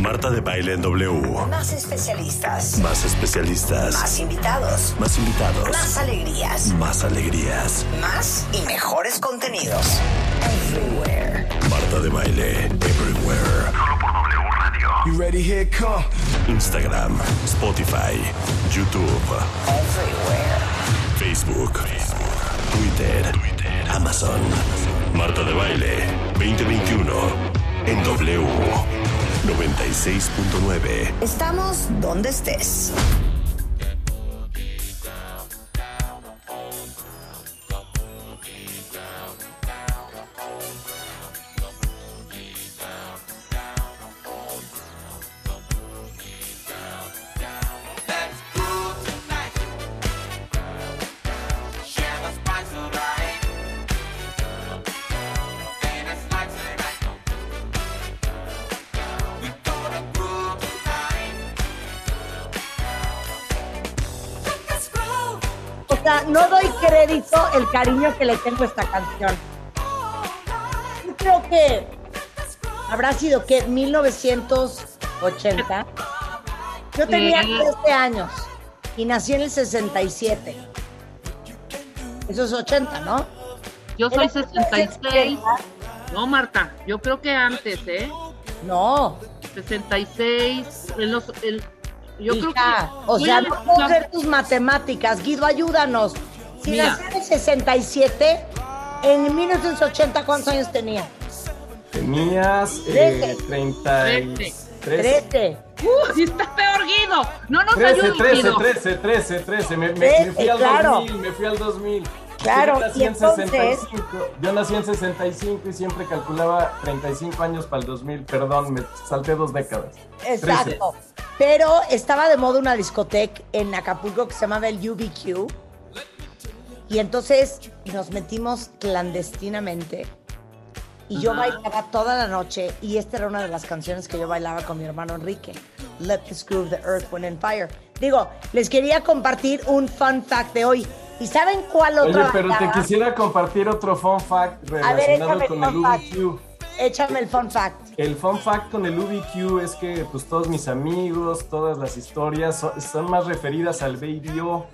Marta de Baile en W. Más especialistas. Más especialistas. Más invitados. Más invitados. Más alegrías. Más alegrías. Más y mejores contenidos. Everywhere. Marta de Baile Everywhere. Solo por W Radio. You ready? Here come. Instagram, Spotify, YouTube, Everywhere. Facebook, Twitter, Amazon. Marta de Baile 2021 en W 96.9. Estamos donde estés. Cariño que le tengo a esta canción. Yo creo que habrá sido que 1980. Yo tenía Sí. 13 años y nací en el 67. Eso es 80, ¿no? Yo soy Era 66. No, Marta, yo creo que antes, ¿eh? No, 66. En los, en- yo creo que. hija, o sea, no puedo ver tus matemáticas. Guido, ayúdanos. Si Mira. nací en el 67, en 1980, ¿cuántos años tenía? Tenías eh, Trece. 33. 13. ¡Uh! sí está peor, Guido! No nos 13, ayudes, 13, Guido. 13, 13, 13. Me, me- Trece, me fui al claro. 2000, me fui al 2000. Claro, Yo nací y en entonces- 65. Yo nací en 65 y siempre calculaba 35 años para el 2000. Perdón, me salté dos décadas. Exacto. Pero estaba de moda una discoteca en Acapulco que se llamaba el UBQ. Y entonces nos metimos clandestinamente. Y yo Ajá. bailaba toda la noche. Y esta era una de las canciones que yo bailaba con mi hermano Enrique. Let the Screw the Earth, Wind and Fire. Digo, les quería compartir un fun fact de hoy. ¿Y saben cuál Oye, otra pero te bailaba? quisiera compartir otro fun fact ver, relacionado échame con el el. UBQ. Échame el fun fact. El fun fact con el UBQ es que pues todos mis amigos, todas las historias son, son más referidas al Baby O.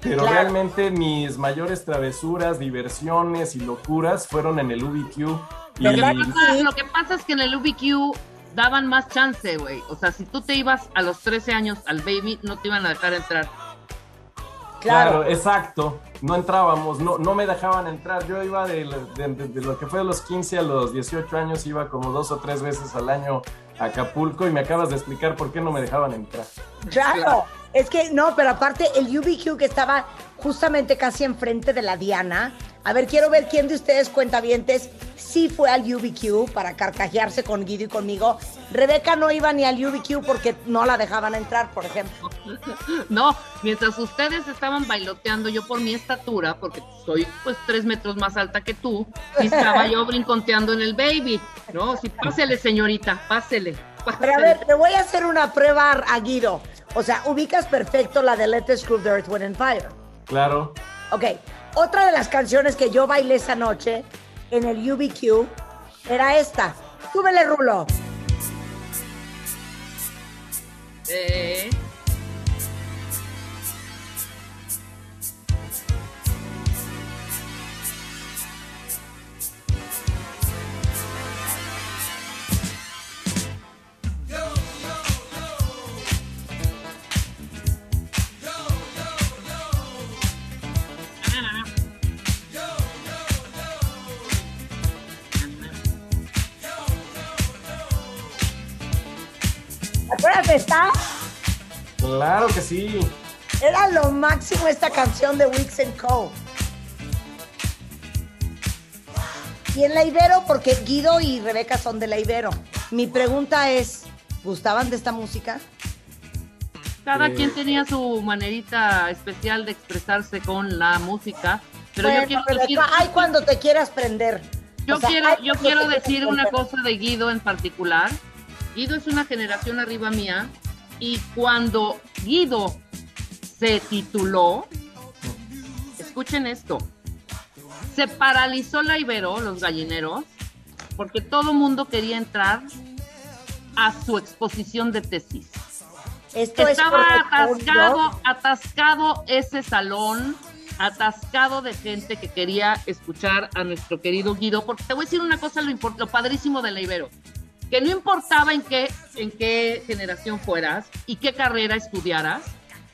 Pero Claro. realmente mis mayores travesuras, diversiones y locuras fueron en el UBQ. Y Lo que, pasa, Sí. lo que pasa es que en el UBQ daban más chance, güey. O sea, si tú te ibas a los 13 años al baby, no te iban a dejar entrar. Claro, Claro. exacto. No entrábamos, no, no me dejaban entrar. Yo iba de, de- de- de lo que fue de los 15 a los 18 años, iba como dos o tres veces al año a Acapulco y me acabas de explicar por qué no me dejaban entrar. Claro, es que no, pero aparte el UBQ que estaba justamente casi enfrente de la Diana. A ver, quiero ver quién de ustedes cuentavientes sí fue al UBQ para carcajearse con Guido y conmigo. Rebeca no iba ni al UBQ porque no la dejaban entrar, por ejemplo. No, mientras ustedes estaban bailoteando, yo por mi estatura, porque soy pues tres metros más alta que tú, y estaba yo brinconteando en el baby. No, sí, pásele, señorita, pásele. Pero a ver, te voy a hacer una prueba a Guido. O sea, ubicas perfecto la de Let the Screw the Earth, Wind and Fire. Claro. Ok, otra de las canciones que yo bailé esa noche en el UBQ era esta. Súbele, Rulo. Eh, acuerdas de esta? Claro que sí. Era lo máximo esta canción de Wix Co. Y en la Ibero, porque Guido y Rebeca son de la Ibero. Mi pregunta es, ¿gustaban de esta música? cada Eh. quien tenía su manerita especial de expresarse con la música, pero Bueno, yo quiero decir, ay, cuando te quieras prender. yo O sea, quiero, yo quiero decir una cosa de Guido en particular. Guido es una generación arriba mía y cuando Guido se tituló, escuchen esto, se paralizó la Ibero, los gallineros, porque todo mundo quería entrar a su exposición de tesis. Esto Estaba es atascado, atascado ese salón, atascado de gente que quería escuchar a nuestro querido Guido, porque te voy a decir una cosa, lo, lo padrísimo de la Ibero, que no importaba en qué, en qué generación fueras y qué carrera estudiaras,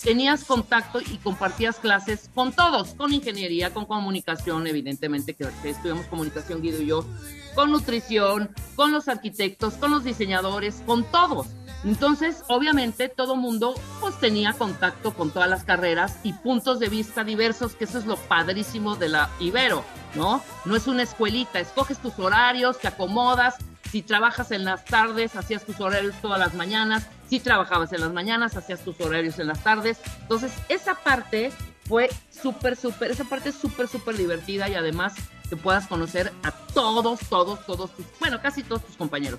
tenías contacto y compartías clases con todos, con ingeniería, con comunicación, evidentemente que, estudiamos comunicación Guido y yo, con nutrición, con los arquitectos, con los diseñadores, con todos. Entonces, obviamente, todo mundo pues tenía contacto con todas las carreras y puntos de vista diversos, que eso es lo padrísimo de la Ibero, ¿no? No es una escuelita, escoges tus horarios, te acomodas, si trabajas en las tardes, hacías tus horarios todas las mañanas, si trabajabas en las mañanas, hacías tus horarios en las tardes. Entonces, esa parte fue súper, súper, esa parte es súper, súper divertida y además que puedas conocer a todos, todos, todos, tus, bueno, casi todos tus compañeros.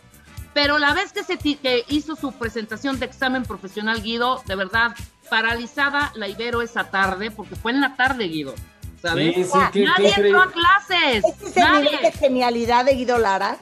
Pero la vez que, se que hizo su presentación de examen profesional, Guido, de verdad, paralizada la Ibero esa tarde, porque fue en la tarde, Guido, ¿sabes? Sí, sí, qué, qué Nadie entró a clases, Este es el nivel de nadie. genialidad de Guido Lara.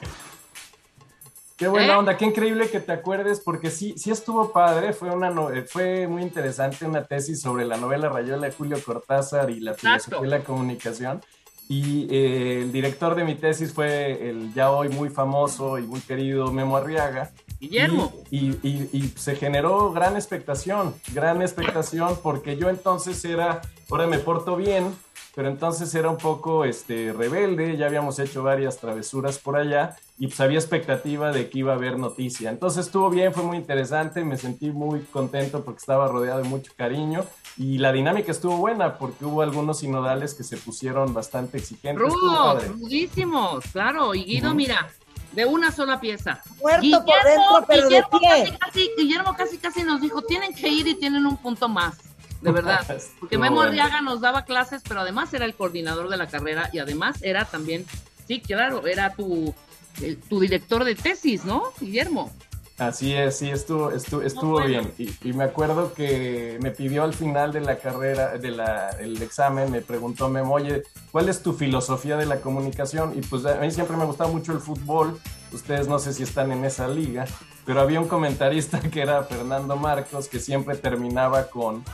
Qué buena ¿Eh? onda, qué increíble que te acuerdes, porque sí, sí estuvo padre, fue, una no- eh, fue muy interesante una tesis sobre la novela Rayola de Julio Cortázar y la Exacto. filosofía de la comunicación. Y eh, el director de mi tesis fue el ya hoy muy famoso y muy querido Memo Arriaga. Guillermo. Y, y- y- y se generó gran expectación, gran expectación, porque yo entonces era, ahora me porto bien, pero entonces era un poco este, rebelde, ya habíamos hecho varias travesuras por allá y pues había expectativa de que iba a haber noticia. Entonces estuvo bien, fue muy interesante, me sentí muy contento porque estaba rodeado de mucho cariño y la dinámica estuvo buena porque hubo algunos sinodales que se pusieron bastante exigentes. Rudos, rudísimos, claro. Y Guido, mira, de una sola pieza. Muerto por dentro, pero de Guillermo pie. casi, casi, Guillermo casi casi nos dijo, tienen que ir y tienen un punto más. De verdad. Porque Memo bueno. Arriaga nos daba clases, pero además era el coordinador de la carrera y además era también, sí, claro, era tu, el- tu director de tesis, ¿no, Guillermo? Así es, sí, estuvo, estuvo, estuvo bueno. bien. Y, y me acuerdo que me pidió al final de la carrera, del examen, me preguntó Memo, oye, ¿cuál es tu filosofía de la comunicación? Y pues a mí siempre me gustaba mucho el fútbol, ustedes no sé si están en esa liga, pero había un comentarista que era Fernando Marcos, que siempre terminaba con,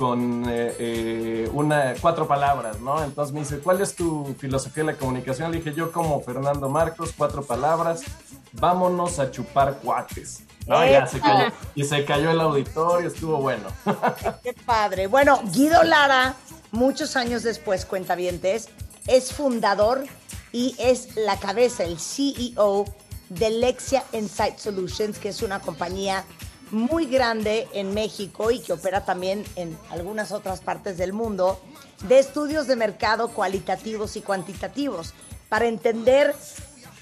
con eh, eh, una, cuatro palabras, ¿no? Entonces me dice, ¿cuál es tu filosofía de la comunicación? Le dije, yo como Fernando Marcos, cuatro palabras, vámonos a chupar cuates. No, ya se cayó. Y se cayó el auditorio, estuvo bueno. Qué padre. Bueno, Guido Lara, muchos años después, cuentavientes, es fundador y es la cabeza, el CEO de Lexia Insight Solutions, que es una compañía muy grande en México y que opera también en algunas otras partes del mundo, de estudios de mercado cualitativos y cuantitativos, para entender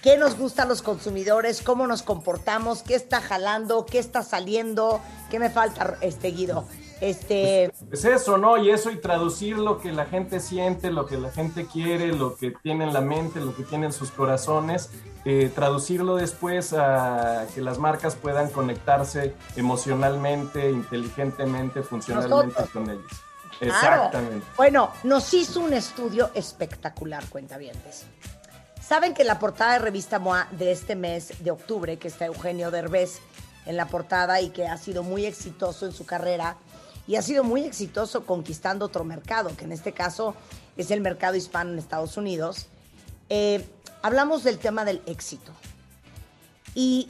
qué nos gusta a los consumidores, cómo nos comportamos, qué está jalando, qué está saliendo, qué me falta, este Guido. Este, Es eso, ¿no? Y eso y traducir lo que la gente siente, lo que la gente quiere, lo que tiene en la mente, lo que tiene en sus corazones, eh, traducirlo después a que las marcas puedan conectarse emocionalmente, inteligentemente, funcionalmente Nosotros. con ellos. Claro. Exactamente. Bueno, nos hizo un estudio espectacular, cuentavientes. Saben que la portada de revista MOA de este mes de octubre, que está Eugenio Derbez en la portada y que ha sido muy exitoso en su carrera y ha sido muy exitoso conquistando otro mercado, que en este caso es el mercado hispano en Estados Unidos, eh, hablamos del tema del éxito. Y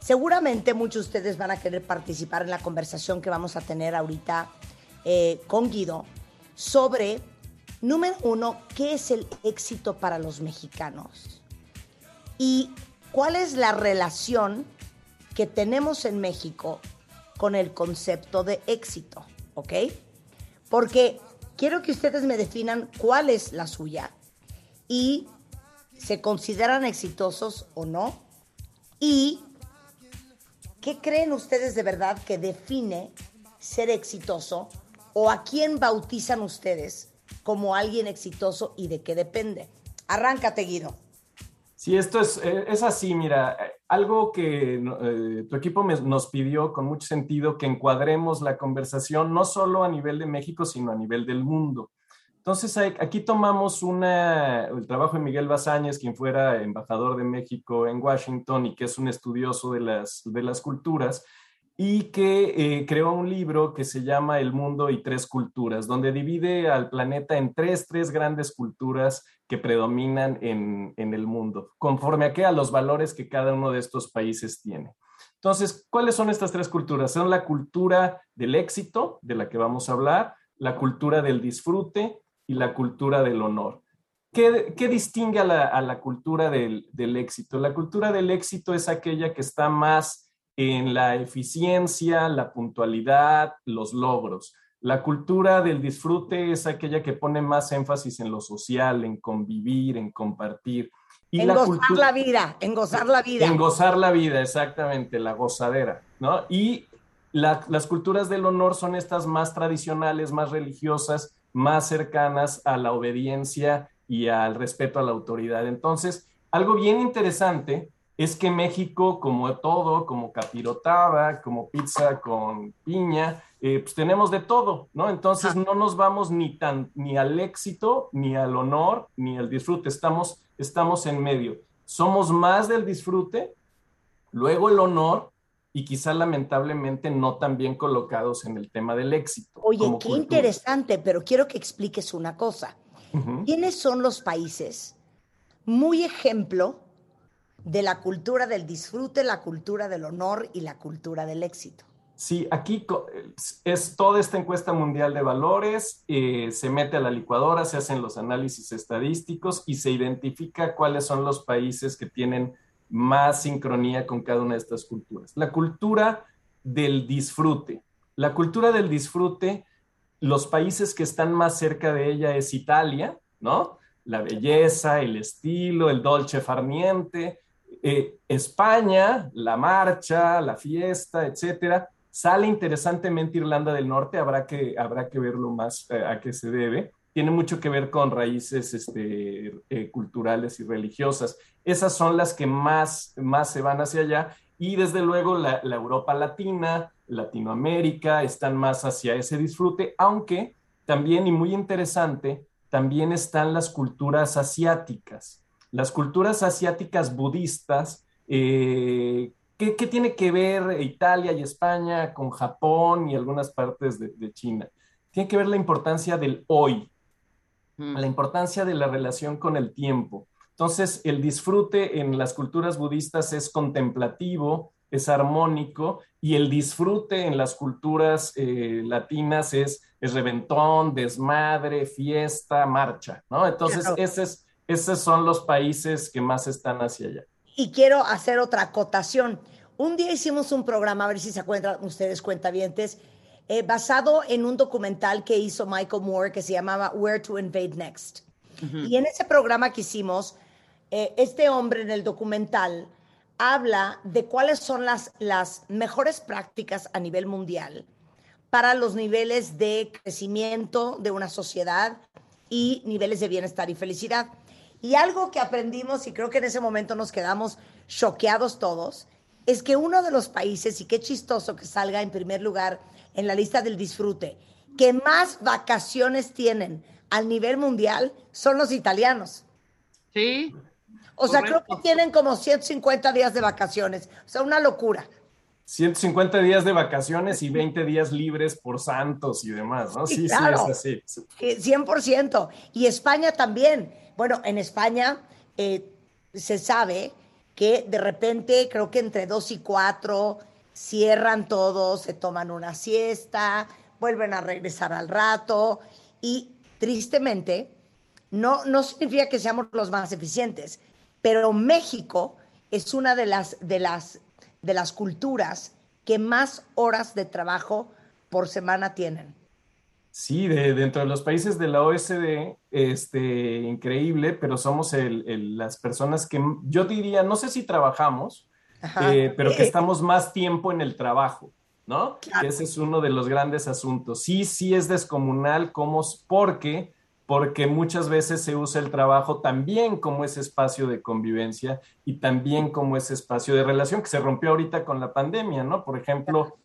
seguramente muchos de ustedes van a querer participar en la conversación que vamos a tener ahorita eh, con Guido sobre, número uno, qué es el éxito para los mexicanos y cuál es la relación que tenemos en México con el concepto de éxito, ¿ok? Porque quiero que ustedes me definan cuál es la suya y se consideran exitosos o no y qué creen ustedes de verdad que define ser exitoso o a quién bautizan ustedes como alguien exitoso y de qué depende. Arráncate, Guido. Sí, esto es, eh, es así, mira, eh, algo que eh, tu equipo me- nos pidió con mucho sentido que encuadremos la conversación no solo a nivel de México, sino a nivel del mundo. Entonces, aquí tomamos una, el trabajo de Miguel Bazáñez, quien fuera embajador de México en Washington y que es un estudioso de las, de las culturas, y que eh, creó un libro que se llama El mundo y tres culturas, donde divide al planeta en tres, tres grandes culturas que predominan en, en el mundo, conforme a, qué, a los valores que cada uno de estos países tiene. Entonces, ¿cuáles son estas tres culturas? Son la cultura del éxito, de la que vamos a hablar, la cultura del disfrute y la cultura del honor. ¿Qué, qué distingue a la, a la cultura del, del éxito? La cultura del éxito es aquella que está más en la eficiencia, la puntualidad, los logros. La cultura del disfrute es aquella que pone más énfasis en lo social, en convivir, en compartir. Y en gozar la vida, en gozar la vida. En gozar la vida, exactamente, la gozadera, ¿no? Y las culturas del honor son estas más tradicionales, más religiosas, más cercanas a la obediencia y al respeto a la autoridad. Entonces, algo bien interesante es que México, como todo, como capirotada, como pizza con piña, eh, pues tenemos de todo, ¿no? Entonces no nos vamos ni, tan, ni al éxito, ni al honor, ni al disfrute, estamos, estamos en medio. Somos más del disfrute, luego el honor y quizá lamentablemente no tan bien colocados en el tema del éxito. Oye, qué interesante, pero quiero que expliques una cosa. ¿Quiénes son los países muy ejemplo de la cultura del disfrute, la cultura del honor y la cultura del éxito. Sí, aquí es toda esta encuesta mundial de valores, eh, se mete a la licuadora, se hacen los análisis estadísticos y se identifica cuáles son los países que tienen más sincronía con cada una de estas culturas. La cultura del disfrute. La cultura del disfrute, los países que están más cerca de ella es Italia, ¿no? La belleza, el estilo, el dolce farniente, eh, España, la marcha, la fiesta, etcétera. Sale interesantemente Irlanda del Norte, habrá que, habrá que verlo más eh, a qué se debe. Tiene mucho que ver con raíces este, eh, culturales y religiosas. Esas son las que más, más se van hacia allá. Y desde luego la, la Europa Latina, Latinoamérica, están más hacia ese disfrute, aunque también, y muy interesante, también están las culturas asiáticas las culturas asiáticas budistas, eh, ¿qué, tiene que ver Italia y España con Japón y algunas partes de, China? Tiene que ver la importancia del hoy, mm. la importancia de la relación con el tiempo. Entonces, el disfrute en las culturas budistas es contemplativo, es armónico, y el disfrute en las culturas eh, latinas es, es, reventón, desmadre, fiesta, marcha, ¿no? Entonces, ese es esos son los países que más están hacia allá. Y quiero hacer otra acotación. Un día hicimos un programa, a ver si se acuerdan ustedes cuentavientes, eh, basado en un documental que hizo Michael Moore que se llamaba Where to Invade Next. Y en ese programa que hicimos, eh, este hombre en el documental habla de cuáles son las, las mejores prácticas a nivel mundial para los niveles de crecimiento de una sociedad y niveles de bienestar y felicidad. Y algo que aprendimos, y creo que en ese momento nos quedamos choqueados todos, es que uno de los países, y qué chistoso que salga en primer lugar en la lista del disfrute, que más vacaciones tienen al nivel mundial son los italianos. Sí. O sea, creo que tienen como 150 días de vacaciones. O sea, una locura. 150 días de vacaciones y 20 días libres por santos y demás, ¿no? Sí, sí, es así. 100%. Y España también. Bueno, en España eh, se sabe que de repente, creo que entre dos y cuatro, cierran todos, se toman una siesta, vuelven a regresar al rato y tristemente, no, no significa que seamos los más eficientes, pero México es una de las, de las, de las culturas que más horas de trabajo por semana tienen. Sí, de, dentro de los países de la OSD, este, increíble, pero somos las personas que yo diría, no sé si trabajamos, eh, pero que estamos más tiempo en el trabajo, ¿no? Ese es uno de los grandes asuntos. Sí, sí es descomunal, como, porque, porque muchas veces se usa el trabajo también como ese espacio de convivencia y también como ese espacio de relación que se rompió ahorita con la pandemia, ¿no? Por ejemplo,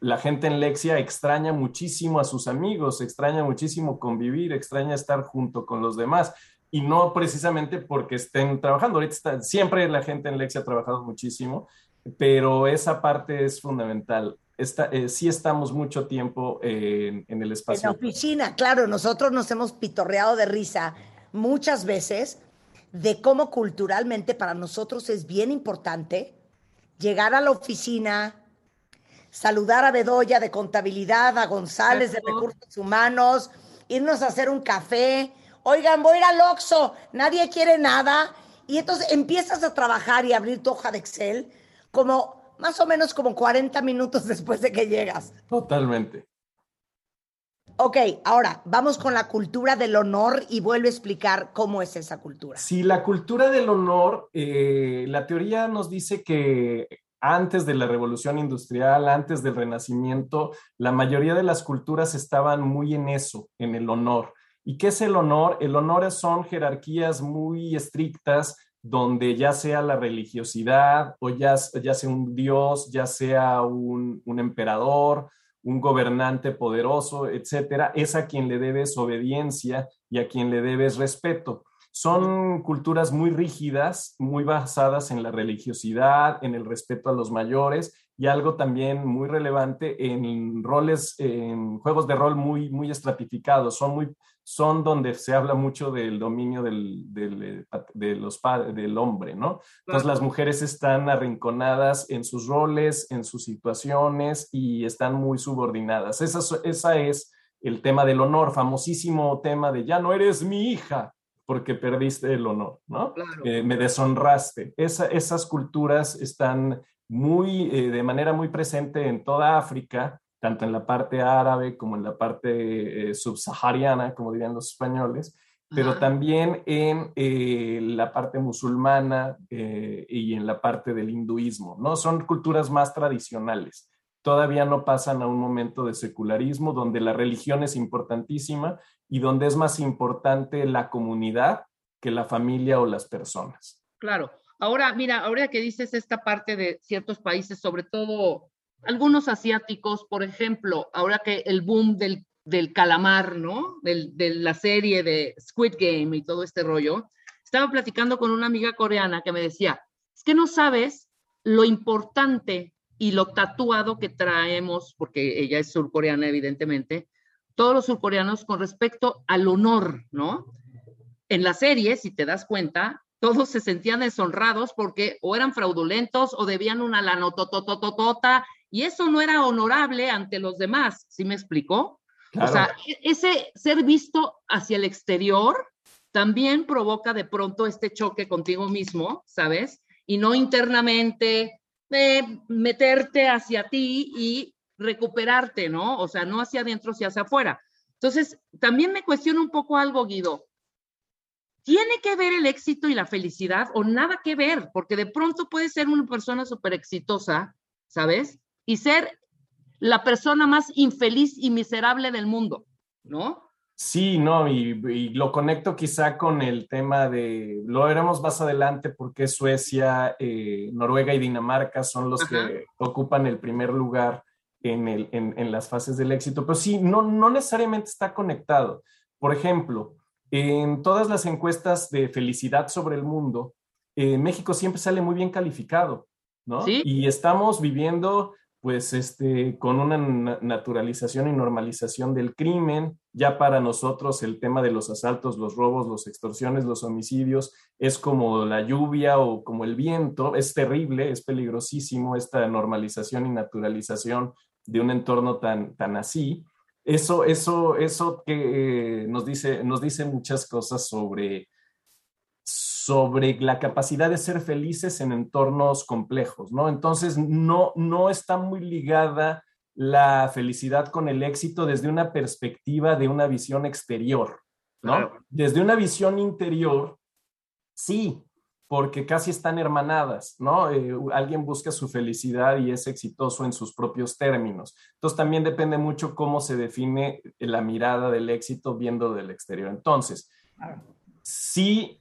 la gente en Lexia extraña muchísimo a sus amigos, extraña muchísimo convivir, extraña estar junto con los demás. Y no precisamente porque estén trabajando. Ahorita siempre la gente en Lexia ha trabajado muchísimo, pero esa parte es fundamental. Está, eh, sí estamos mucho tiempo en, en, el espacio. En la oficina, claro, nosotros nos hemos pitorreado de risa muchas veces de cómo culturalmente para nosotros es bien importante llegar a la oficina, saludar a Bedoya de contabilidad, a González de recursos humanos, irnos a hacer un café. Oigan, voy a ir al Oxxo, nadie quiere nada. Y entonces empiezas a trabajar y abrir tu hoja de Excel como más o menos como 40 minutos después de que llegas. Totalmente. Ok, ahora vamos con la cultura del honor y vuelve a explicar cómo es esa cultura. Sí, la cultura del honor, eh, la teoría nos dice que antes de la revolución industrial, antes del renacimiento, la mayoría de las culturas estaban muy en eso, en el honor. ¿Y qué es el honor? El honor son jerarquías muy estrictas donde ya sea la religiosidad o ya, sea un dios, ya sea un, un emperador, un gobernante poderoso, etcétera, es a quien le debes obediencia y a quien le debes respeto. Son culturas muy rígidas, muy basadas en la religiosidad, en el respeto a los mayores y algo también muy relevante en roles, en juegos de rol muy, muy estratificados. Son, muy, son donde se habla mucho del dominio del, del, de los del hombre, ¿no? Entonces las mujeres están arrinconadas en sus roles, en sus situaciones y están muy subordinadas. Esa, esa es el tema del honor, famosísimo tema de ya no eres mi hija porque perdiste el honor, ¿no? Eh, me deshonraste. Esa, esas culturas están muy, eh, de manera muy presente en toda África, tanto en la parte árabe como en la parte eh, subsahariana, como dirían los españoles, pero también en la parte musulmana y en la parte del hinduismo, ¿no? Son culturas más tradicionales todavía no pasan a un momento de secularismo donde la religión es importantísima y donde es más importante la comunidad que la familia o las personas. Claro. Ahora, mira, ahora que dices esta parte de ciertos países, sobre todo algunos asiáticos, por ejemplo, ahora que el boom del, del calamar, ¿no? Del, de la serie de Squid Game y todo este rollo, estaba platicando con una amiga coreana que me decía, es que no sabes lo importante y lo tatuado que traemos, porque ella es surcoreana evidentemente, todos los surcoreanos con respecto al honor, ¿no? En la serie, si te das cuenta, todos se sentían deshonrados porque o eran fraudulentos o debían una lanototototota y eso no era honorable ante los demás, ¿sí me explicó? O sea, e-, ese ser visto hacia el exterior también provoca de pronto este choque contigo mismo, ¿sabes? Y no internamente, meterte hacia ti y recuperarte, ¿no? O sea, no hacia adentro, sino hacia afuera. Entonces, también me cuestiono un poco algo, Guido. ¿Tiene que ver el éxito y la felicidad o nada que ver? Porque de pronto puede ser una persona súper exitosa, ¿sabes? Y ser la persona más infeliz y miserable del mundo, ¿no? Sí, no, y, lo conecto quizá con el tema de, lo veremos más adelante porque Suecia, eh, Noruega y Dinamarca son los que ocupan el primer lugar en, el, en, las fases del éxito, pero sí, no, no necesariamente está conectado. Por ejemplo, en todas las encuestas de felicidad sobre el mundo, eh, México siempre sale muy bien calificado, ¿no? ¿Sí? Y estamos viviendo pues este, con una naturalización y normalización del crimen. Ya para nosotros el tema de los asaltos, los robos, las extorsiones, los homicidios es como la lluvia o como el viento. Es terrible, es peligrosísimo esta normalización y naturalización de un entorno tan, tan así. Eso, eso, eso que eh, nos, dice, nos dice muchas cosas sobre sobre la capacidad de ser felices en entornos complejos, ¿no? Entonces, no, no está muy ligada la felicidad con el éxito desde una perspectiva de una visión exterior, ¿no? Desde una visión interior, sí, porque casi están hermanadas, ¿no? Eh, alguien busca su felicidad y es exitoso en sus propios términos. Entonces también depende mucho cómo se define la mirada del éxito viendo del exterior. Entonces, sí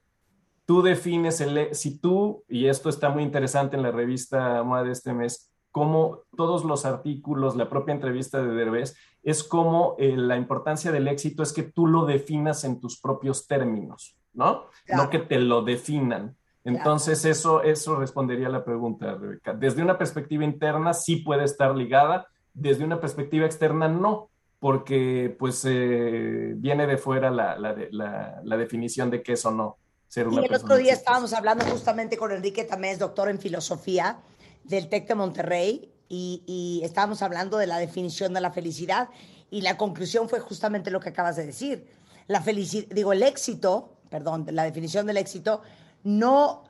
tú defines el, si tú, y esto está muy interesante en la revista MOA de este mes, como todos los artículos, la propia entrevista de Derbez, es como eh, la importancia del éxito es que tú lo definas en tus propios términos, ¿no? No que te lo definan. Entonces, eso, eso respondería a la pregunta, Rebeca. Desde una perspectiva interna sí puede estar ligada, desde una perspectiva externa no, porque pues eh, viene de fuera la, la, la, definición de qué es o no ser una y el otro día estábamos hablando justamente con Enrique Tamés, doctor en filosofía del TEC de Monterrey, y, y estábamos hablando de la definición de la felicidad, y la conclusión fue justamente lo que acabas de decir. La felicidad, digo, el éxito, perdón, la definición del éxito no,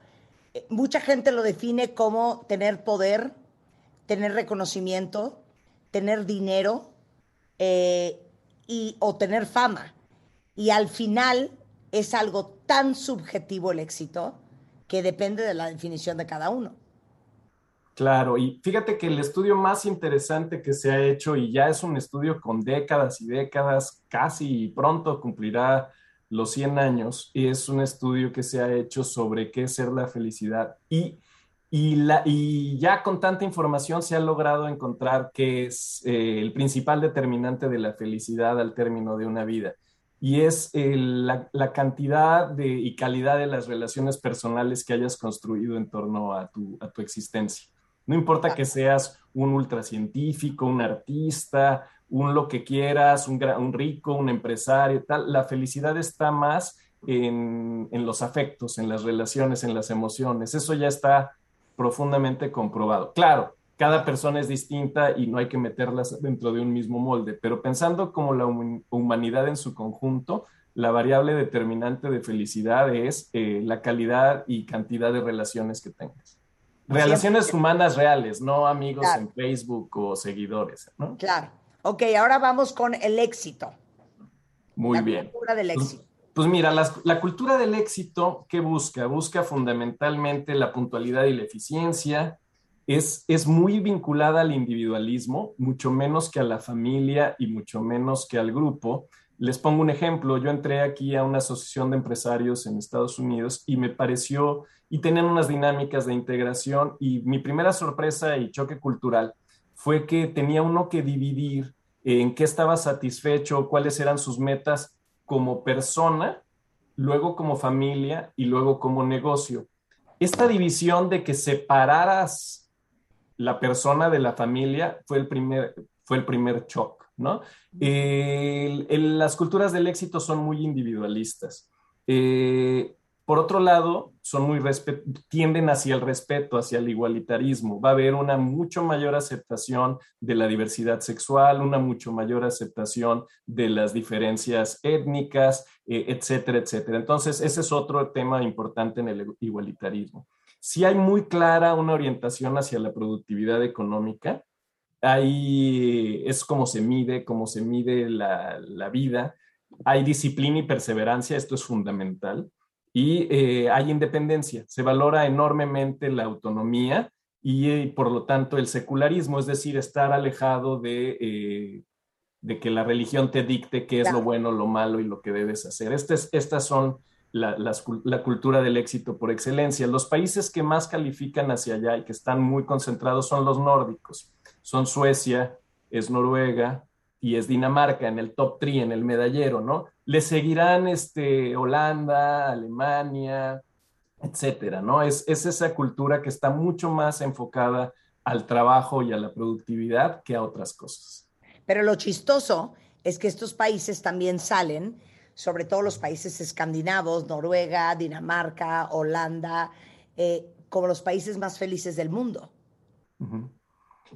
eh, mucha gente lo define como tener poder, tener reconocimiento, tener dinero eh, y, o tener fama. Y al final es algo tan subjetivo el éxito que depende de la definición de cada uno. Claro, y fíjate que el estudio más interesante que se ha hecho, y ya es un estudio con décadas y décadas, casi pronto cumplirá los 100 años y es un estudio que se ha hecho sobre qué es ser la felicidad. Y, y, la, y ya con tanta información se ha logrado encontrar qué es eh, el principal determinante de la felicidad al término de una vida. Y es la, la, cantidad de, y calidad de las relaciones personales que hayas construido en torno a tu, a tu existencia. No importa que seas un ultracientífico, un artista, un lo que quieras, un, un rico, un empresario, tal. La felicidad está más en, en, los afectos, en las relaciones, en las emociones. Eso ya está profundamente comprobado. Claro, cada persona es distinta y no hay que meterlas dentro de un mismo molde, pero pensando como la humanidad en su conjunto, la variable determinante de felicidad es eh, la calidad y cantidad de relaciones que tengas. Relaciones humanas reales, no amigos en Facebook o seguidores, ¿no? Claro. Ok, ahora vamos con el éxito. Muy la bien. Cultura del pues, éxito. Pues, mira, la, cultura del éxito, ¿qué busca? Busca fundamentalmente la puntualidad y la eficiencia. Es, es muy vinculada al individualismo, mucho menos que a la familia y mucho menos que al grupo. Les pongo un ejemplo. Yo entré aquí a una asociación de empresarios en Estados Unidos y me pareció, y tenían unas dinámicas de integración y mi primera sorpresa y choque cultural fue que tenía uno que dividir en qué estaba satisfecho, cuáles eran sus metas como persona, luego como familia y luego como negocio. Esta división de que separaras la persona de la familia fue el primer, fue el primer shock, ¿no? las culturas del éxito son muy individualistas. Eh, por otro lado, son muy tienden hacia el respeto, hacia el igualitarismo. Va a haber una mucho mayor aceptación de la diversidad sexual, una mucho mayor aceptación de las diferencias étnicas, eh, etcétera, etcétera. Entonces, ese es otro tema importante en el igualitarismo. Si hay muy clara una orientación hacia la productividad económica, ahí es como se mide, cómo se mide la, la vida. Hay disciplina y perseverancia, esto es fundamental y eh, hay independencia. Se valora enormemente la autonomía y eh, por lo tanto el secularismo, es decir, estar alejado de, eh, de que la religión te dicte qué es lo bueno, lo malo y lo que debes hacer. estas son la, la, cultura del éxito por excelencia. Los países que más califican hacia allá y que están muy concentrados son los nórdicos. Son Suecia, es Noruega, y es Dinamarca en el top 3, en el medallero, ¿no? Le seguirán este, Holanda, Alemania, etcétera, ¿no? Es, es esa cultura que está mucho más enfocada al trabajo y a la productividad que a otras cosas. Pero lo chistoso es que estos países también salen, sobre todo los países escandinavos, Noruega, Dinamarca, Holanda, eh, como los países más felices del mundo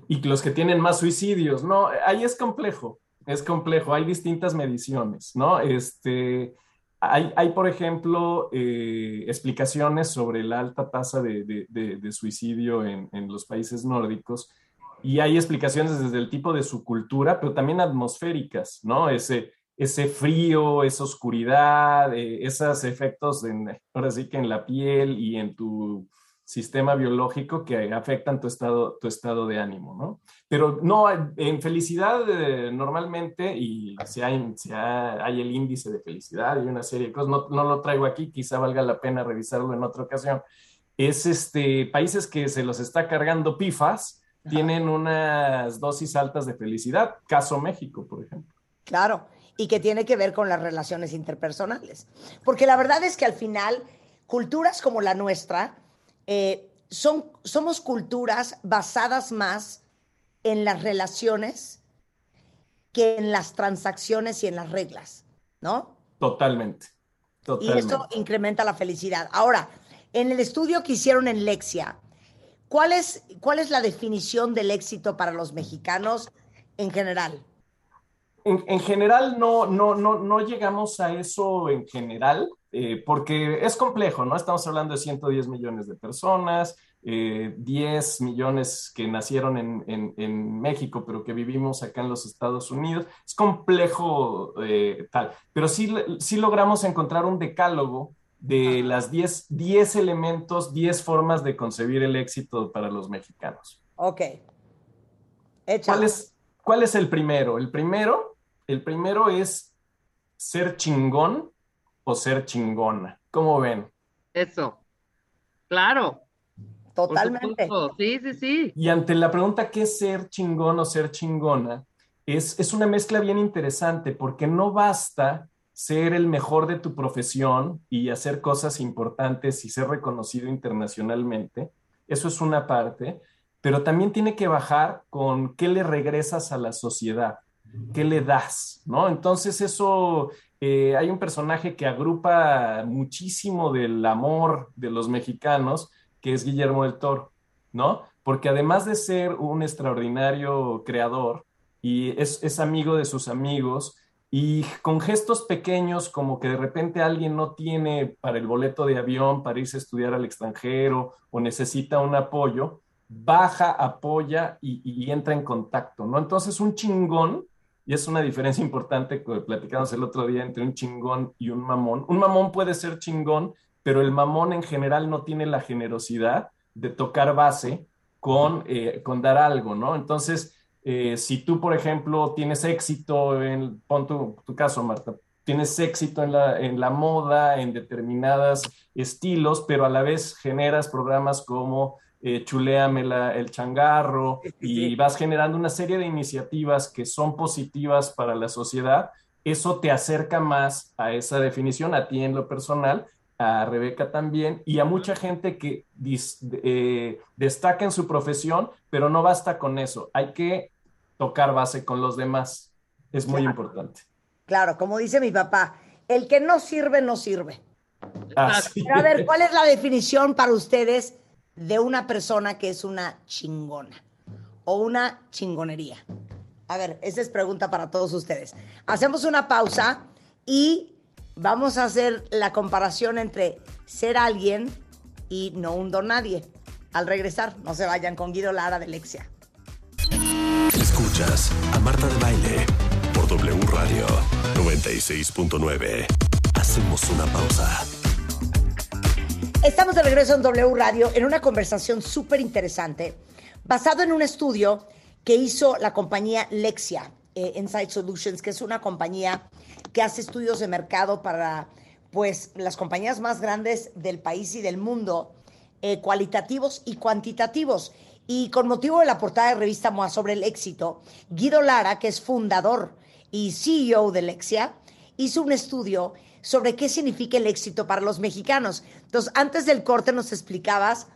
y los que tienen más suicidios, ¿no? Ahí es complejo, es complejo, hay distintas mediciones, ¿no? Este, hay, hay por ejemplo, eh, explicaciones sobre la alta tasa de, de, suicidio en, en, los países nórdicos y hay explicaciones desde el tipo de su cultura, pero también atmosféricas, ¿no? Ese, ese frío, esa oscuridad, eh, esos efectos, en, ahora sí que en la piel y en tu sistema biológico que afectan tu estado, tu estado de ánimo, ¿no? Pero no, en felicidad eh, normalmente, y si hay, si hay, el índice de felicidad y una serie de cosas, no, no, lo traigo aquí, quizá valga la pena revisarlo en otra ocasión, es este, países que se los está cargando pifas, tienen unas dosis altas de felicidad. Caso México, por ejemplo. Claro, y que tiene que ver con las relaciones interpersonales. Porque la verdad es que al final, culturas como la nuestra, eh, son, somos culturas basadas más en las relaciones que en las transacciones y en las reglas, ¿no? Totalmente. Y eso incrementa la felicidad. Ahora, en el estudio que hicieron en Lexia, ¿cuál es, cuál es la definición del éxito para los mexicanos en general? En, general no, no, no, no llegamos a eso en general, eh, porque es complejo, ¿no? Estamos hablando de 110 millones de personas, 10 eh, millones que nacieron en, México, pero que vivimos acá en los Estados Unidos. Es complejo eh, tal, pero sí, sí logramos encontrar un decálogo de las 10, 10 elementos, 10 formas de concebir el éxito para los mexicanos. Ok. ¿Cuál es, ¿Cuál es el primero? El primero, el primero es ser chingón o ser chingona. ¿Cómo ven? Eso. Claro. Totalmente. Sí, sí, sí. Y ante la pregunta ¿qué es ser chingón o ser chingona? Es, es una mezcla bien interesante porque no basta ser el mejor de tu profesión y hacer cosas importantes y ser reconocido internacionalmente. Eso es una parte, pero también tiene que bajar con qué le regresas a la sociedad, qué le das, ¿no? Entonces eso, eh, hay un personaje que agrupa muchísimo del amor de los mexicanos que es Guillermo del Toro, ¿no? Porque además de ser un extraordinario creador y es, amigo de sus amigos, y con gestos pequeños, como que de repente alguien no tiene para el boleto de avión, para irse a estudiar al extranjero o necesita un apoyo, baja, apoya y, entra en contacto, ¿no? Entonces, un chingón, y es una diferencia importante que platicamos el otro día entre un chingón y un mamón. Un mamón puede ser chingón pero el mamón en general no tiene la generosidad de tocar base con, eh, con dar algo, ¿no? Entonces, eh, si tú, por ejemplo, tienes éxito en, pon tu, caso, Marta, tienes éxito en la, en la moda, en determinados estilos, pero a la vez generas programas como eh, Chuleame el changarro y vas generando una serie de iniciativas que son positivas para la sociedad, eso te acerca más a esa definición, a ti en lo personal, a Rebeca también y a mucha gente que eh, destaca en su profesión, pero no basta con eso, hay que tocar base con los demás, es muy importante. Claro, como dice mi papá, el que no sirve, no sirve. Ah, a ver, ¿cuál es la definición para ustedes de una persona que es una chingona o una chingonería? A ver, esa es pregunta para todos ustedes. Hacemos una pausa y vamos a hacer la comparación entre ser alguien y no un nadie. Al regresar, no se vayan con Guido Lara de Lexia. Escuchas a Marta de Baile por W Radio 96.9. Hacemos una pausa. Estamos de regreso en W Radio en una conversación súper interesante basado en un estudio que hizo la compañía Lexia eh, Insight Solutions, que es una compañía que hace estudios de mercado para pues las compañías más grandes del país y del mundo, eh, cualitativos y cuantitativos. Y con motivo de la portada de revista MOA sobre el éxito, Guido Lara, que es fundador y CEO de Lexia, hizo un estudio sobre qué significa el éxito para los mexicanos. Entonces, antes del corte nos explicabas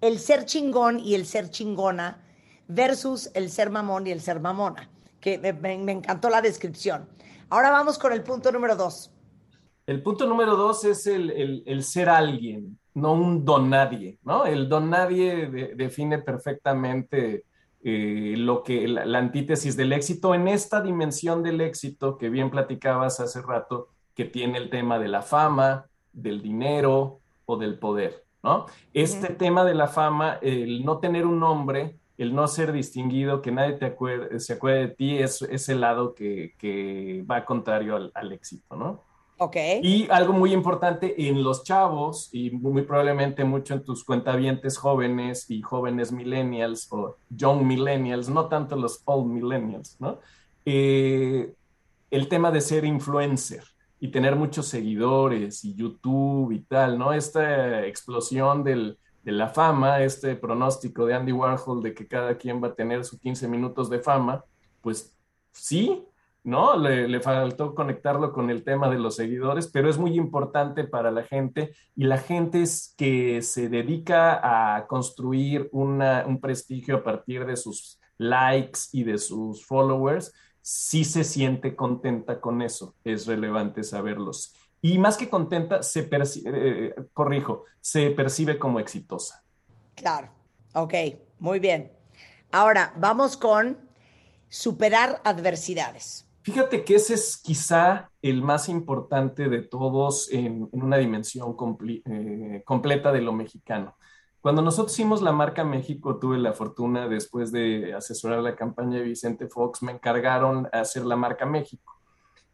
el ser chingón y el ser chingona versus el ser mamón y el ser mamona que me, encantó la descripción. Ahora vamos con el punto número dos. El punto número dos es el, ser alguien, no un don nadie, ¿no? El don nadie define perfectamente eh, lo que la, antítesis del éxito en esta dimensión del éxito que bien platicabas hace rato, que tiene el tema de la fama, del dinero o del poder, ¿no? Este tema de la fama, el no tener un nombre, el no ser distinguido, que nadie te se acuerde de ti, es ese lado que, va contrario al, éxito, ¿no? Ok. Y algo muy importante en los chavos, y muy probablemente mucho en tus cuentavientes jóvenes y jóvenes millennials o young millennials, no tanto los old millennials, ¿no? Eh, el tema de ser influencer y tener muchos seguidores y YouTube y tal, ¿no? Esta explosión del, de la fama, este pronóstico de Andy Warhol de que cada quien va a tener sus 15 minutos de fama, pues sí, ¿no? Le, faltó conectarlo con el tema de los seguidores, pero es muy importante para la gente y la gente es que se dedica a construir un prestigio a partir de sus likes y de sus followers, sí se siente contenta con eso, es relevante saberlos. Y más que contenta, se percibe, eh, corrijo, se percibe como exitosa. Claro, ok, muy bien. Ahora, vamos con superar adversidades. Fíjate que ese es quizá el más importante de todos en, una dimensión eh, completa de lo mexicano. Cuando nosotros hicimos la marca México, tuve la fortuna, después de asesorar la campaña de Vicente Fox, me encargaron hacer la marca México.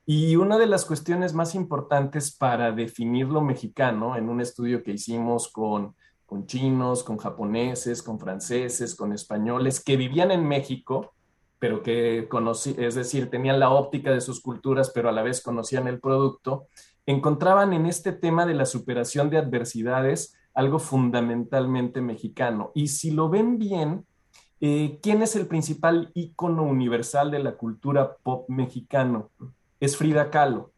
Y una de las cuestiones más importantes para definir lo mexicano, en un estudio que hicimos con, con chinos, con japoneses, con franceses, con españoles que vivían en México, pero que conocí, es decir, tenían la óptica de sus culturas, pero a la vez conocían el producto, encontraban en este tema de la superación de adversidades algo fundamentalmente mexicano. Y si lo ven bien, eh, ¿quién es el principal ícono universal de la cultura pop mexicano? Es Frida Kahlo.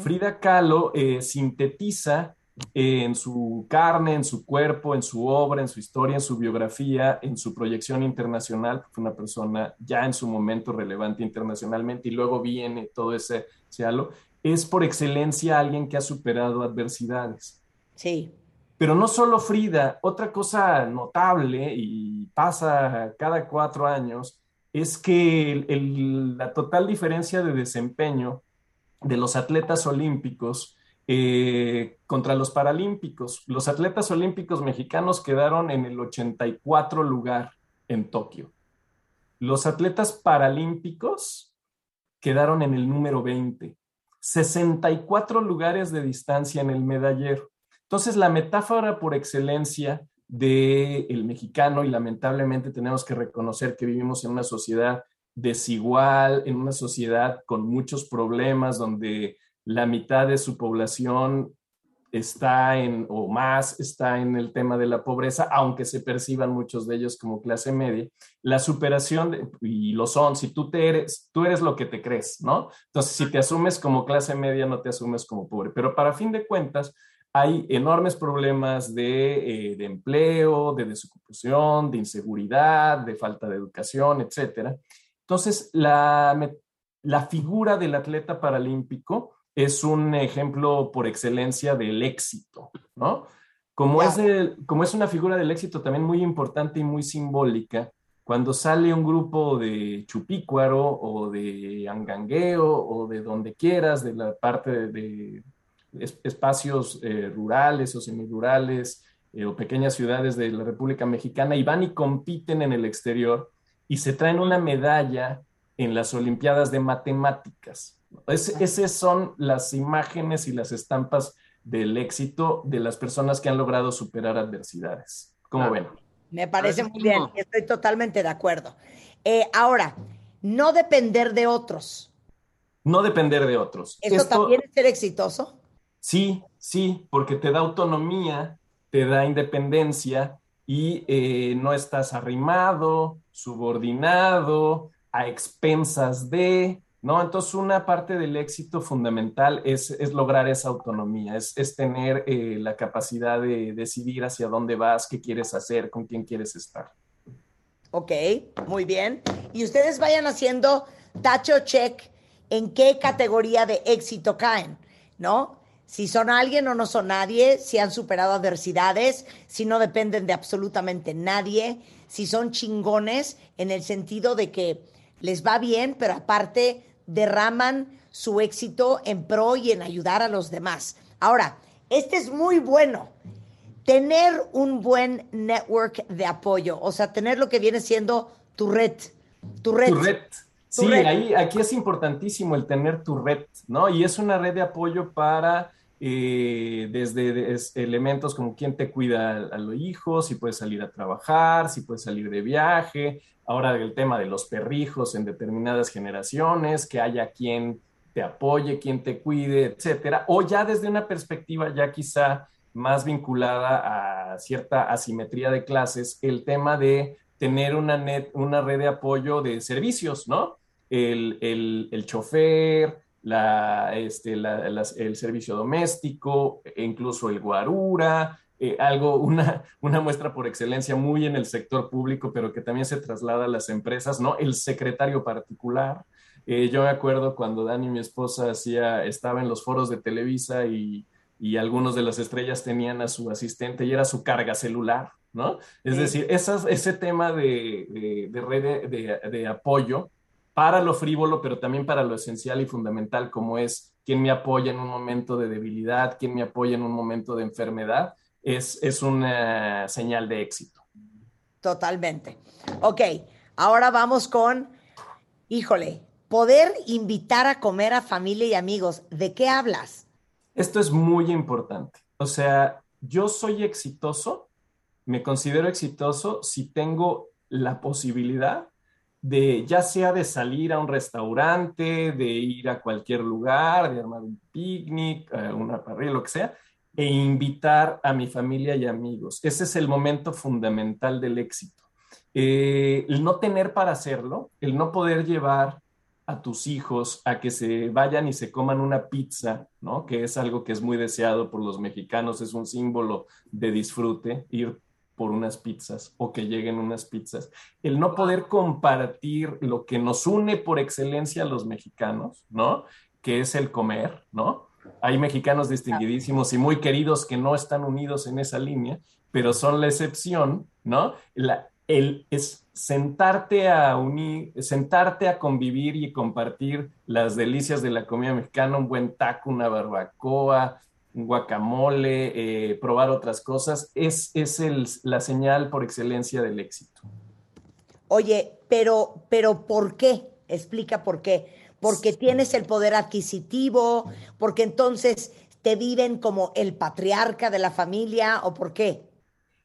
Frida Kahlo eh, sintetiza en su carne, en su cuerpo, en su obra, en su historia, en su biografía, en su proyección internacional, fue una persona ya en su momento relevante internacionalmente y luego viene todo ese, ese halo, es por excelencia alguien que ha superado adversidades. Sí. Pero no solo Frida, otra cosa notable y pasa cada cuatro años es que la total diferencia de desempeño de los atletas olímpicos eh, contra los paralímpicos. Los atletas olímpicos mexicanos quedaron en el 84 lugar en Tokio. Los atletas paralímpicos quedaron en el número 20. 64 lugares de distancia en el medallero. Entonces, la metáfora por excelencia del el mexicano, y lamentablemente tenemos que reconocer que vivimos en una sociedad desigual, en una sociedad con muchos problemas, donde la mitad de su población está en, o más está en el tema de la pobreza, aunque se perciban muchos de ellos como clase media, la superación, y lo son, si tú te eres, tú eres lo que te crees, ¿no? Entonces, si te asumes como clase media, no te asumes como pobre, pero para fin de cuentas, hay enormes problemas de, eh, empleo, de desocupación, de inseguridad, de falta de educación, etcétera. Entonces, la, la figura del atleta paralímpico es un ejemplo por excelencia del éxito, ¿no? Como, es como es una figura del éxito también muy importante y muy simbólica, cuando sale un grupo de chupícuaro o de angangueo o de donde quieras, de la parte de, espacios eh, rurales o semirurales eh, o pequeñas ciudades de la República Mexicana y van y compiten en el exterior y se traen una medalla en las Olimpiadas de Matemáticas. esas son las imágenes y las estampas del éxito de las personas que han logrado superar adversidades. ¿Cómo ven? Me parece muy bien, estoy totalmente de acuerdo. Eh, ahora, no depender de otros. No depender de otros. ¿Eso también es ser exitoso? Sí, sí, porque te da autonomía, te da independencia y eh, no estás arrimado, subordinado, a expensas de, ¿no? Entonces, una parte del éxito fundamental es, lograr esa autonomía, es, tener eh, la capacidad de decidir hacia dónde vas, qué quieres hacer, con quién quieres estar. Ok, muy bien. Y ustedes vayan haciendo tacho check en qué categoría de éxito caen, ¿no? Si son alguien o no son nadie, si han superado adversidades, si no dependen de absolutamente nadie, si son chingones en el sentido de que les va bien, pero aparte derraman su éxito en pro y en ayudar a los demás. Ahora, este es muy bueno. Tener un buen network de apoyo, o sea, tener lo que viene siendo tu red. Tu red. Tu red. sí, ahí, aquí es importantísimo el tener tu red, ¿no? Y es una red de apoyo para eh, desde elementos como quién te cuida a, los hijos, si puedes salir a trabajar, si puedes salir de viaje, ahora el tema de los perrijos en determinadas generaciones, que haya quien te apoye, quien te cuide, etcétera, o ya desde una perspectiva ya quizá más vinculada a cierta asimetría de clases, el tema de tener una, una red de apoyo de servicios, ¿no? El, el, el chofer, la, este, la, el servicio doméstico, e incluso el guarura, eh, algo, una, una muestra por excelencia muy en el sector público, pero que también se traslada a las empresas, ¿no? El secretario particular. Eh, yo me acuerdo cuando Dani, mi esposa, hacía, estaba en los foros de Televisa y, y algunos de las estrellas tenían a su asistente y era su carga celular, ¿no? Es decir, esas, ese tema de, de, de red de, de, apoyo para lo frívolo, pero también para lo esencial y fundamental, como es quién me apoya en un momento de debilidad, quién me apoya en un momento de enfermedad, es, es una señal de éxito. Totalmente. Ok, ahora vamos con, híjole, poder invitar a comer a familia y amigos. ¿De qué hablas? Esto es muy importante. O sea, yo soy exitoso, me considero exitoso si tengo la posibilidad de ya sea de salir a un restaurante, de ir a cualquier lugar, de armar un picnic, una parrilla, lo que sea, e invitar a mi familia y amigos. Ese es el momento fundamental del éxito. Eh, el no tener para hacerlo, el no poder llevar a tus hijos a que se vayan y se coman una pizza, ¿no? Que es algo que es muy deseado por los mexicanos, es un símbolo de disfrute, ir por unas pizzas o que lleguen unas pizzas. El no poder compartir lo que nos une por excelencia a los mexicanos, ¿no? Que es el comer, ¿no? Hay mexicanos distinguidísimos y muy queridos que no están unidos en esa línea, pero son la excepción, ¿no? El, es sentarte a unir, sentarte a convivir y compartir las delicias de la comida mexicana, un buen taco, una barbacoa, guacamole, eh, probar otras cosas, es, es el, la señal por excelencia del éxito. Oye, pero, pero ¿por qué? Explica por qué. Porque tienes el poder adquisitivo, porque entonces te viven como el patriarca de la familia o por qué?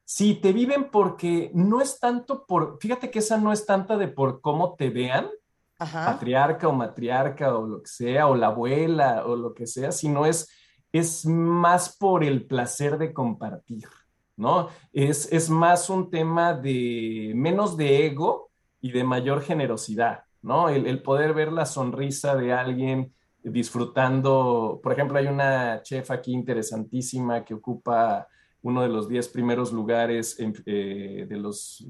Sí, te viven porque no es tanto por, fíjate que esa no es tanta de por cómo te vean, patriarca o matriarca o lo que sea, o la abuela o lo que sea, sino es es más por el placer de compartir, ¿no? Es, es más un tema de menos de ego y de mayor generosidad, ¿no? El, poder ver la sonrisa de alguien disfrutando, por ejemplo, hay una chef aquí interesantísima que ocupa uno de los diez primeros lugares eh, de los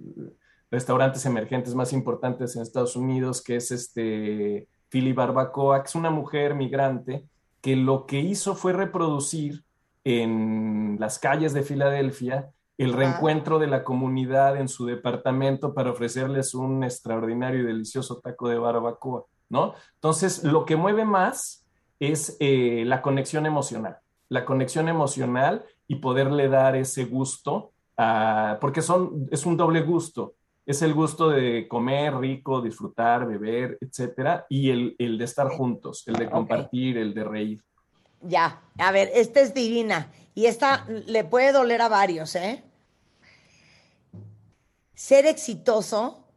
restaurantes emergentes más importantes en Estados Unidos, que es este Philly Barbacoa, que es una mujer migrante que lo que hizo fue reproducir en las calles de Filadelfia el reencuentro de la comunidad en su departamento para ofrecerles un extraordinario y delicioso taco de barbacoa, ¿no? Entonces, lo que mueve más es eh, la conexión emocional, la conexión emocional y poderle dar ese gusto, porque son, es un doble gusto, es el gusto de comer rico, disfrutar, beber, etcétera, y el, el de estar juntos, el de compartir, el de reír. Ya, a ver, esta es divina y esta le puede doler a varios, ¿eh? Ser exitoso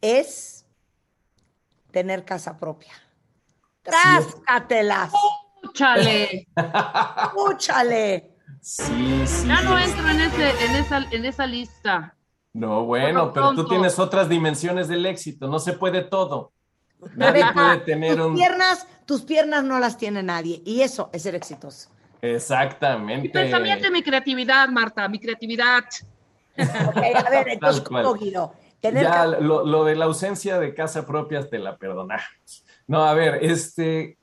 es tener casa propia. Tráscatelas. ¡Úchale! ¡Úchale! Sí, sí. Ya no entro en, ese, en, esa, en esa lista. No, bueno, pero tú tienes otras dimensiones del éxito, no se puede todo. Nadie puede tener tus piernas, tus piernas no las tiene nadie y eso es ser exitoso. Exactamente. Mi pensamiento y mi creatividad, Marta, mi creatividad. a ver, entonces, ¿cómo, Guido? ya, lo, de la ausencia de casa propia te la perdonamos. No, a ver, este,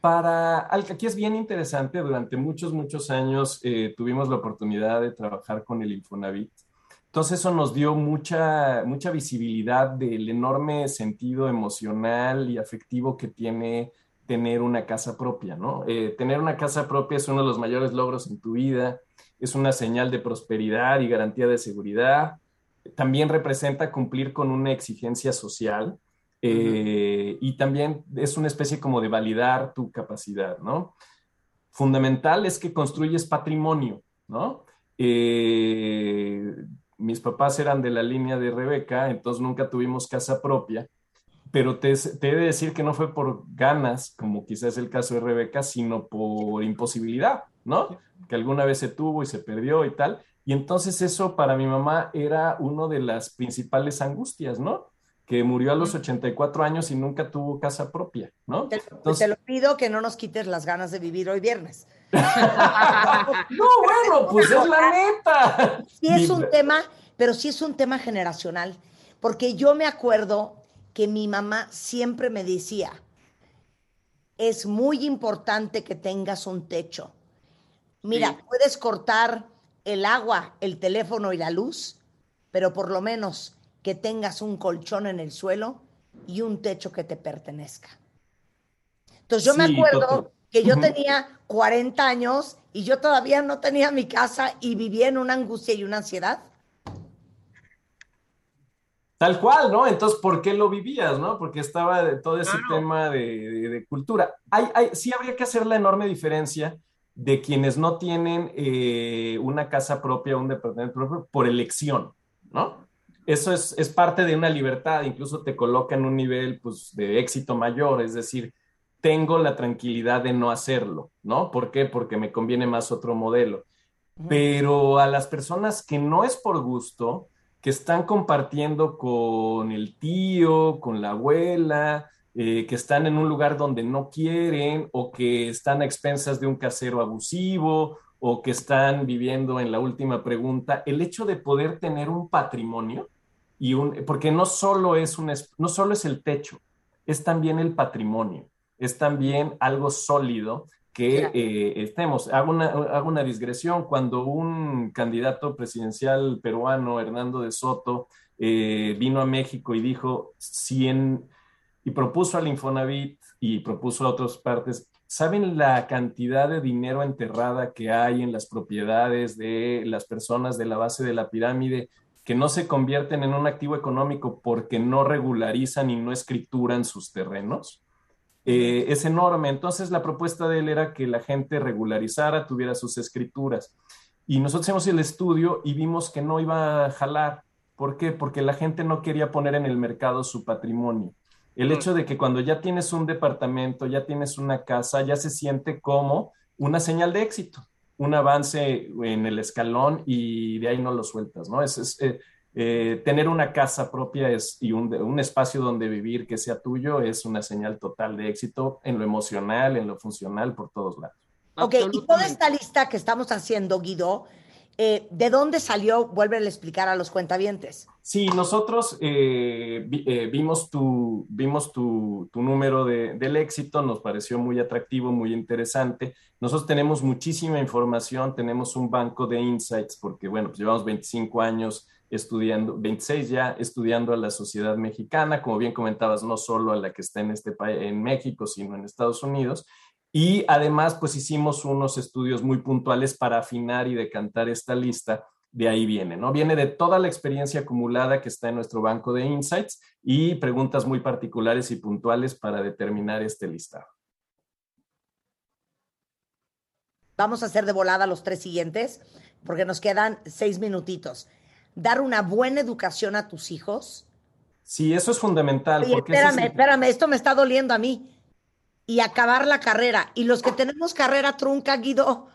para, aquí es bien interesante, durante muchos, muchos años eh, tuvimos la oportunidad de trabajar con el Infonavit entonces eso nos dio mucha, mucha visibilidad del enorme sentido emocional y afectivo que tiene tener una casa propia, ¿no? Eh, tener una casa propia es uno de los mayores logros en tu vida, es una señal de prosperidad y garantía de seguridad, también representa cumplir con una exigencia social eh, y también es una especie como de validar tu capacidad, ¿no? Fundamental es que construyes patrimonio, ¿no? Eh, mis papás eran de la línea de Rebeca, entonces nunca tuvimos casa propia, pero te, te, he de decir que no fue por ganas, como quizás es el caso de Rebeca, sino por imposibilidad, ¿no? Que alguna vez se tuvo y se perdió y tal. Y entonces eso para mi mamá era una de las principales angustias, ¿no? Que murió a los 84 años y nunca tuvo casa propia, ¿no? Te, te lo pido que no nos quites las ganas de vivir hoy viernes. no, bueno, pues es la neta. Sí es un tema, pero sí es un tema generacional, porque yo me acuerdo que mi mamá siempre me decía, es muy importante que tengas un techo. Mira, Sí. puedes cortar el agua, el teléfono y la luz, pero por lo menos que tengas un colchón en el suelo y un techo que te pertenezca. Entonces yo me acuerdo que yo tenía 40 años y yo todavía no tenía mi casa y vivía en una angustia y una ansiedad. Tal cual, ¿no? Entonces, ¿por qué lo vivías, no? Porque estaba de todo ese Claro. tema de, de- de cultura. Hay, hay- sí habría que hacer la enorme diferencia de quienes no tienen eh, una casa propia, un departamento propio, por elección, ¿no? Eso es, es parte de una libertad, incluso te coloca en un nivel, pues, de éxito mayor, es decir, tengo la tranquilidad de no hacerlo, ¿no? ¿Por qué? Porque me conviene más otro modelo. Pero a las personas que no es por gusto, que están compartiendo con el tío, con la abuela, eh, que están en un lugar donde no quieren o que están a expensas de un casero abusivo o que están viviendo en la última pregunta, el hecho de poder tener un patrimonio y un, porque no solo es un, no solo es el techo, es también el patrimonio, es también algo sólido que eh, estemos. Hago una, hago una digresión. Cuando un candidato presidencial peruano, Hernando de Soto, eh, vino a México y dijo, si en- y propuso al Infonavit y propuso a otras partes, ¿saben la cantidad de dinero enterrada que hay en las propiedades de las personas de la base de la pirámide que no se convierten en un activo económico porque no regularizan y no escrituran sus terrenos? Eh, es enorme. Entonces la propuesta de él era que la gente regularizara, tuviera sus escrituras. Y nosotros hicimos el estudio y vimos que no iba a jalar. ¿Por qué? Porque la gente no quería poner en el mercado su patrimonio. El hecho de que cuando ya tienes un departamento, ya tienes una casa, ya se siente como una señal de éxito, un avance en el escalón y de ahí no lo sueltas, ¿no? Es, es, eh, eh, tener una casa propia es, y un, un, espacio donde vivir que sea tuyo es una señal total de éxito en lo emocional, en lo funcional, por todos lados. Ok, y toda esta lista que estamos haciendo, Guido, eh, ¿de dónde salió? Vuelve a explicar a los cuentavientes. Sí, nosotros eh, vi, eh, vimos, tu, vimos tu, tu número de, del éxito, nos pareció muy atractivo, muy interesante. Nosotros tenemos muchísima información, tenemos un banco de insights, porque bueno, pues llevamos 25 años estudiando, 26 ya estudiando a la sociedad mexicana, como bien comentabas, no solo a la que está en este país, en México, sino en Estados Unidos. Y además, pues hicimos unos estudios muy puntuales para afinar y decantar esta lista. De ahí viene, ¿no? Viene de toda la experiencia acumulada que está en nuestro banco de insights y preguntas muy particulares y puntuales para determinar este listado. Vamos a hacer de volada los tres siguientes, porque nos quedan seis minutitos. Dar una buena educación a tus hijos. Sí, eso es fundamental. Porque espérame, es... espérame, esto me está doliendo a mí. Y acabar la carrera. Y los que tenemos carrera trunca, Guido.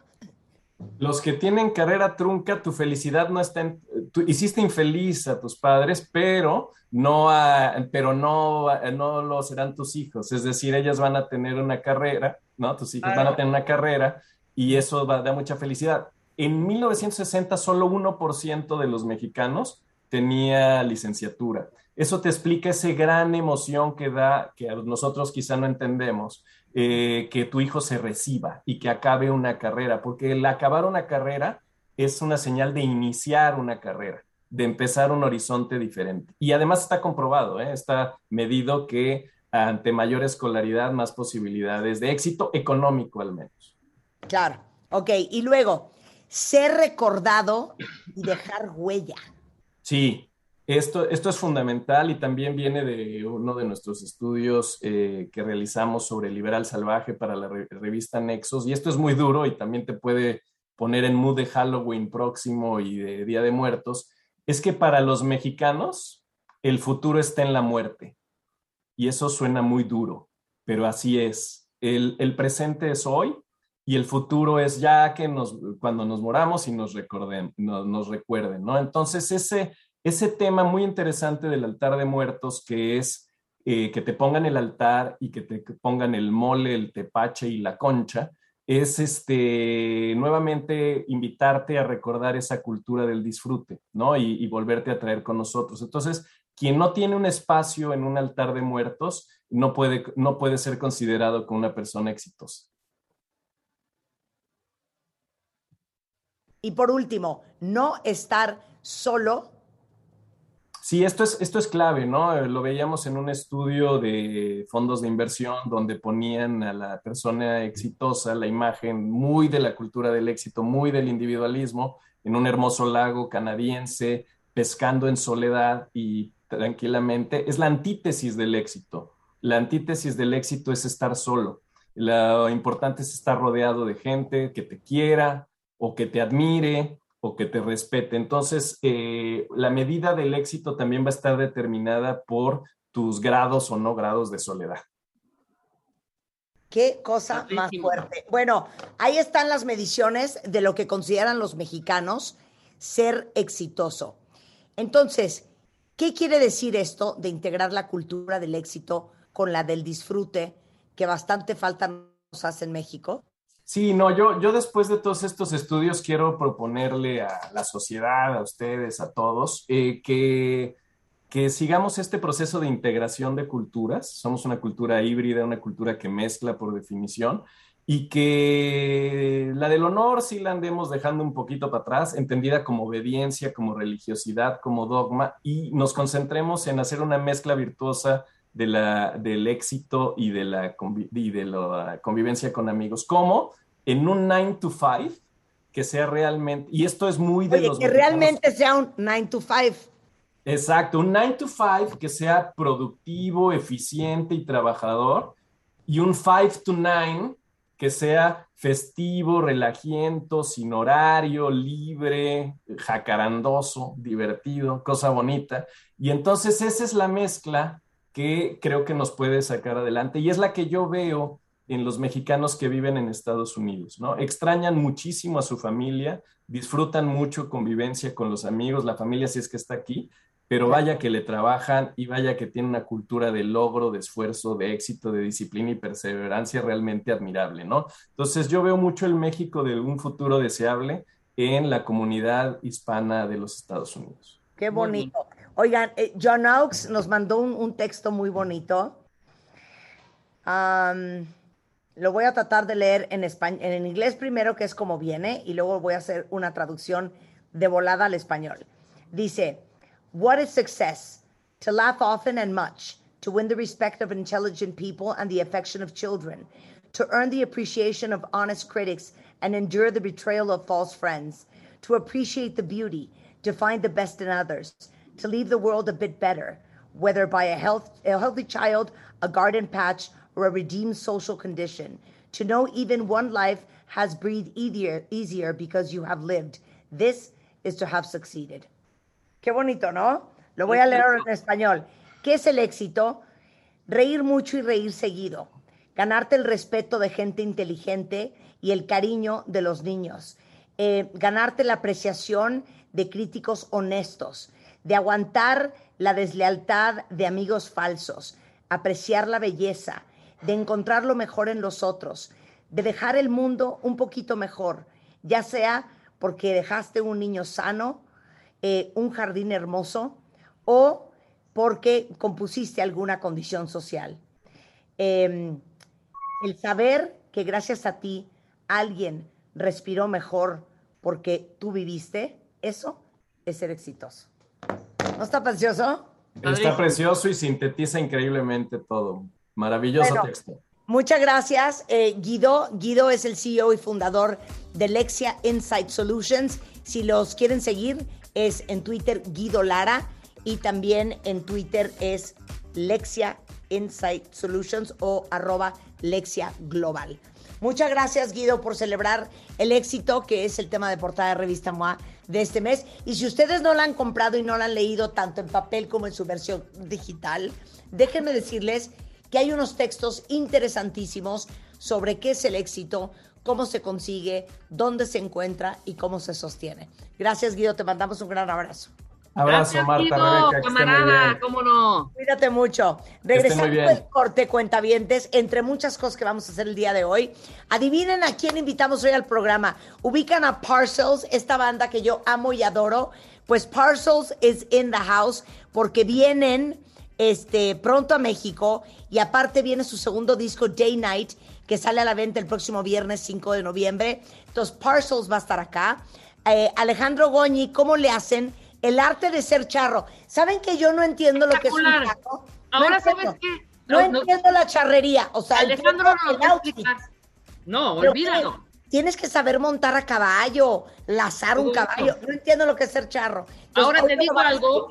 Los que tienen carrera trunca, tu felicidad no está en... Tú hiciste infeliz a tus padres, pero no, a, pero no, no lo serán tus hijos. Es decir, ellas van a tener una carrera, ¿no? Tus hijos van a tener una carrera y eso va a dar mucha felicidad. En 1960 solo 1% de los mexicanos tenía licenciatura. Eso te explica esa gran emoción que da, que nosotros quizá no entendemos, eh, que tu hijo se reciba y que acabe una carrera, porque el acabar una carrera es una señal de iniciar una carrera, de empezar un horizonte diferente. Y además está comprobado, ¿eh? está medido que ante mayor escolaridad, más posibilidades de éxito económico al menos. Claro, ok. Y luego, ser recordado y dejar huella. Sí, esto, esto es fundamental y también viene de uno de nuestros estudios eh, que realizamos sobre Liberal Salvaje para la re revista Nexos. Y esto es muy duro y también te puede poner en mood de Halloween próximo y de Día de Muertos. Es que para los mexicanos el futuro está en la muerte. Y eso suena muy duro, pero así es. El, el presente es hoy y el futuro es ya que nos, cuando nos moramos y nos, nos, recuerden, ¿no? Entonces, ese, ese tema muy interesante del altar de muertos que es eh, que te pongan el altar y que te pongan el mole, el tepache y la concha, es este, nuevamente invitarte a recordar esa cultura del disfrute, ¿no? Y, y, volverte a traer con nosotros. Entonces, quien no tiene un espacio en un altar de muertos, no puede, no puede ser considerado como una persona exitosa. Y por último, no estar solo. Sí, esto es, esto es clave, ¿no? Eh, lo veíamos en un estudio de fondos de inversión donde ponían a la persona exitosa la imagen muy de la cultura del éxito, muy del individualismo, en un hermoso lago canadiense, pescando en soledad y tranquilamente. Es la antítesis del éxito. La antítesis del éxito es estar solo. Lo importante es estar rodeado de gente que te quiera, o que te admire o que te respete. Entonces, eh, la medida del éxito también va a estar determinada por tus grados o no grados de soledad. Qué cosa más fuerte. Bueno, ahí están las mediciones de lo que consideran los mexicanos ser exitoso. Entonces, ¿qué quiere decir esto de integrar la cultura del éxito con la del disfrute que bastante falta nos hace en México? Sí, no, yo, yo después de todos estos estudios quiero proponerle a la sociedad, a ustedes, a todos, eh, que, que sigamos este proceso de integración de culturas. Somos una cultura híbrida, una cultura que mezcla por definición y que la del honor sí la andemos dejando un poquito para atrás, entendida como obediencia, como religiosidad, como dogma, y nos concentremos en hacer una mezcla virtuosa de la, del éxito y de, la, y de la convivencia con amigos. ¿Cómo? En un 9 to 5, que sea realmente, y esto es muy de Oye, que realmente sea un 9 to 5. Exacto, un 9 to 5 que sea productivo, eficiente y trabajador, y un 5 to 9 que sea festivo, relajiento, sin horario, libre, jacarandoso, divertido, cosa bonita. Y entonces esa es la mezcla que creo que nos puede sacar adelante y es la que yo veo en los mexicanos que viven en Estados Unidos, ¿no? Extrañan muchísimo a su familia, disfrutan mucho convivencia con los amigos, la familia si es que está aquí, pero vaya que le trabajan y vaya que tiene una cultura de logro, de esfuerzo, de éxito, de disciplina y perseverancia realmente admirable, ¿no? Entonces yo veo mucho el México de un futuro deseable en la comunidad hispana de los Estados Unidos. Qué bonito. Oigan, eh, John Oaks nos mandó un, texto muy bonito. lo voy a tratar de leer en, español, en inglés primero, que es como viene, y luego voy a hacer una traducción de volada al español. Dice, What is success? To laugh often and much, to win the respect of intelligent people and the affection of children, to earn the appreciation of honest critics and endure the betrayal of false friends, to appreciate the beauty, to find the best in others to leave the world a bit better, whether by a, health, a healthy child, a garden patch, or a redeemed social condition. To know even one life has breathed easier, easier because you have lived. This is to have succeeded. Qué bonito, ¿no? Lo voy a leer en español. ¿Qué es el éxito? Reír mucho y reír seguido. Ganarte el respeto de gente inteligente y el cariño de los niños. Eh, ganarte la apreciación de críticos honestos de aguantar la deslealtad de amigos falsos, apreciar la belleza, de encontrar lo mejor en los otros, de dejar el mundo un poquito mejor, ya sea porque dejaste un niño sano, eh, un jardín hermoso o porque compusiste alguna condición social. Em, el saber que gracias a ti alguien respiró mejor porque tú viviste, eso es ser exitoso. ¿No está precioso? Está precioso y sintetiza increíblemente todo. Maravilloso texto. Muchas gracias, eh, Guido. Guido es el CEO y fundador de Lexia Insight Solutions. Si los quieren seguir, es en Twitter Guido Lara y también en Twitter es Lexia Insight Solutions o arroba Lexia Global. Muchas gracias, Guido, por celebrar el éxito que es el tema de portada de revista MOA de este mes. Y si ustedes no la han comprado y no la han leído tanto en papel como en su versión digital, déjenme decirles que hay unos textos interesantísimos sobre qué es el éxito cómo se consigue, dónde se encuentra y cómo se sostiene. Gracias, Guido. Te mandamos un gran abrazo. Abrazo, Gracias, Marta, Rebeca, camarada, cómo no. Cuídate mucho. Regresando del corte, cuentavientes, entre muchas cosas que vamos a hacer el día de hoy, adivinen a quién invitamos hoy al programa. Ubican a Parcels, esta banda que yo amo y adoro. Pues Parcels is in the house porque vienen este, pronto a México y aparte viene su segundo disco, Day Night, que sale a la venta el próximo viernes 5 de noviembre. Entonces, Parcels va a estar acá. Eh, Alejandro Goñi, ¿cómo le hacen? El arte de ser charro. ¿Saben que yo no entiendo lo que es un charro? Ahora, entiendo. ¿sabes qué? No, entiendo la charrería. O sea, Alejandro no lo explicar. No, olvídalo. Tienes que saber montar a caballo, lazar un caballo. No entiendo lo que es ser charro. Entonces, Ahora te digo algo.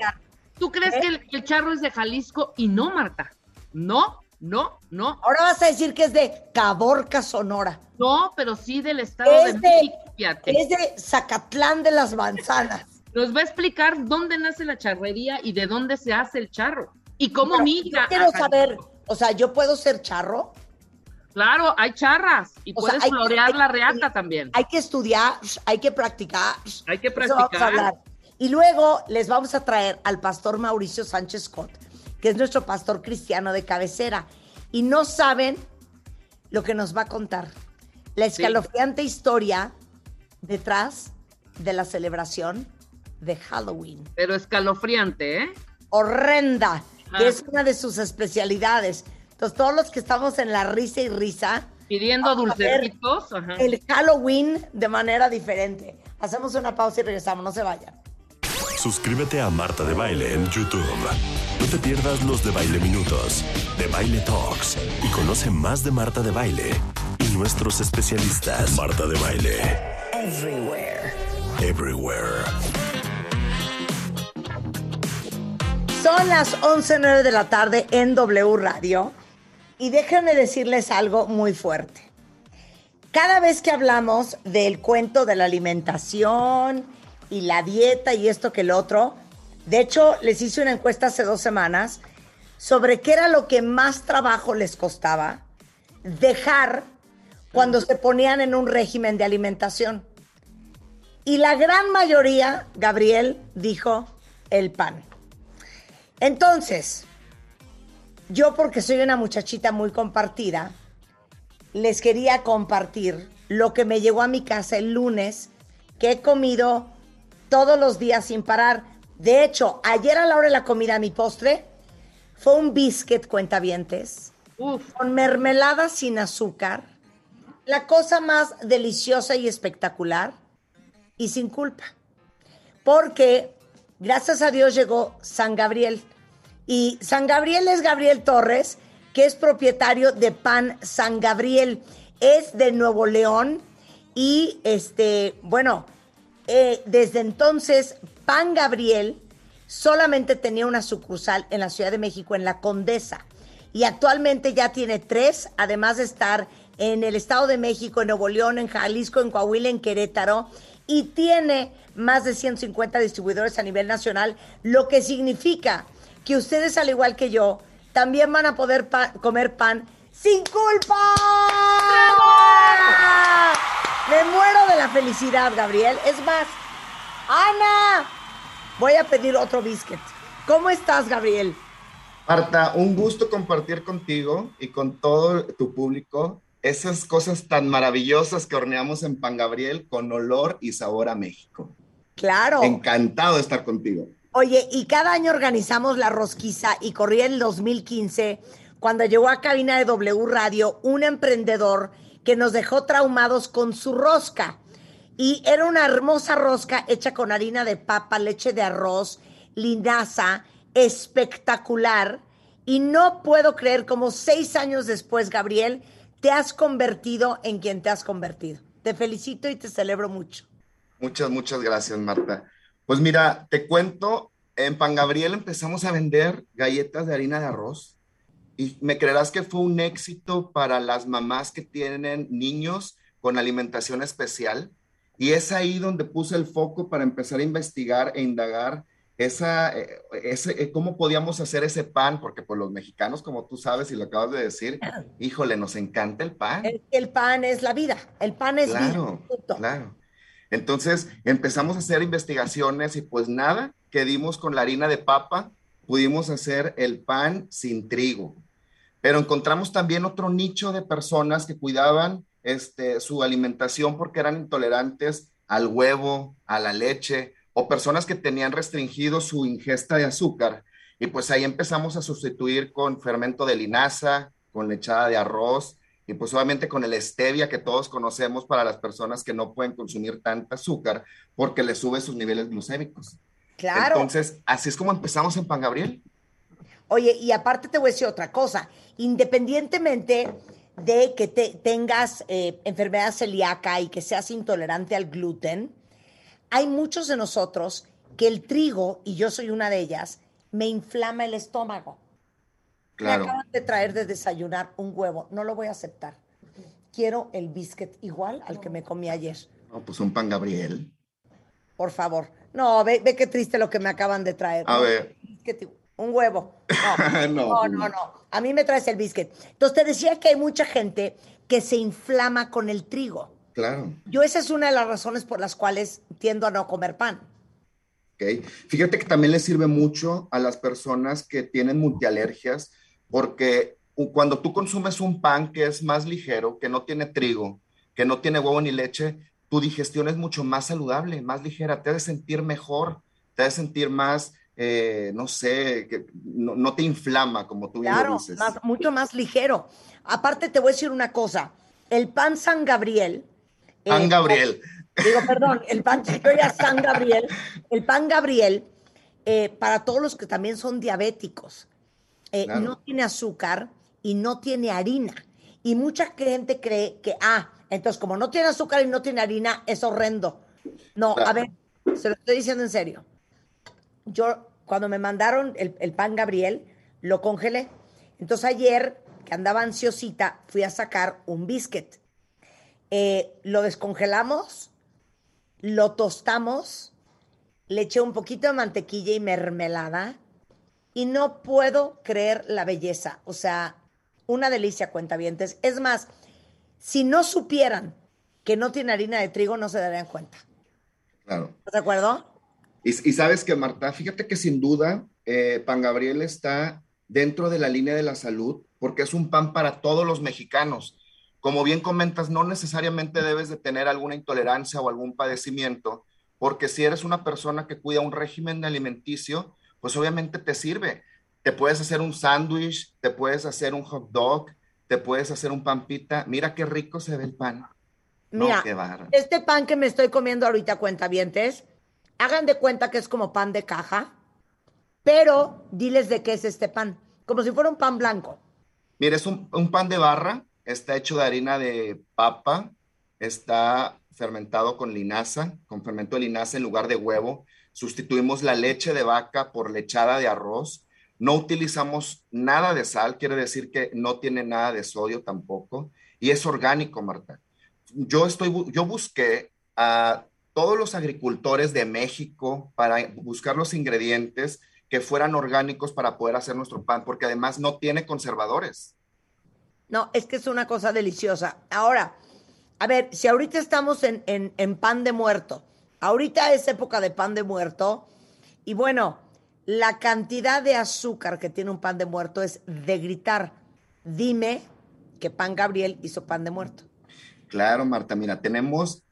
¿Tú crees ¿Eh? que el, charro es de Jalisco y no, Marta? No, no, no, Ahora vas a decir que es de Caborca, Sonora. no, pero sí del Estado Es de de- México, fíjate. Es de Zacatlán de las Manzanas. Nos va a explicar dónde nace la charrería y de dónde se hace el charro. Y cómo Pero migra. Yo quiero saber, o sea, ¿yo puedo ser charro? Claro, hay charras y O sea, puedes hay- florear hay- la reata también. Hay que estudiar, hay que practicar. Hay que Eso vamos a practicar. hablar. Y luego les vamos a traer al pastor Mauricio Sánchez Scott, que es nuestro pastor cristiano de cabecera. Y no saben lo que nos va a contar. La escalofriante historia detrás de la celebración de Halloween. Pero escalofriante, ¿eh? Horrenda, que Ah. es una de sus especialidades. Entonces, todos los que estamos en la risa y risa, Pidiendo dulcecitos. Ajá. el Halloween de manera diferente. Hacemos una pausa y regresamos, no se vayan. Suscríbete a Marta de Baile en YouTube. No te pierdas los de Baile Minutos, de Baile Talks y conoce más de Marta de Baile y nuestros especialistas. Marta de Baile, Everywhere. everywhere. Son las 11.09 de la tarde en W Radio y déjenme decirles algo muy fuerte. Cada vez que hablamos del cuento de la alimentación y la dieta y esto que el otro, de hecho les hice una encuesta hace dos semanas sobre qué era lo que más trabajo les costaba dejar cuando se ponían en un régimen de alimentación. Y la gran mayoría, Gabriel, dijo el pan. Entonces, yo porque soy una muchachita muy compartida, les quería compartir lo que me llegó a mi casa el lunes, que he comido todos los días sin parar. De hecho, ayer a la hora de la comida, mi postre fue un biscuit cuentavientes Uf, con mermelada sin azúcar, la cosa más deliciosa y espectacular y sin culpa. Porque gracias a Dios llegó San Gabriel. Y San Gabriel es Gabriel Torres, que es propietario de Pan San Gabriel. Es de Nuevo León y este, bueno, eh, desde entonces Pan Gabriel solamente tenía una sucursal en la Ciudad de México, en la Condesa. Y actualmente ya tiene tres, además de estar en el Estado de México, en Nuevo León, en Jalisco, en Coahuila, en Querétaro. Y tiene más de 150 distribuidores a nivel nacional, lo que significa que ustedes, al igual que yo, también van a poder pa- comer pan sin culpa. Me muero de la felicidad, Gabriel. Es más, Ana, voy a pedir otro biscuit. ¿Cómo estás, Gabriel? Marta, un gusto compartir contigo y con todo tu público esas cosas tan maravillosas que horneamos en Pan Gabriel con olor y sabor a México. Claro. Encantado de estar contigo. Oye, y cada año organizamos la rosquiza y corría el 2015 cuando llegó a cabina de W Radio un emprendedor que nos dejó traumados con su rosca. Y era una hermosa rosca hecha con harina de papa, leche de arroz, linaza, espectacular. Y no puedo creer cómo seis años después, Gabriel, te has convertido en quien te has convertido. Te felicito y te celebro mucho. Muchas, muchas gracias, Marta. Pues mira, te cuento, en Pan Gabriel empezamos a vender galletas de harina de arroz y me creerás que fue un éxito para las mamás que tienen niños con alimentación especial. Y es ahí donde puse el foco para empezar a investigar e indagar esa, eh, ese, eh, cómo podíamos hacer ese pan, porque pues los mexicanos, como tú sabes y lo acabas de decir, híjole, nos encanta el pan. El, el pan es la vida, el pan es claro, vida. Claro. Entonces empezamos a hacer investigaciones y pues nada, que dimos con la harina de papa, pudimos hacer el pan sin trigo. Pero encontramos también otro nicho de personas que cuidaban este, su alimentación porque eran intolerantes al huevo, a la leche, o personas que tenían restringido su ingesta de azúcar. Y pues ahí empezamos a sustituir con fermento de linaza, con lechada de arroz y pues obviamente con el stevia que todos conocemos para las personas que no pueden consumir tanta azúcar porque le sube sus niveles glucémicos. Claro. Entonces, así es como empezamos en Pan Gabriel. Oye, y aparte te voy a decir otra cosa, independientemente de que te, tengas eh, enfermedad celíaca y que seas intolerante al gluten, hay muchos de nosotros que el trigo, y yo soy una de ellas, me inflama el estómago. Claro. Me acaban de traer de desayunar un huevo, no lo voy a aceptar. Quiero el biscuit igual al que me comí ayer. No, pues un pan Gabriel. Por favor. No, ve, ve qué triste lo que me acaban de traer. A ver. biscuit, un huevo. No, No, no, no, no. A mí me traes el biscuit. Entonces te decía que hay mucha gente que se inflama con el trigo. Claro. Yo esa es una de las razones por las cuales tiendo a no comer pan. ¿ok? Fíjate que también le sirve mucho a las personas que tienen multialergias, porque cuando tú consumes un pan que es más ligero, que no tiene trigo, que no tiene huevo ni leche, tu digestión es mucho más saludable, más ligera, te hace sentir mejor, te hace sentir más, eh, no sé, que no, no te inflama, como tú bien lo Claro, dices. más- mucho más ligero. Aparte te voy a decir una cosa. El pan San Gabriel. Pan Gabriel. Digo, perdón, el pan ya San Gabriel. El pan Gabriel, eh, para todos los que también son diabéticos, eh, Claro. no tiene azúcar y no tiene harina. Y mucha gente cree que, ah, entonces como no tiene azúcar y no tiene harina, es horrendo. No, a ver, se lo estoy diciendo en serio. Yo, cuando me mandaron el, el pan Gabriel, lo congelé. Entonces ayer, que andaba ansiosita, fui a sacar un biscuit. Eh, lo descongelamos, lo tostamos, le eché un poquito de mantequilla y mermelada y no puedo creer la belleza. O sea, una delicia, cuentavientes. Es más, si no supieran que no tiene harina de trigo, no se darían cuenta. Claro. ¿Estás de acuerdo? Y, y sabes que, Marta, fíjate que sin duda, eh, Pan Gabriel está dentro de la línea de la salud porque es un pan para todos los mexicanos. Como bien comentas, no necesariamente debes de tener alguna intolerancia o algún padecimiento, porque si eres una persona que cuida un régimen alimenticio, pues obviamente te sirve. Te puedes hacer un sándwich, te puedes hacer un hot dog, te puedes hacer un pampita. Mira qué rico se ve el pan. No, Mira, qué bárbaro. este pan que me estoy comiendo ahorita, cuentavientes, hagan de cuenta que es como pan de caja, pero diles de qué es este pan, como si fuera un pan blanco. Mira, es un, un pan de barra, está hecho de harina de papa, está fermentado con linaza, con fermento de linaza en lugar de huevo. Sustituimos la leche de vaca por lechada de arroz. No utilizamos nada de sal, quiere decir que no tiene nada de sodio tampoco. Y es orgánico, Marta. Yo, estoy, yo busqué a todos los agricultores de México para buscar los ingredientes que fueran orgánicos para poder hacer nuestro pan, porque además no tiene conservadores. No, es que es una cosa deliciosa. Ahora, a ver, si ahorita estamos en, en- en pan de muerto, ahorita es época de pan de muerto, y bueno, la cantidad de azúcar que tiene un pan de muerto es de gritar, dime que pan Gabriel hizo pan de muerto. Claro, Marta, mira, tenemos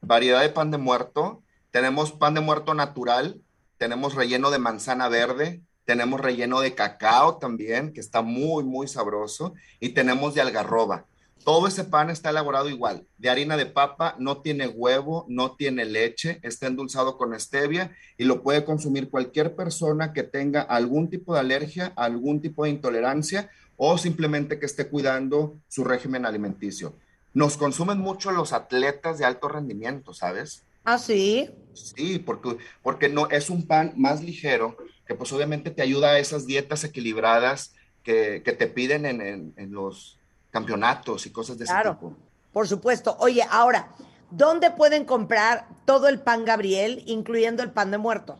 variedad de pan de muerto, tenemos pan de muerto natural, tenemos relleno de manzana verde, tenemos relleno de cacao también, que está muy, muy sabroso, y tenemos de algarroba. Todo ese pan está elaborado igual, de harina de papa, no tiene huevo, no tiene leche, está endulzado con stevia y lo puede consumir cualquier persona que tenga algún tipo de alergia, algún tipo de intolerancia o simplemente que esté cuidando su régimen alimenticio. Nos consumen mucho los atletas de alto rendimiento, ¿sabes? Ah, sí. Sí, porque, porque no, es un pan más ligero que pues obviamente te ayuda a esas dietas equilibradas que, que te piden en, en- en los campeonatos y cosas de Claro. ese tipo. Por supuesto. Oye, ahora, ¿dónde pueden comprar todo el pan Gabriel, incluyendo el pan de muerto?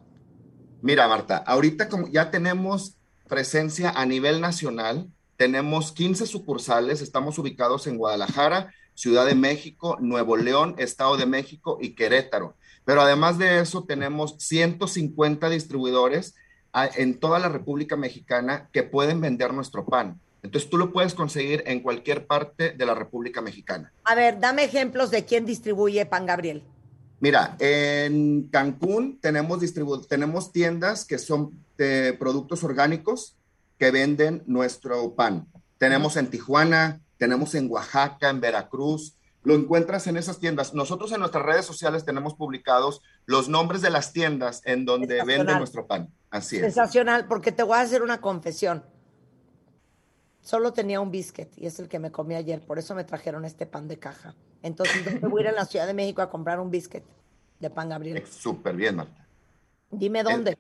Mira, Marta, ahorita como ya tenemos presencia a nivel nacional, tenemos 15 sucursales, estamos ubicados en Guadalajara, Ciudad de México, Nuevo León, Estado de México y Querétaro. Pero además de eso, tenemos 150 distribuidores a- en toda la República Mexicana que pueden vender nuestro pan. Entonces tú lo puedes conseguir en cualquier parte de la República Mexicana. A ver, dame ejemplos de quién distribuye Pan Gabriel. Mira, en Cancún tenemos, distribu- tenemos tiendas que son de productos orgánicos que venden nuestro pan. Tenemos en Tijuana, tenemos en Oaxaca, en Veracruz. Lo encuentras en esas tiendas. Nosotros en nuestras redes sociales tenemos publicados los nombres de las tiendas en donde venden nuestro pan. Así es. Sensacional, porque te voy a hacer una confesión. Solo tenía un biscuit y es el que me comí ayer, por eso me trajeron este pan de caja. Entonces, ¿dónde voy a ir a la Ciudad de México a comprar un biscuit de pan Gabriel? Súper bien, Marta. Dime dónde.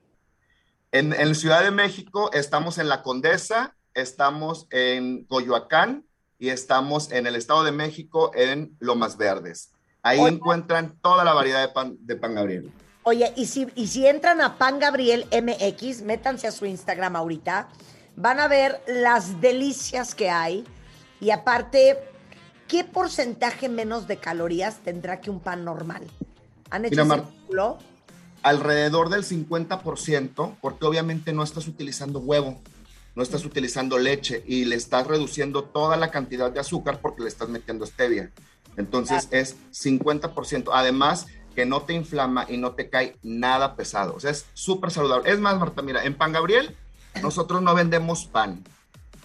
En, en Ciudad de México estamos en La Condesa, estamos en Coyoacán y estamos en el Estado de México en Lomas Verdes. Ahí Oye. encuentran toda la variedad de pan, de pan Gabriel. Oye, y si, y si entran a Pan Gabriel MX, métanse a su Instagram ahorita, van a ver las delicias que hay. Y aparte, ¿qué porcentaje menos de calorías tendrá que un pan normal? ¿Han hecho Mira, ese? Alrededor del 50%, porque obviamente no estás utilizando huevo, no estás utilizando leche y le estás reduciendo toda la cantidad de azúcar porque le estás metiendo stevia. Entonces es 50%. Además, que no te inflama y no te cae nada pesado. O sea, es súper saludable. Es más, Marta, mira, en Pan Gabriel nosotros no vendemos pan.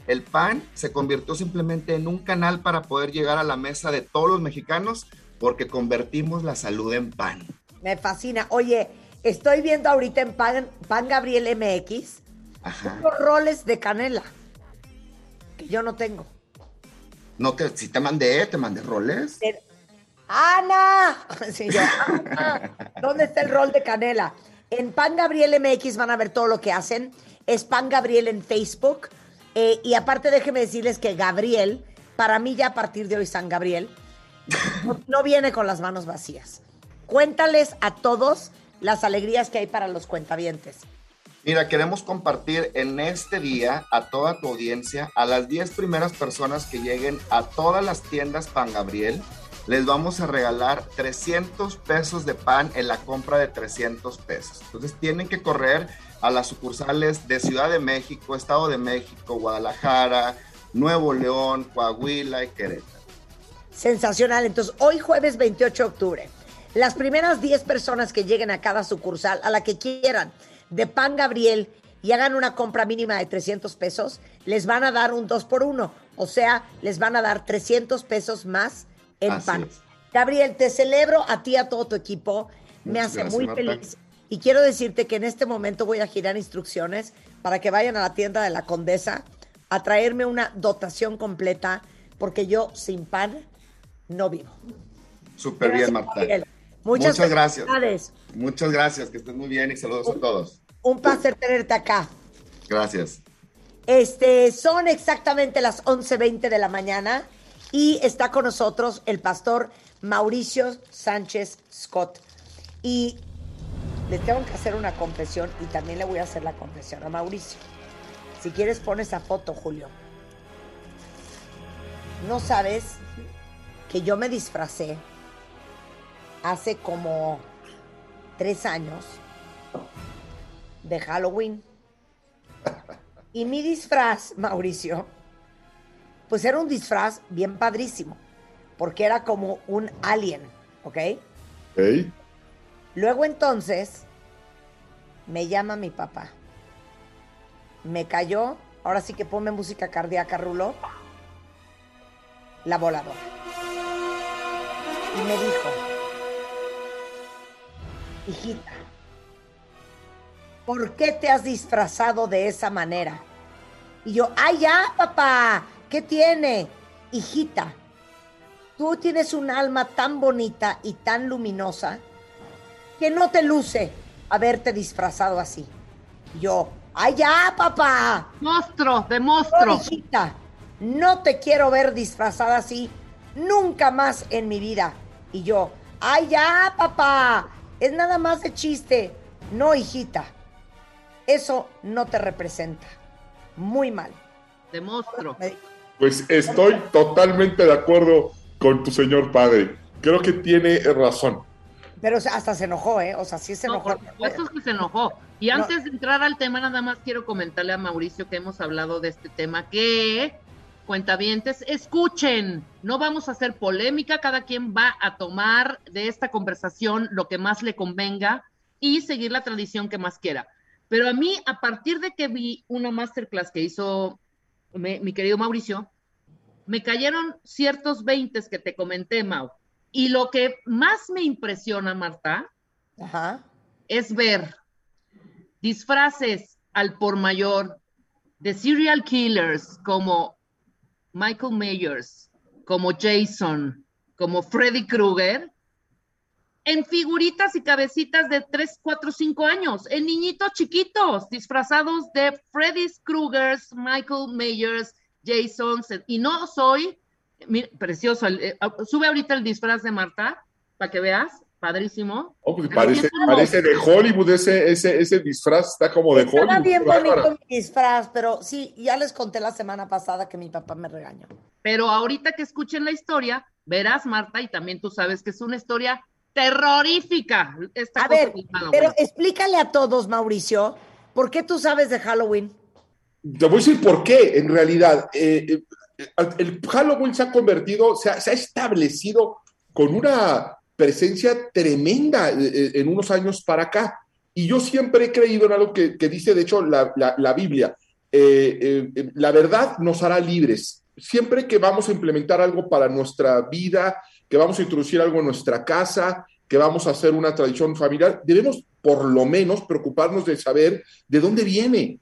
El pan se convirtió simplemente en un canal para poder llegar a la mesa de todos los mexicanos porque convertimos la salud en pan. Me fascina. Oye, estoy viendo ahorita en Pan, Pan Gabriel MX Ajá. unos roles de canela que yo no tengo. No te, si te mandé, te mandé roles. De- ¡Ana! "Ana, ¿Dónde está el rol de canela? En Pan Gabriel MX van a ver todo lo que hacen. Es Pan Gabriel en Facebook. Eh, y aparte, déjenme decirles que Gabriel, para mí ya a partir de hoy San Gabriel, no, no viene con las manos vacías. Cuéntales a todos las alegrías que hay para los cuentavientes. Mira, queremos compartir en este día a toda tu audiencia, a las 10 primeras personas que lleguen a todas las tiendas Pan Gabriel, les vamos a regalar 300 pesos de pan en la compra de 300 pesos. Entonces tienen que correr a las sucursales de Ciudad de México, Estado de México, Guadalajara, Nuevo León, Coahuila y Querétaro. Sensacional. Entonces, hoy jueves 28 de octubre, las primeras 10 personas que lleguen a cada sucursal, a la que quieran, de Pan Gabriel y hagan una compra mínima de 300 pesos, les van a dar un 2 por 1. O sea, les van a dar 300 pesos más en Así pan. es. Gabriel, te celebro a ti y a todo tu equipo. Me Muchas hace gracias, muy Marta. feliz. Y quiero decirte que en este momento voy a girar instrucciones para que vayan a la tienda de la Condesa a traerme una dotación completa, porque yo sin pan no vivo. Súper bien, Marta. Gabriel. Muchas, Muchas gracias. Muchas gracias, que estés muy bien y saludos a todos. Un placer tenerte acá. Gracias. Este, son exactamente las 11.20 de la mañana y está con nosotros el pastor Mauricio Sánchez Scott. Y le tengo que hacer una confesión y también le voy a hacer la confesión a Mauricio. Si quieres, pon esa foto, Julio. No sabes que yo me disfracé hace como tres años de Halloween. Y mi disfraz, Mauricio, pues era un disfraz bien padrísimo, porque era como un alien, ¿ok? Luego entonces me llama mi papá. Me cayó, ahora sí que ponme música cardíaca, Rulo, la voladora. Y me dijo, hijita, ¿por qué te has disfrazado de esa manera? Y yo, ay ya, papá, ¿qué tiene? Hijita, tú tienes un alma tan bonita y tan luminosa que no te luce haberte disfrazado así. Yo, ay ya, papá, Monstruo, de no, monstruo. hijita, no te quiero ver disfrazada así nunca más en mi vida. Y yo, ay ya, papá, es nada más de chiste. No, hijita, eso no te representa. Muy mal. De monstruo. Pues estoy totalmente de acuerdo con tu señor padre. Creo que tiene razón. Pero hasta se enojó, ¿eh? O sea, sí se No, enojó. por supuesto que se enojó. Y No. antes de entrar al tema, nada más quiero comentarle a Mauricio que hemos hablado de este tema, que cuentavientes, escuchen, no vamos a hacer polémica, cada quien va a tomar de esta conversación lo que más le convenga y seguir la tradición que más quiera. Pero a mí, a partir de que vi una masterclass que hizo me- mi querido Mauricio, me cayeron ciertos veintes que te comenté, Mau. Y lo que más me impresiona, Marta, Ajá. es ver disfraces al por mayor de serial killers como Michael Myers, como Jason, como Freddy Krueger, en figuritas y cabecitas de 3, 4, 5 años, en niñitos chiquitos, disfrazados de Freddy Kruegers, Michael Myers, Jason, y no soy, mira, precioso, eh, sube ahorita el disfraz de Marta, para que veas, padrísimo. Oh, pues Pero parece, de Hollywood, ese, ese, ese disfraz está como de Estaba Hollywood. bien Bárbara. bonito mi disfraz, pero sí, ya les conté la semana pasada que mi papá me regañó. Pero ahorita que escuchen la historia, verás, Marta, y también tú sabes que es una historia terrorífica. Esta A cosa ver, pero explícale a todos, Mauricio, ¿por qué tú sabes de Halloween? Te voy a decir por qué, en realidad. eh, eh, el Halloween se ha convertido, se ha, se ha establecido con una presencia tremenda eh, en unos años para acá. Y yo siempre he creído en algo que, que dice, de hecho, la, la- la Biblia. Eh, eh, eh, la verdad nos hará libres. Siempre que vamos a implementar algo para nuestra vida, que vamos a introducir algo en nuestra casa, que vamos a hacer una tradición familiar, debemos por lo menos preocuparnos de saber de dónde viene,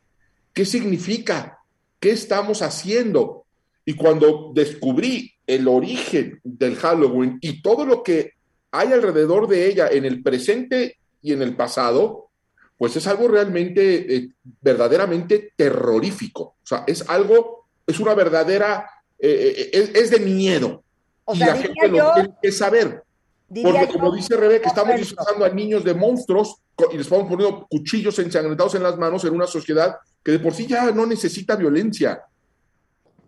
qué significa, qué estamos haciendo. Y cuando descubrí el origen del Halloween y todo lo que hay alrededor de ella en el presente y en el pasado, pues es algo realmente, eh, verdaderamente terrorífico. O sea, es algo, es una verdadera, eh, eh, es, es de miedo. O y la gente lo tiene que saber. Porque yo- como dice Rebeca, estamos Correcto. disfrazando a niños de monstruos y les estamos poniendo cuchillos ensangrentados en las manos en una sociedad que de por sí ya no necesita violencia.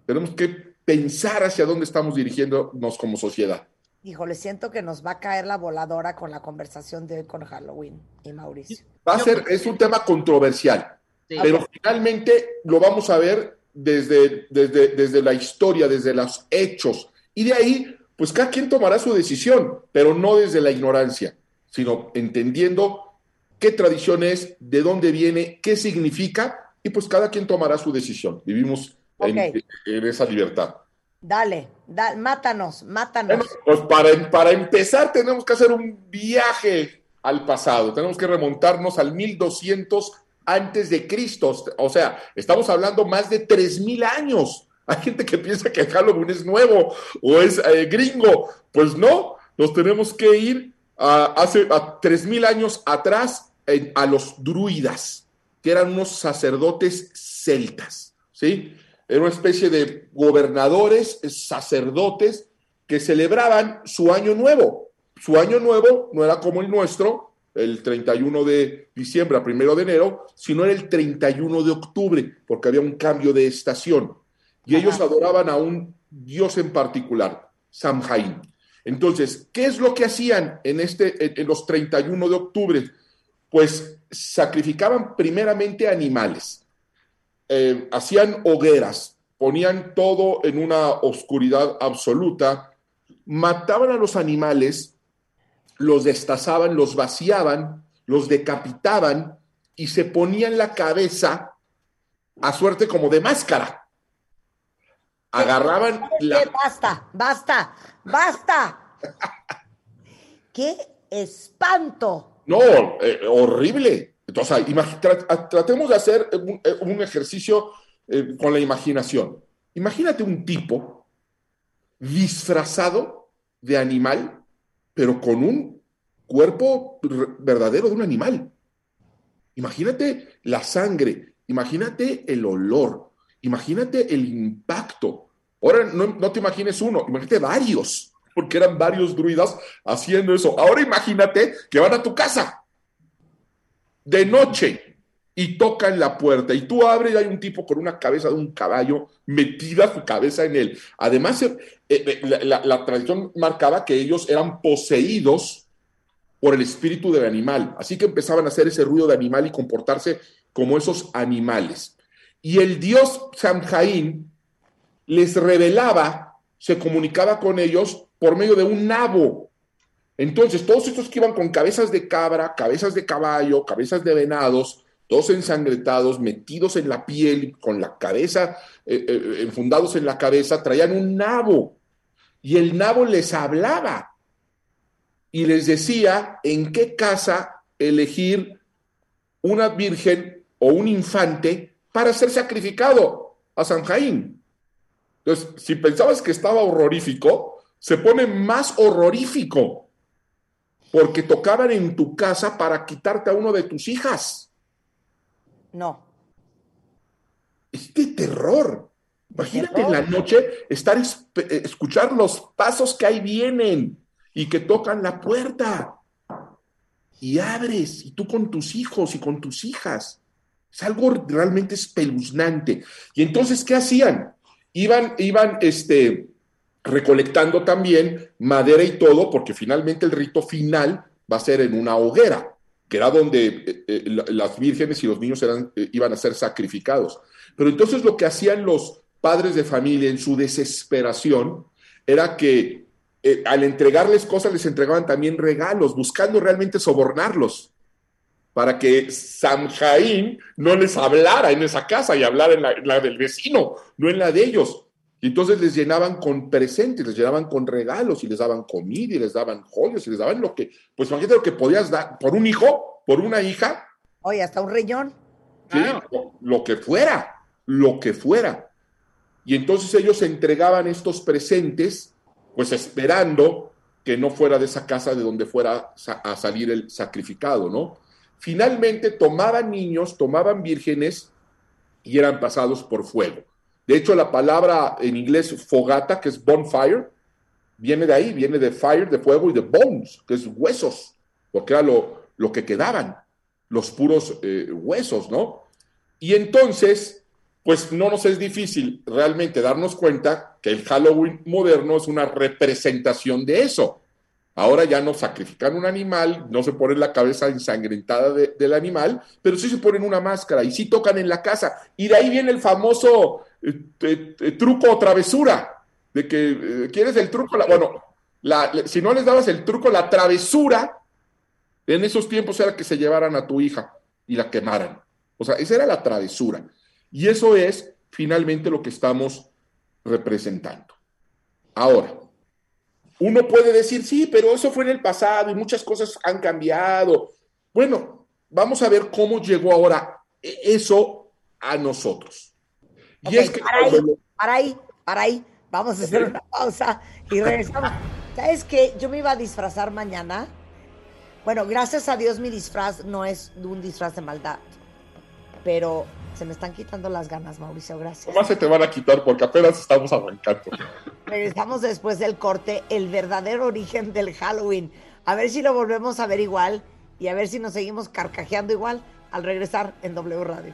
Tenemos que pensar hacia dónde estamos dirigiéndonos como sociedad. Híjole, siento que nos va a caer la voladora con la conversación de hoy con Halloween y Mauricio. Va a ser, es un tema controversial, Sí. pero finalmente lo vamos a ver desde, desde, desde la historia, desde los hechos. Y de ahí, pues cada quien tomará su decisión, pero no desde la ignorancia, sino entendiendo qué tradición es, de dónde viene, qué significa, y pues cada quien tomará su decisión. Vivimos en, esa libertad. Dale, da- mátanos, mátanos. Bueno, pues para, para empezar tenemos que hacer un viaje al pasado, tenemos que remontarnos al 1200 antes de Cristo, o sea, estamos hablando más de 3000 años. Hay gente que piensa que Halloween es nuevo o es eh, gringo, pues no, nos tenemos que ir a, hace a 3000 años atrás a los druidas, que eran unos sacerdotes celtas, ¿sí? Era una especie de gobernadores, sacerdotes, que celebraban su año nuevo. Su año nuevo no era como el nuestro, el 31 de diciembre a 1 de enero, sino era el 31 de octubre, porque había un cambio de estación. Y ellos adoraban a un dios en particular, Samhain. Entonces, ¿qué es lo que hacían en, este, en, en los 31 de octubre? Pues sacrificaban primeramente animales eh, hacían hogueras, ponían todo en una oscuridad absoluta, mataban a los animales, los destazaban, los vaciaban, los decapitaban y se ponían la cabeza a suerte como de máscara. Agarraban ¿Sabes la... qué? Basta, basta, basta. ¡Qué espanto! No, eh, horrible. Entonces, tra- tratemos de hacer un, eh, un ejercicio eh, con la imaginación. Imagínate un tipo disfrazado de animal, pero con un cuerpo verdadero de un animal. Imagínate la sangre, imagínate el olor, imagínate el impacto. Ahora no, no te imagines uno, imagínate varios, porque eran varios druidas haciendo eso. Ahora imagínate que van a tu casa de noche y tocan la puerta y tú abres y hay un tipo con una cabeza de un caballo metida su cabeza en él. Además, eh, eh, la, la tradición marcaba que ellos eran poseídos por el espíritu del animal, así que empezaban a hacer ese ruido de animal y comportarse como esos animales. Y el dios Samhain les revelaba, se comunicaba con ellos por medio de un nabo. Entonces, todos estos que iban con cabezas de cabra, cabezas de caballo, cabezas de venados, todos ensangrentados, metidos en la piel, con la cabeza, eh, eh, enfundados en la cabeza, traían un nabo. Y el nabo les hablaba y les decía en qué casa elegir una virgen o un infante para ser sacrificado a San Jaín. Entonces, si pensabas que estaba horrorífico, se pone más horrorífico, porque tocaban en tu casa para quitarte a uno de tus hijas. No. Es de terror. Imagínate en la noche estar escuchar los pasos que ahí vienen y que tocan la puerta. Y abres, y tú con tus hijos y con tus hijas. Es algo realmente espeluznante. Y entonces, ¿qué hacían? Iban, iban, este, recolectando también madera y todo, porque finalmente el rito final va a ser en una hoguera, que era donde eh, eh, las vírgenes y los niños eran, eh, iban a ser sacrificados. Pero entonces lo que hacían los padres de familia en su desesperación era que al entregarles cosas les entregaban también regalos, buscando realmente sobornarlos para que Samhain no les hablara en esa casa y hablara en la, del vecino, no en la de ellos. Y entonces les llenaban con presentes, les llenaban con regalos y les daban comida y les daban joyas y les daban lo que, pues imagínate lo que podías dar por un hijo, por una hija. Oye, hasta un riñón. Sí, lo, que fuera, lo que fuera. Y entonces ellos entregaban estos presentes, pues esperando que no fuera de esa casa de donde fuera a salir el sacrificado, ¿no? Finalmente tomaban niños, tomaban vírgenes y eran pasados por fuego. De hecho, la palabra en inglés fogata, que es bonfire, viene de ahí, viene de fire, de fuego, y de bones, que es huesos, porque era lo, que quedaban, los puros eh, huesos, ¿no? Y entonces, pues no nos es difícil realmente darnos cuenta que el Halloween moderno es una representación de eso. Ahora ya no sacrifican un animal, no se ponen la cabeza ensangrentada del animal, pero sí se ponen una máscara y sí tocan en la casa. Y de ahí viene el famoso eh, eh, eh, truco o travesura, de que quieres el truco, bueno, si no les dabas el truco, la travesura, en esos tiempos era que se llevaran a tu hija y la quemaran. O sea, esa era la travesura. Y eso es finalmente lo que estamos representando. Ahora, uno puede decir, sí, pero eso fue en el pasado y muchas cosas han cambiado. Bueno, vamos a ver cómo llegó ahora eso a nosotros. y es que para ahí, para ahí, para ahí, vamos a hacer una pausa y regresamos. ¿Sabes qué? Yo me iba a disfrazar mañana. Bueno, gracias a Dios mi disfraz no es un disfraz de maldad, pero se me están quitando las ganas, Mauricio, gracias. ¿Cómo se te van a quitar? Porque apenas estamos arrancando. Regresamos después del corte, el verdadero origen del Halloween. A ver si lo volvemos a ver igual y a ver si nos seguimos carcajeando igual al regresar en W Radio.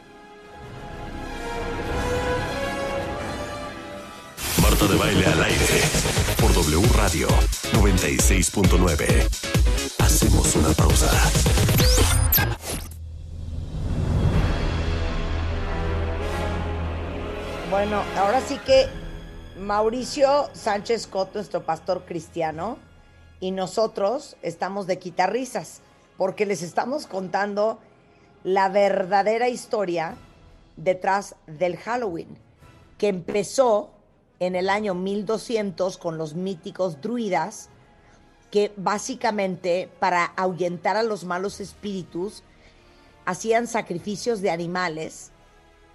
Marta de baile al aire por W Radio 96.9. Hacemos una pausa. Bueno, ahora sí que Mauricio Sánchez Scott, nuestro pastor cristiano, y nosotros estamos de quitarrisas, porque les estamos contando la verdadera historia detrás del Halloween, que empezó en el año 1200 con los míticos druidas, que básicamente para ahuyentar a los malos espíritus hacían sacrificios de animales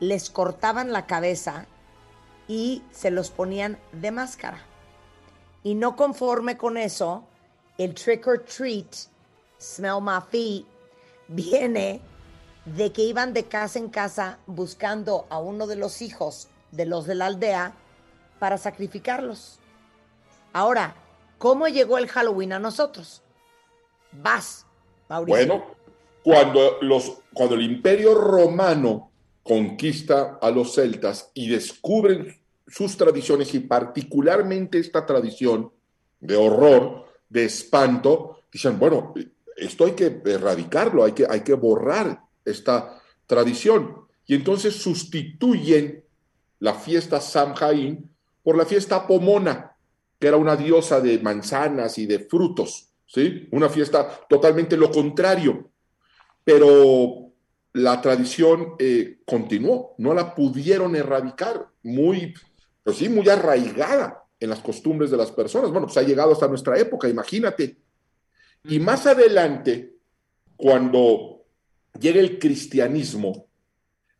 les cortaban la cabeza y se los ponían de máscara. Y no conforme con eso, el trick or treat, smell my feet, viene de que iban de casa en casa buscando a uno de los hijos de los de la aldea para sacrificarlos. Ahora, ¿cómo llegó el Halloween a nosotros? Vas, Mauricio. Bueno, cuando, los, cuando el imperio romano conquista a los celtas y descubren sus tradiciones y particularmente esta tradición de horror, de espanto, dicen, bueno, esto hay que erradicarlo, hay que, hay que borrar esta tradición. Y entonces sustituyen la fiesta Samhain por la fiesta Pomona, que era una diosa de manzanas y de frutos, ¿sí? Una fiesta totalmente lo contrario. Pero la tradición eh, continuó, no la pudieron erradicar, muy, pues sí, muy arraigada en las costumbres de las personas. Bueno, pues ha llegado hasta nuestra época, imagínate. Y más adelante, cuando llega el cristianismo,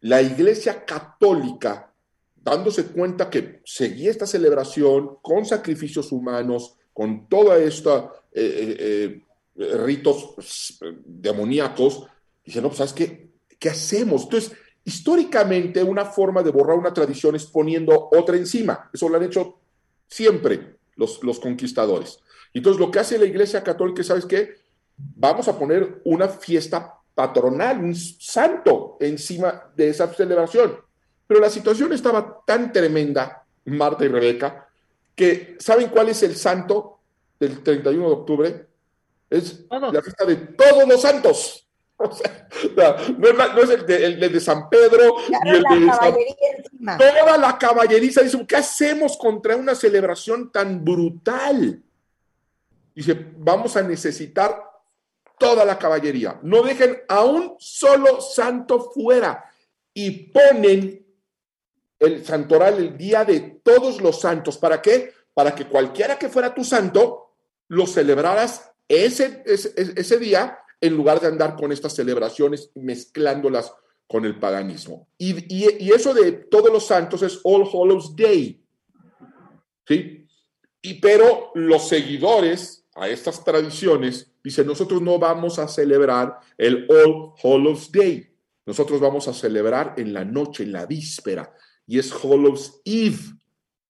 la iglesia católica, dándose cuenta que seguía esta celebración con sacrificios humanos, con toda esta eh, eh, eh, ritos demoníacos, dice, no, pues sabes qué, ¿qué hacemos? Entonces, históricamente una forma de borrar una tradición es poniendo otra encima. Eso lo han hecho siempre los, los conquistadores. Entonces, lo que hace la Iglesia Católica, ¿sabes qué? Vamos a poner una fiesta patronal, un santo encima de esa celebración. Pero la situación estaba tan tremenda, Marta y Rebeca, que ¿saben cuál es el santo del 31 de octubre? Es la fiesta de todos los santos. O sea, no, es, el, de, San Pedro y el de San... Toda la caballeriza dice, ¿qué hacemos contra una celebración tan brutal? Dice, vamos a necesitar toda la caballería. No dejen a un solo santo fuera. Y ponen el santoral el día de todos los santos. ¿Para qué? Para que cualquiera que fuera tu santo, lo celebraras ese, ese, día en lugar de andar con estas celebraciones mezclándolas con el paganismo. Y, y, eso de todos los santos es All Hallows Day. ¿Sí? Y pero los seguidores a estas tradiciones, dice, nosotros no vamos a celebrar el All Hallows Day, nosotros vamos a celebrar en la noche, en la víspera, y es Hallows Eve,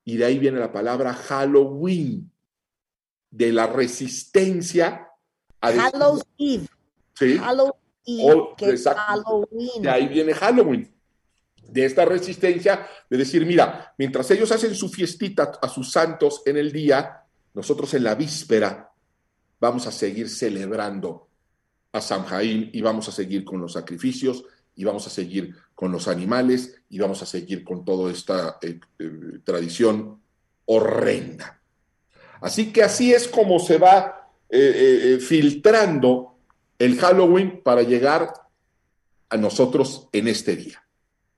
y de ahí viene la palabra Halloween, de la resistencia a... Hallows Eve. Sí. Halloween, que Halloween. De ahí viene Halloween de esta resistencia de decir, mira, mientras ellos hacen su fiestita a sus santos en el día, nosotros en la víspera vamos a seguir celebrando a Samhain y vamos a seguir con los sacrificios y vamos a seguir con los animales y vamos a seguir con toda esta eh, eh, tradición horrenda. Así que así es como se va eh, filtrando el Halloween para llegar a nosotros en este día.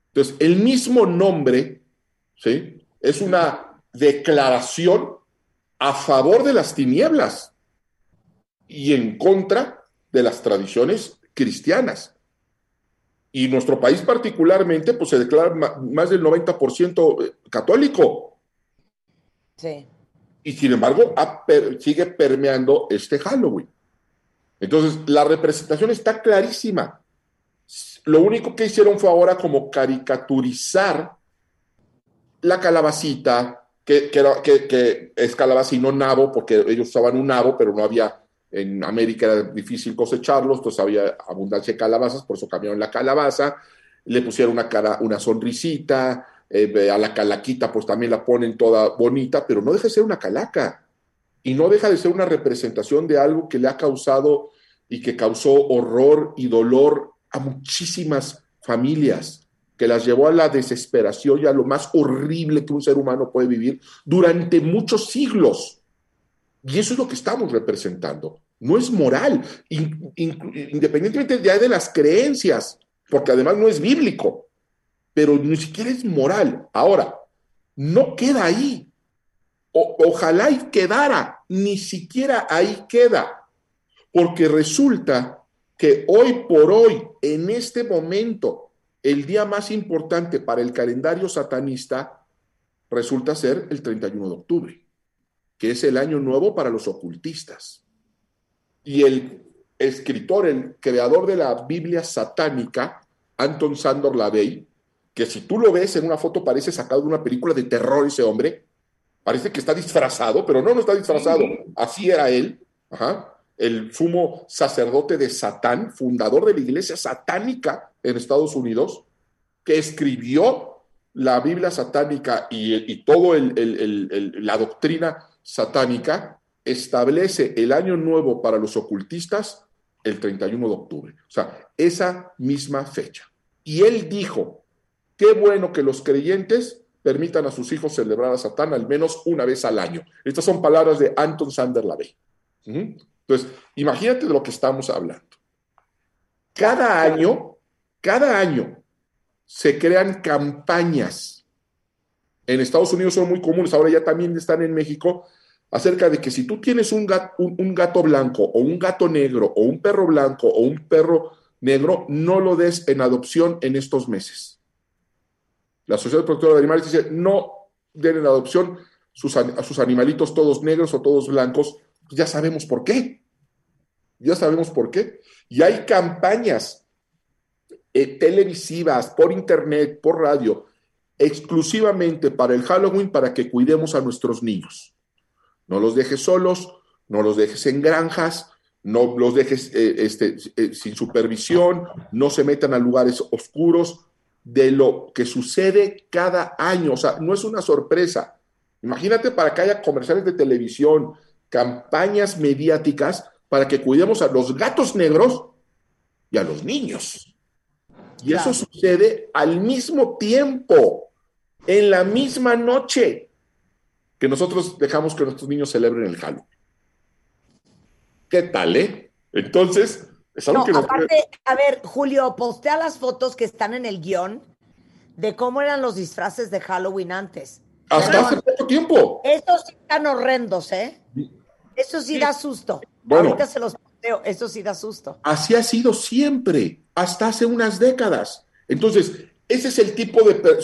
Entonces, el mismo nombre, ¿sí? Es una declaración a favor de las tinieblas y en contra de las tradiciones cristianas. Y nuestro país particularmente, pues se declara más del 90% eh, católico. Sí. Y sin embargo, sigue permeando este Halloween. Entonces, la representación está clarísima. Lo único que hicieron fue ahora como caricaturizar la calabacita, que, que, que es calabaza y no nabo, porque ellos usaban un nabo, pero no había en América era difícil cosecharlos, entonces había abundancia de calabazas, por eso cambiaron la calabaza, le pusieron una, cara, una sonrisita, eh, a la calaquita pues también la ponen toda bonita, pero no deja de ser una calaca y no deja de ser una representación de algo que le ha causado y que causó horror y dolor a muchísimas familias, que las llevó a la desesperación y a lo más horrible que un ser humano puede vivir durante muchos siglos. Y eso es lo que estamos representando. No es moral, independientemente ya de las creencias, porque además no es bíblico, pero ni siquiera es moral. Ahora, no queda ahí. Ojalá y quedara, ni siquiera ahí queda, porque resulta que hoy por hoy, en este momento, el día más importante para el calendario satanista resulta ser el 31 de octubre que es el año nuevo para los ocultistas. Y el escritor, el creador de la Biblia satánica, Anton Sandor Lavey, que si tú lo ves en una foto parece sacado de una película de terror ese hombre, parece que está disfrazado, pero no, no está disfrazado, así era él. el sumo sacerdote de Satán, fundador de la iglesia satánica en Estados Unidos, que escribió la Biblia satánica y, y toda la doctrina satánica, establece el año nuevo para los ocultistas el 31 de octubre. O sea, esa misma fecha. Y él dijo, qué bueno que los creyentes permitan a sus hijos celebrar a Satán al menos una vez al año. Estas son palabras de Anton Sander Lavey. Entonces, imagínate de lo que estamos hablando. Cada año, cada año se crean campañas. En Estados Unidos son muy comunes, ahora ya también están en México, acerca de que si tú tienes un gato, un, gato, blanco o un gato negro o un perro blanco o un perro negro, no lo des en adopción en estos meses. La Sociedad Protectora de Animales dice, no den en adopción a sus animalitos todos negros o todos blancos. ya sabemos por qué. Ya sabemos por qué. Y hay campañas eh, televisivas, por internet, por radio, exclusivamente para el Halloween para que cuidemos a nuestros niños. No los dejes solos, no los dejes en granjas, no los dejes eh, este, eh, sin supervisión, no se metan a lugares oscuros de lo que sucede cada año. O sea, no es una sorpresa. Imagínate para que haya comerciales de televisión, campañas mediáticas para que cuidemos a los gatos negros y a los niños. Y eso sucede al mismo tiempo, en la misma noche que nosotros dejamos que nuestros niños celebren el Halloween. ¿Qué tal, eh? Entonces, es algo que nos... Aparte, a ver, Julio, postea las fotos que están en el guion de cómo eran los disfraces de Halloween antes. Hasta hace poco tiempo. Estos sí están horrendos, ¿eh? Eso sí, da susto. Bueno, Ahorita se los posteo, eso sí da susto. Así ha sido siempre, hasta hace unas décadas. Entonces, ese es el tipo de...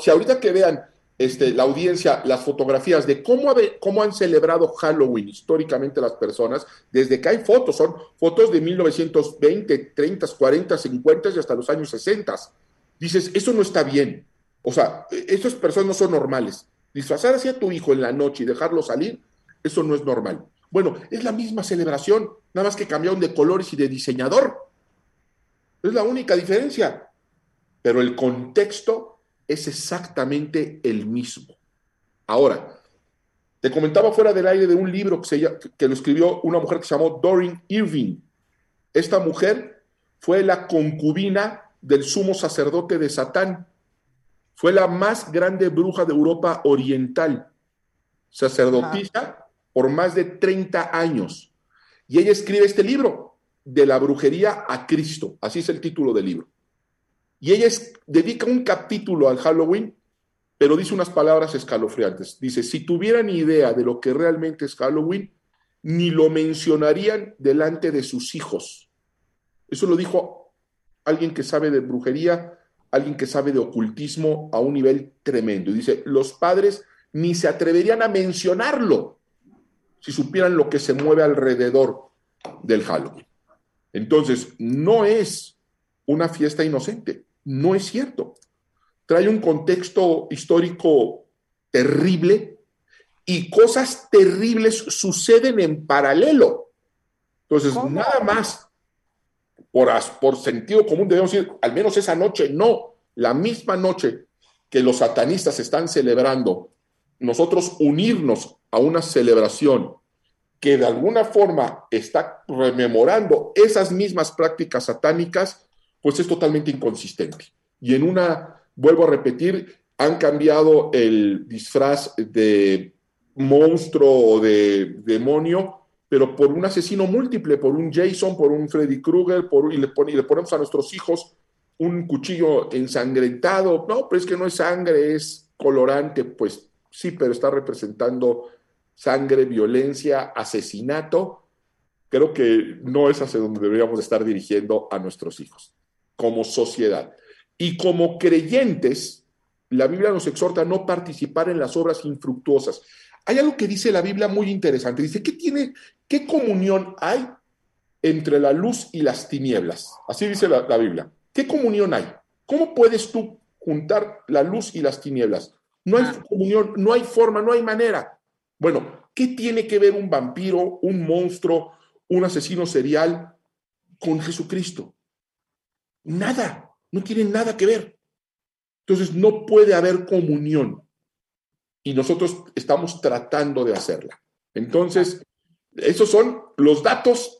Si ahorita que vean este, la audiencia las fotografías de cómo, cómo han celebrado Halloween históricamente las personas, desde que hay fotos, son fotos de 1920, 30, 40, 50 y hasta los años 60. Dices, eso no está bien. O sea, esas personas no son normales. Disfrazar así a tu hijo en la noche y dejarlo salir, eso no es normal. Bueno, es la misma celebración, nada más que cambiaron de colores y de diseñador. Es la única diferencia. Pero el contexto es exactamente el mismo. Ahora, te comentaba fuera del aire de un libro que, se, que lo escribió una mujer que se llamó Doreen Irving. Esta mujer fue la concubina del sumo sacerdote de Satán. Fue la más grande bruja de Europa Oriental, sacerdotisa por más de 30 años. Y ella escribe este libro, De la brujería a Cristo. Así es el título del libro. Y ella dedica un capítulo al Halloween, pero dice unas palabras escalofriantes. Dice, si tuvieran idea de lo que realmente es Halloween, ni lo mencionarían delante de sus hijos. Eso lo dijo alguien que sabe de brujería, alguien que sabe de ocultismo a un nivel tremendo. Y dice, los padres ni se atreverían a mencionarlo si supieran lo que se mueve alrededor del Halloween. Entonces, no es una fiesta inocente. No es cierto. Trae un contexto histórico terrible y cosas terribles suceden en paralelo. Entonces, nada más por, por sentido común debemos decir, al menos esa noche, no, la misma noche que los satanistas están celebrando, nosotros unirnos a una celebración que de alguna forma está rememorando esas mismas prácticas satánicas, pues es totalmente inconsistente. Y en una, vuelvo a repetir, han cambiado el disfraz de monstruo o de demonio, pero por un asesino múltiple, por un Jason, por un Freddy Krueger, por, y, le y le ponemos a nuestros hijos un cuchillo ensangrentado. No, pero es que no es sangre, es colorante, pues sí, pero está representando sangre, violencia, asesinato. Creo que no es hacia donde deberíamos estar dirigiendo a nuestros hijos como sociedad. Y como creyentes, la Biblia nos exhorta a no participar en las obras infructuosas. Hay algo que dice la Biblia muy interesante. Dice, ¿qué tiene, qué comunión hay entre la luz y las tinieblas? Así dice la, la Biblia. ¿Qué comunión hay? ¿Cómo puedes tú juntar la luz y las tinieblas? No hay ah. comunión, no hay forma, no hay manera. Bueno, ¿qué tiene que ver un vampiro, un monstruo, un asesino serial con Jesucristo? Nada, no tienen nada que ver. Entonces no puede haber comunión y nosotros estamos tratando de hacerla. Entonces, esos son los datos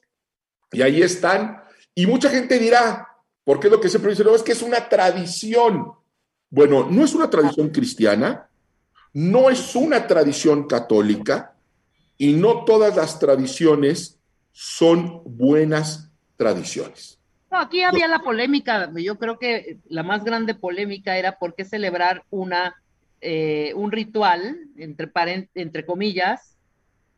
y ahí están. Y mucha gente dirá, ¿por qué lo que se dice? No, es que es una tradición. Bueno, no es una tradición cristiana, no es una tradición católica y no todas las tradiciones son buenas tradiciones. No, aquí había la polémica, yo creo que la más grande polémica era por qué celebrar una, eh, un ritual, entre, entre comillas,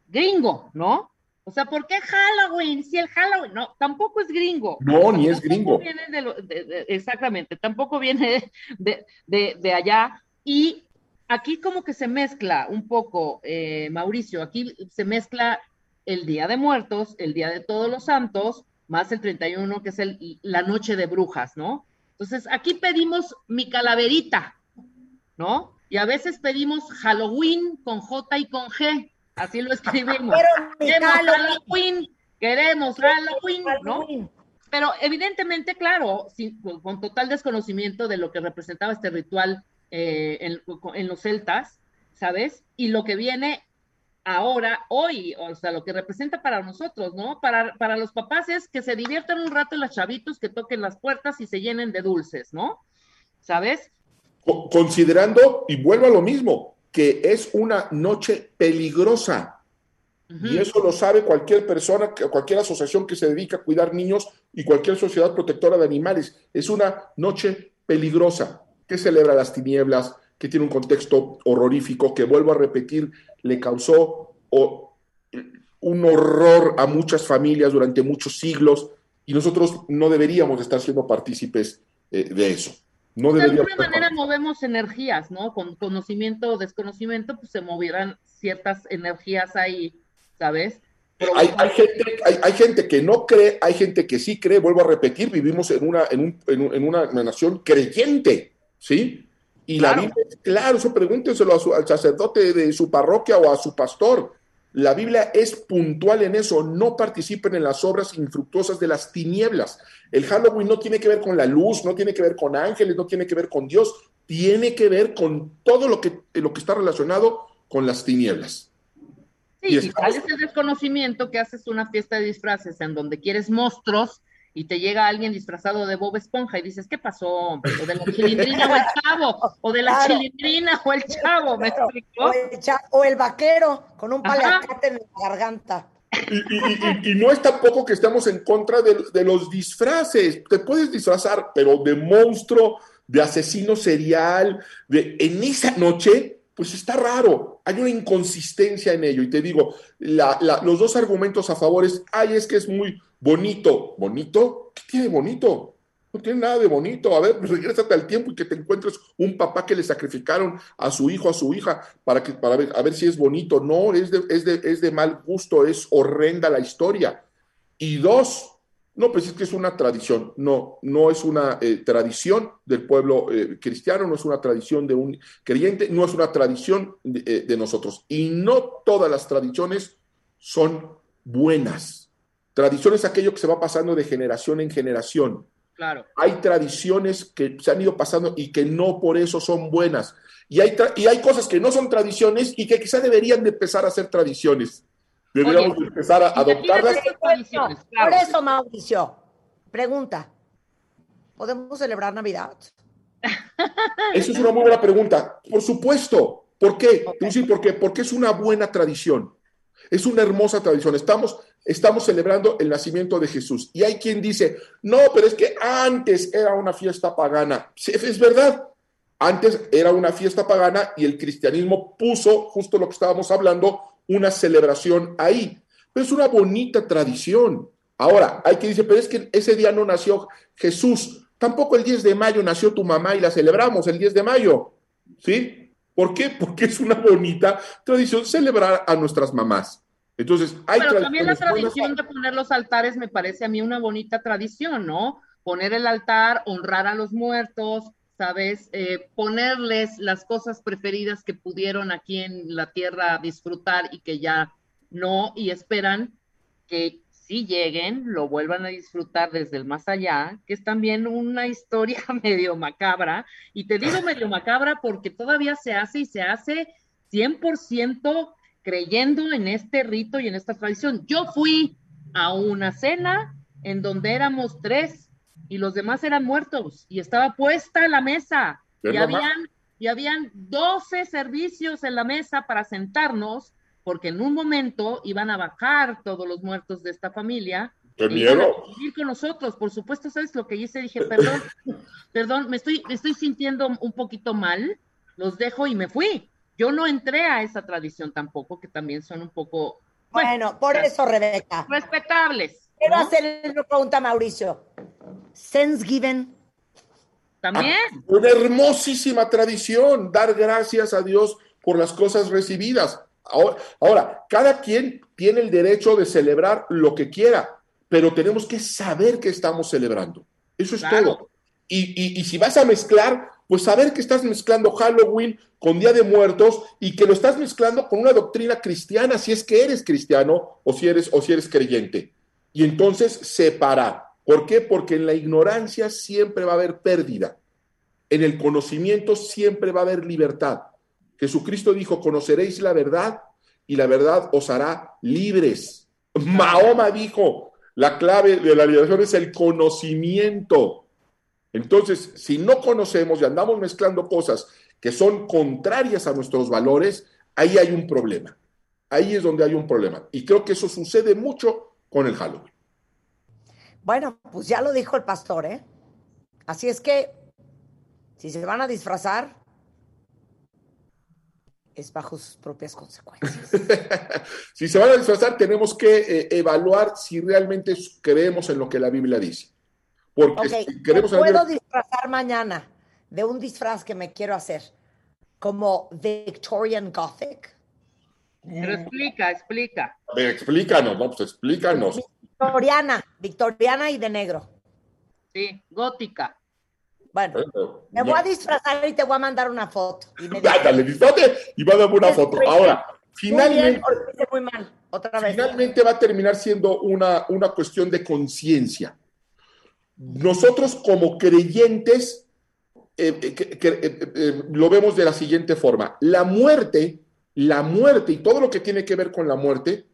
gringo, ¿no? O sea, ¿por qué Halloween? Si el Halloween, no, tampoco es gringo. No, ni es gringo. exactamente, tampoco viene de, de, allá. Y aquí como que se mezcla un poco, eh, Mauricio, aquí se mezcla el Día de Muertos, el Día de Todos los Santos, más el 31, que es el, la Noche de Brujas, ¿no? Entonces, aquí pedimos mi calaverita, ¿no? Y a veces pedimos Halloween con J y con G, así lo escribimos. queremos Halloween, queremos Halloween, ¿no? Pero evidentemente, claro, con total desconocimiento de lo que representaba este ritual eh, en, en los celtas, ¿sabes? Y lo que viene ahora, hoy, o sea, lo que representa para nosotros, ¿no? Para, para los papás es que se diviertan un rato los chavitos, que toquen las puertas y se llenen de dulces, ¿no? ¿Sabes? Considerando, y vuelvo a lo mismo, que es una noche peligrosa. Y eso lo sabe cualquier persona, cualquier asociación que se dedica a cuidar niños y cualquier sociedad protectora de animales. Es una noche peligrosa que celebra las tinieblas, que tiene un contexto horrorífico, que vuelvo a repetir, le causó un horror a muchas familias durante muchos siglos y nosotros no deberíamos estar siendo partícipes eh, de eso. No de alguna manera movemos energías, ¿no? Con conocimiento o desconocimiento, pues se movieran ciertas energías ahí, ¿sabes? hay, gente, hay, gente, que no cree, hay gente que sí cree, vuelvo a repetir, vivimos en una, en, en una nación creyente, ¿sí? Y la Biblia es claro, eso pregúntenselo al sacerdote de su parroquia o a su pastor. La Biblia es puntual en eso, no participen en las obras infructuosas de las tinieblas. El Halloween no tiene que ver con la luz, no tiene que ver con ángeles, no tiene que ver con Dios, tiene que ver con todo lo que, lo que está relacionado con las tinieblas. Sí, y, tal es el desconocimiento que haces una fiesta de disfraces en donde quieres monstruos y te llega alguien disfrazado de Bob Esponja y dices, ¿qué pasó? O de la chilindrina o el chavo, o de la chilindrina o el chavo, ¿me explicó? O el, vaquero con un paliacate en la garganta. Y, no es tampoco que estemos en contra de, de, los disfraces. Te puedes disfrazar, pero de monstruo, de asesino serial, de en esa noche, pues está raro. Hay una inconsistencia en ello. Y te digo, los dos argumentos a favor es, ay, es que es muy bonito. ¿Bonito? ¿Qué tiene bonito? No tiene nada de bonito. A ver, regrésate al tiempo y que te encuentres un papá que le sacrificaron a su hijo, a su hija, para, que, para ver, a ver si es bonito. No, es de, es, de, es de mal gusto, es horrenda la historia. Y dos, no, pues es que es una tradición. No, no es una eh, tradición del pueblo eh, cristiano, no es una tradición de un creyente, no es una tradición de, eh, de nosotros. Y no todas las tradiciones son buenas. Tradición es aquello que se va pasando de generación en generación. Claro. Hay tradiciones que se han ido pasando y que no por eso son buenas. Y hay, y hay cosas que no son tradiciones y que quizá deberían de empezar a ser tradiciones. Deberíamos empezar a adoptarlas. Por eso, Mauricio, pregunta, ¿podemos celebrar Navidad? Esa es una muy buena pregunta. Por supuesto. ¿Por qué? ¿por qué? Porque es una buena tradición. Es una hermosa tradición. Estamos, estamos celebrando el nacimiento de Jesús. Y hay quien dice, no, pero es que antes era una fiesta pagana. Sí, es verdad. Antes era una fiesta pagana y el cristianismo puso, justo lo que estábamos hablando, una celebración ahí. Pero es una bonita tradición. Ahora, hay quien dice, pero es que ese día no nació Jesús. Tampoco el 10 de mayo nació tu mamá y la celebramos el 10 de mayo. ¿Sí? ¿Por qué? Porque es una bonita tradición celebrar a nuestras mamás. Entonces, hay Pero también la tradición de poner los altares me parece a mí una bonita tradición, ¿no? Poner el altar, honrar a los muertos, ¿sabes? Eh, ponerles las cosas preferidas que pudieron aquí en la tierra disfrutar y que ya no, y esperan que sí lleguen, lo vuelvan a disfrutar desde el más allá, que es también una historia medio macabra. Y te digo medio macabra porque todavía se hace y se hace 100% creyendo en este rito y en esta tradición. Yo fui a una cena en donde éramos tres y los demás eran muertos y estaba puesta la mesa y habían, y habían 12 servicios en la mesa para sentarnos porque en un momento iban a bajar todos los muertos de esta familia. ¡Qué miedo! Ir con nosotros, por supuesto, ¿sabes lo que hice? Dije, perdón, perdón, me estoy, me estoy sintiendo un poquito mal, los dejo y me fui. Yo no entré a esa tradición tampoco, que también son un poco... pues, Bueno, por eso, Rebeca. Respetables. Quiero ¿no? hacerle una pregunta a Mauricio. Thanksgiving. También. Una hermosísima tradición, dar gracias a Dios por las cosas recibidas. Ahora, ahora, cada quien tiene el derecho de celebrar lo que quiera, pero tenemos que saber que estamos celebrando. Eso es Claro. todo. Y, y- y si vas a mezclar, pues saber que estás mezclando Halloween con Día de Muertos y que lo estás mezclando con una doctrina cristiana, si es que eres cristiano o si eres, o si eres creyente. Y entonces separar. ¿Por qué? Porque en la ignorancia siempre va a haber pérdida. En el conocimiento siempre va a haber libertad. Jesucristo dijo, conoceréis la verdad y la verdad os hará libres. Mahoma dijo, la clave de la liberación es el conocimiento. Entonces, si no conocemos y andamos mezclando cosas que son contrarias a nuestros valores, ahí hay un problema. Ahí es donde hay un problema. Y creo que eso sucede mucho con el Halloween. Bueno, pues ya lo dijo el pastor, ¿eh? Así es que, si se van a disfrazar, es bajo sus propias consecuencias. si se van a disfrazar, tenemos que eh, evaluar si realmente creemos en lo que la Biblia dice. Porque Ok, si me queremos puedo disfrazar mañana de un disfraz que me quiero hacer, como Victorian Gothic. Pero explica, explica. A ver, explícanos, ¿no? Pues explícanos. Victoriana, victoriana y de negro. Sí, gótica. Bueno, me no. voy a disfrazar y te voy a mandar una foto. Y me disfrute y va a darme una Es foto. Ahora, Muy bien, finalmente, muy mal. Otra vez. finalmente va a terminar siendo una, una cuestión de conciencia. Nosotros como creyentes eh, eh, eh, lo vemos de la siguiente forma. La muerte, la muerte y todo lo que tiene que ver con la muerte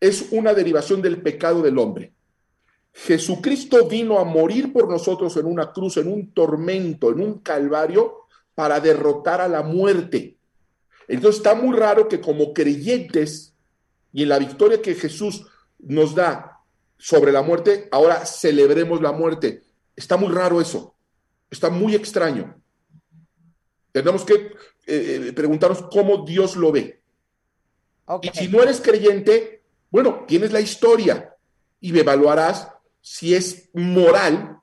es una derivación del pecado del hombre. Jesucristo vino a morir por nosotros en una cruz, en un tormento, en un calvario, para derrotar a la muerte. Entonces está muy raro que como creyentes y en la victoria que Jesús nos da sobre la muerte, ahora celebremos la muerte. Está muy raro eso. Está muy extraño. Tenemos que eh, eh, preguntarnos cómo Dios lo ve. Y si no eres creyente, bueno, tienes la historia y evaluarás si es moral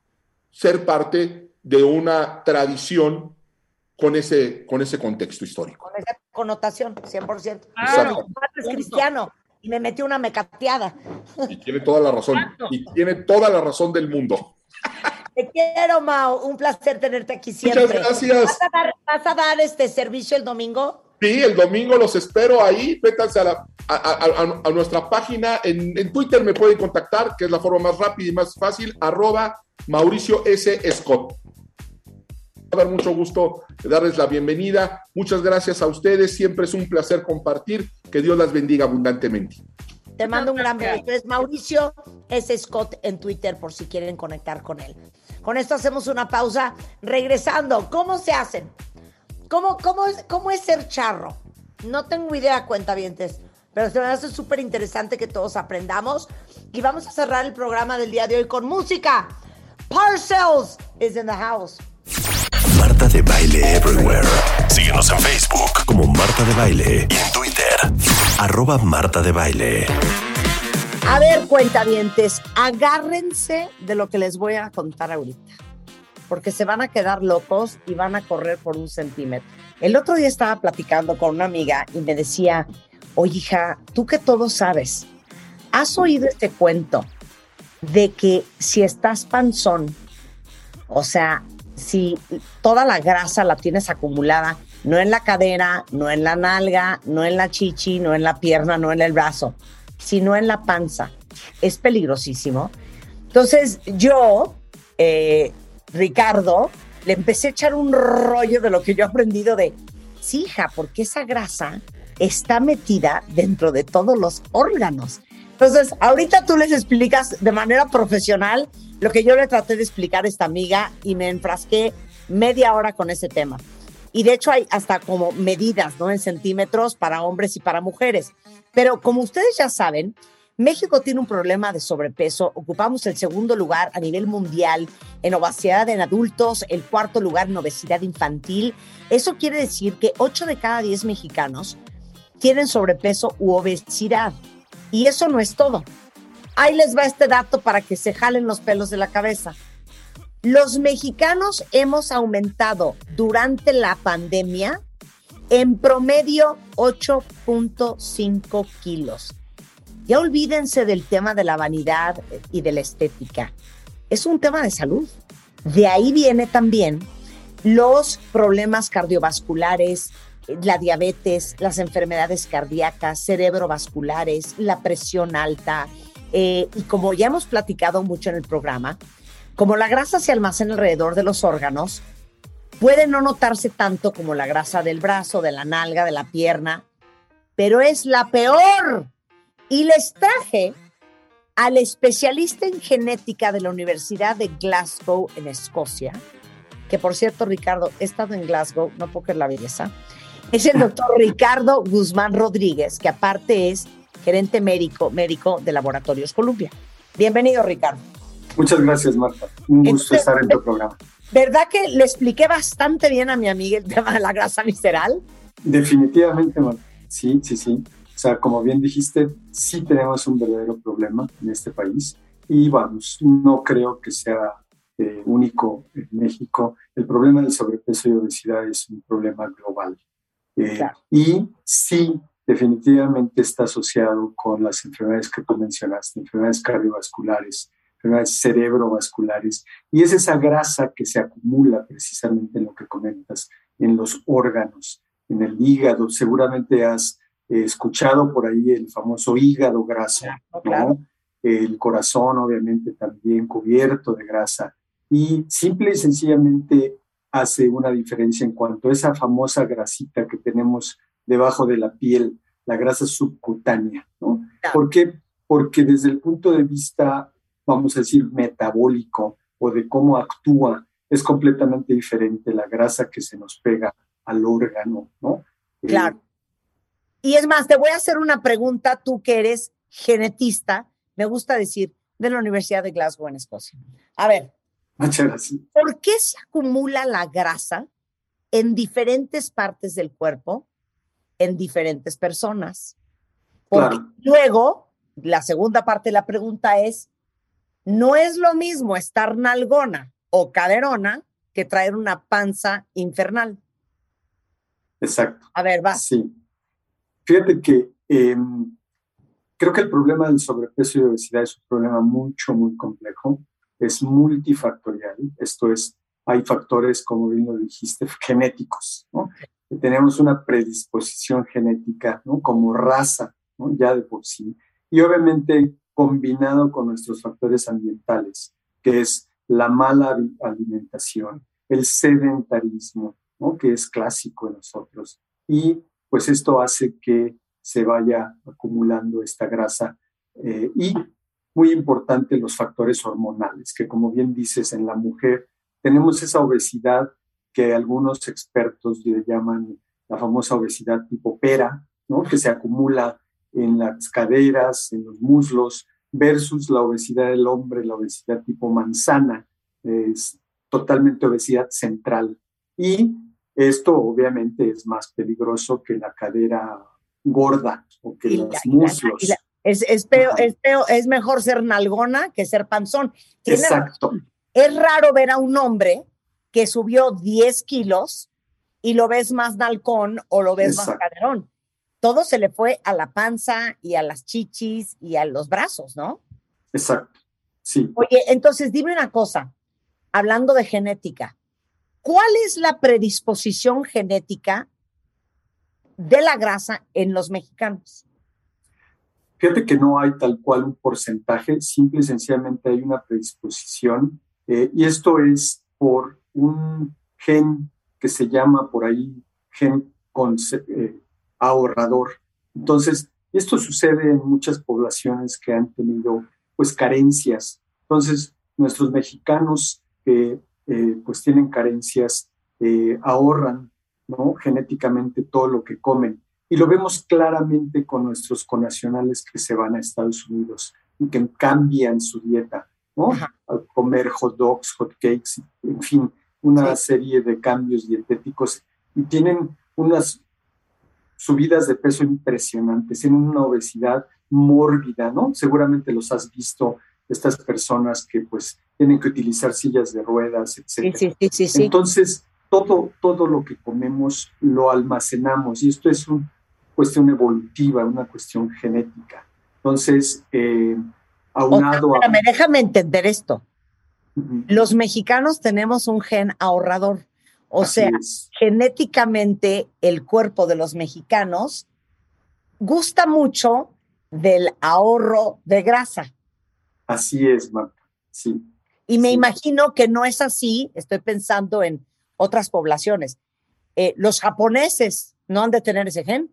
ser parte de una tradición con ese, con ese contexto histórico. Con esa connotación, 100%. Claro. Es cristiano y me metió una mecateada. Y tiene toda la razón. Exacto. Y tiene toda la razón del mundo. Te quiero, Mao. Un placer tenerte aquí siempre. Muchas gracias. ¿Vas a dar, vas a dar este servicio el domingo? Sí, el domingo los espero ahí. Métanse a, la- a, a- a- a nuestra página. En, en Twitter me pueden contactar, que es la forma más rápida y más fácil, arroba Mauricio S. Scott. Va a dar mucho gusto darles la bienvenida. Muchas gracias a ustedes. Siempre es un placer compartir. Que Dios las bendiga abundantemente. Te mando un gran beso. Es Mauricio S. Scott en Twitter por si quieren conectar con él. Con esto hacemos una pausa. Regresando, ¿cómo se hacen? ¿Cómo, cómo, es, cómo es ser charro? No tengo idea, cuentavientes, pero se me hace súper interesante que todos aprendamos. Y vamos a cerrar el programa del día de hoy con música. Parcells is in the house. Marta de Baile Everywhere. Síguenos en Facebook como Marta de Baile y en Twitter, arroba Marta de Baile. A ver, cuentavientes, agárrense de lo que les voy a contar ahorita, porque se van a quedar locos y van a correr por un centímetro. El otro día estaba platicando con una amiga y me decía, oye hija, tú que todo sabes, ¿has oído este cuento de que si estás panzón, o sea, si toda la grasa la tienes acumulada, no en la cadera, no en la nalga, no en la chichi, no en la pierna, no en el brazo, sino en la panza. es peligrosísimo. Entonces yo, eh, Ricardo, le empecé a echar un rollo de lo que yo he aprendido de, sí, hija, porque esa grasa está metida dentro de todos los órganos. Entonces, ahorita tú les explicas de manera profesional lo que yo le traté de explicar a esta amiga y me enfrasqué media hora con ese tema. Y de hecho hay hasta como medidas, ¿no? En centímetros para hombres y para mujeres. Pero como ustedes ya saben, México tiene un problema de sobrepeso. Ocupamos el segundo lugar a nivel mundial en obesidad en adultos, el cuarto lugar en obesidad infantil. Eso quiere decir que 8 de cada 10 mexicanos tienen sobrepeso u obesidad. Y eso no es todo. Ahí les va este dato para que se jalen los pelos de la cabeza. Los mexicanos hemos aumentado durante la pandemia en promedio 8.5 kilos. Ya olvídense del tema de la vanidad y de la estética. Es un tema de salud. De ahí viene también los problemas cardiovasculares, la diabetes, las enfermedades cardíacas, cerebrovasculares, la presión alta. Eh, y como ya hemos platicado mucho en el programa, como la grasa se almacena alrededor de los órganos, puede no notarse tanto como la grasa del brazo, de la nalga, de la pierna, pero es la peor y les traje al especialista en genética de la Universidad de Glasgow en Escocia, que por cierto, Ricardo, he estado en Glasgow, no creer la belleza, es el doctor Ricardo Guzmán Rodríguez, que aparte es gerente médico, médico de Laboratorios Columbia. Bienvenido, Ricardo. Muchas gracias, Marta. Un gusto estar en tu programa. ¿Verdad que le expliqué bastante bien a mi amiga el tema de la grasa visceral? Definitivamente, Marta. Sí, sí, sí. O sea, como bien dijiste, sí tenemos un verdadero problema en este país y vamos, no creo que sea eh, único en México. El problema del sobrepeso y obesidad es un problema global. Eh, y sí, definitivamente está asociado con las enfermedades que tú mencionaste, enfermedades cardiovasculares, enfermedades cerebrovasculares, y es esa grasa que se acumula precisamente en lo que comentas, en los órganos, en el hígado. Seguramente has escuchado por ahí el famoso hígado grasa, el corazón obviamente también cubierto de grasa. Y simple y sencillamente hace una diferencia en cuanto a esa famosa grasita que tenemos debajo de la piel, la grasa subcutánea, ¿no? ¿Por qué? Porque desde el punto de vista, vamos a decir, metabólico o de cómo actúa, es completamente diferente la grasa que se nos pega al órgano, ¿no? Claro. Y es más, te voy a hacer una pregunta, tú que eres genetista, me gusta decir, de la Universidad de Glasgow en Escocia. A ver, ¿por qué se acumula la grasa en diferentes partes del cuerpo, en diferentes personas? Porque luego, la segunda parte de la pregunta es, no es lo mismo estar nalgona o caderona que traer una panza infernal. Exacto. A ver, va. Sí. Fíjate que em, creo que el problema del sobrepeso y obesidad es un problema mucho, muy complejo. Es multifactorial. Esto es, hay factores, como bien lo dijiste, genéticos, ¿no? tenemos una predisposición genética, ¿no? Como raza, ¿no? Ya de por sí. Y obviamente combinado con nuestros factores ambientales, que es la mala alimentación, el sedentarismo, ¿no? que es clásico en nosotros, y pues esto hace que se vaya acumulando esta grasa. Eh, y muy importante los factores hormonales, que como bien dices, en la mujer tenemos esa obesidad que algunos expertos le llaman la famosa obesidad tipo pera, ¿no? que se acumula en las caderas, en los muslos, versus la obesidad del hombre, la obesidad tipo manzana, es totalmente obesidad central. Y esto obviamente es más peligroso que la cadera gorda o que los muslos. Es, es, peor, es, es, mejor ser nalgona que ser panzón. Exacto. Es raro ver a un hombre que subió 10 kilos y lo ves más nalcón o lo ves más caderón. Todo se le fue a la panza y a las chichis y a los brazos, ¿no? Exacto. Sí. Oye, entonces dime una cosa, hablando de genética, ¿Cuál es la predisposición genética de la grasa en los mexicanos? Fíjate que no hay tal cual un porcentaje, simple y sencillamente hay una predisposición eh, y esto es por un gen que se llama por ahí gen eh, ahorrador. Entonces, esto sucede en muchas poblaciones que han tenido pues carencias. Entonces, nuestros mexicanos que eh, pues tienen carencias ahorran ¿no? genéticamente todo lo que comen. Y lo vemos claramente con nuestros conacionales que se van a Estados Unidos y que cambian su dieta, ¿no? A comer hot dogs, hot cakes, en fin, una serie de cambios dietéticos y tienen unas subidas de peso impresionantes, tienen una obesidad mórbida, ¿no? Seguramente los has visto, estas personas que pues tienen que utilizar sillas de ruedas, etc. Sí, sí, sí, Entonces, todo, todo lo que comemos lo almacenamos y esto es una cuestión evolutiva, una cuestión genética. Entonces, eh, aunado a... déjame entender esto. Los mexicanos tenemos un gen ahorrador. O sea, genéticamente el cuerpo de los mexicanos gusta mucho del ahorro de grasa. Así es, Marta. Sí. Y me imagino que no es así, estoy pensando en otras poblaciones. Eh, los japoneses no han de tener ese gen.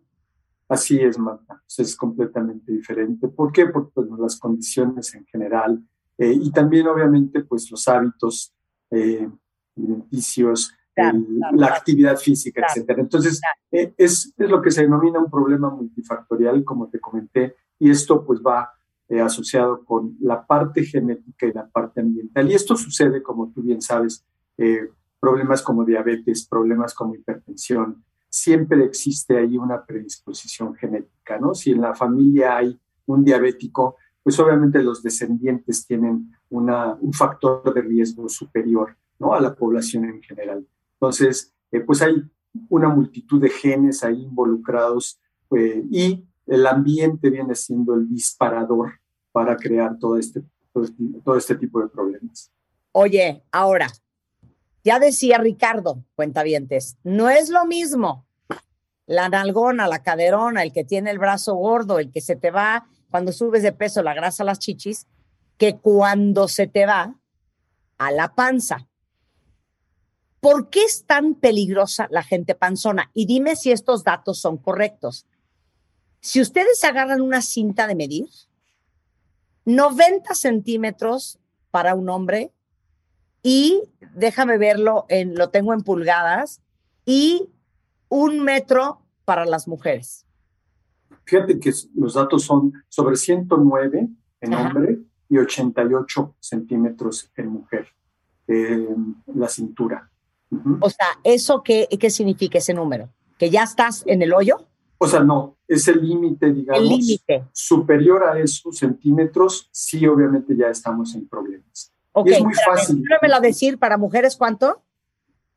Así es, Marta. Es completamente diferente. ¿Por qué? Porque pues, las condiciones en general eh, y también, obviamente, pues los hábitos eh, alimenticios, la actividad física, etcétera. Entonces, es, es, lo que se denomina un problema multifactorial, como te comenté, y esto pues va asociado con la parte genética y la parte ambiental. Y esto sucede, como tú bien sabes, problemas como diabetes, problemas como hipertensión, siempre existe ahí una predisposición genética, ¿no? Si en la familia hay un diabético, pues obviamente los descendientes tienen una, un factor de riesgo superior, ¿no? A la población en general. Entonces, eh, pues hay una multitud de genes ahí involucrados eh, y el ambiente viene siendo el disparador para crear todo este, todo este tipo de problemas. Oye, ahora, ya decía Ricardo, cuentavientes, no es lo mismo la nalgona, la caderona, el que tiene el brazo gordo, el que se te va cuando subes de peso la grasa a las chichis, que cuando se te va a la panza. ¿Por qué es tan peligrosa la gente panzona? Y dime si estos datos son correctos. Si ustedes agarran una cinta de medir, 90 centímetros para un hombre y déjame verlo, en, lo tengo en pulgadas, y un metro para las mujeres. Fíjate que los datos son sobre 109 en hombre y 88 centímetros en mujer, la cintura. O sea, ¿eso qué, qué significa ese número? ¿Que ya estás en el hoyo? O sea, no, es el límite, digamos. El límite. Superior a esos centímetros, sí, obviamente ya estamos en problemas. Ok, es muy fácil. a decir, para mujeres, ¿cuánto?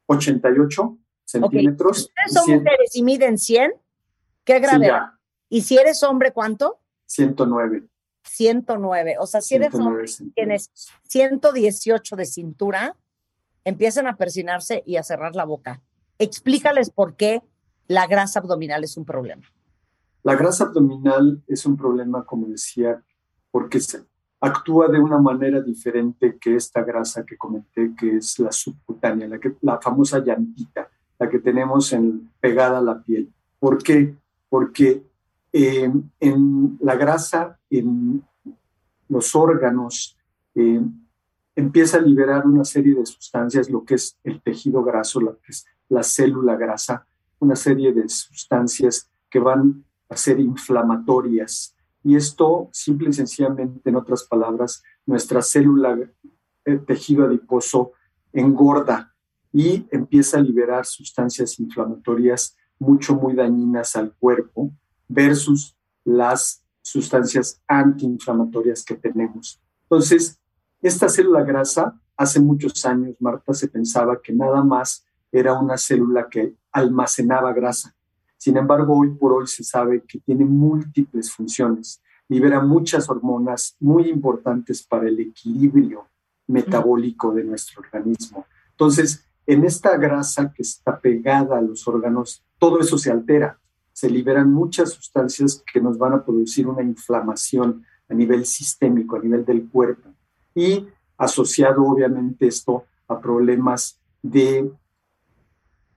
88 centímetros. Si ustedes son mujeres y miden 100, ¿qué grave? ¿Y si eres hombre, cuánto? 109. 109. O sea, si eres hombre tienes 118 de cintura, empiezan a persinarse y a cerrar la boca. Explícales por qué la grasa abdominal es un problema. La grasa abdominal es un problema, como decía, porque se, actúa de una manera diferente que esta grasa que comenté, que es la subcutánea, la, que, la famosa llantita, la que tenemos en, pegada a la piel. ¿Por qué? Porque eh, en la grasa, en los órganos, eh, empieza a liberar una serie de sustancias, lo que es el tejido graso, lo la célula grasa, una serie de sustancias que van a ser inflamatorias, y esto, simple y sencillamente, en otras palabras, nuestra célula eh, tejido adiposo engorda y empieza a liberar sustancias inflamatorias mucho, muy dañinas al cuerpo versus las sustancias antiinflamatorias que tenemos. Entonces, esta célula grasa, hace muchos años, Marta, se pensaba que nada más era una célula que almacenaba grasa. Sin embargo, hoy por hoy se sabe que tiene múltiples funciones. Libera muchas hormonas muy importantes para el equilibrio metabólico de nuestro organismo. Entonces, en esta grasa que está pegada a los órganos, todo eso se altera. se liberan muchas sustancias que nos van a producir una inflamación a nivel sistémico, a nivel del cuerpo. Y asociado obviamente esto a problemas de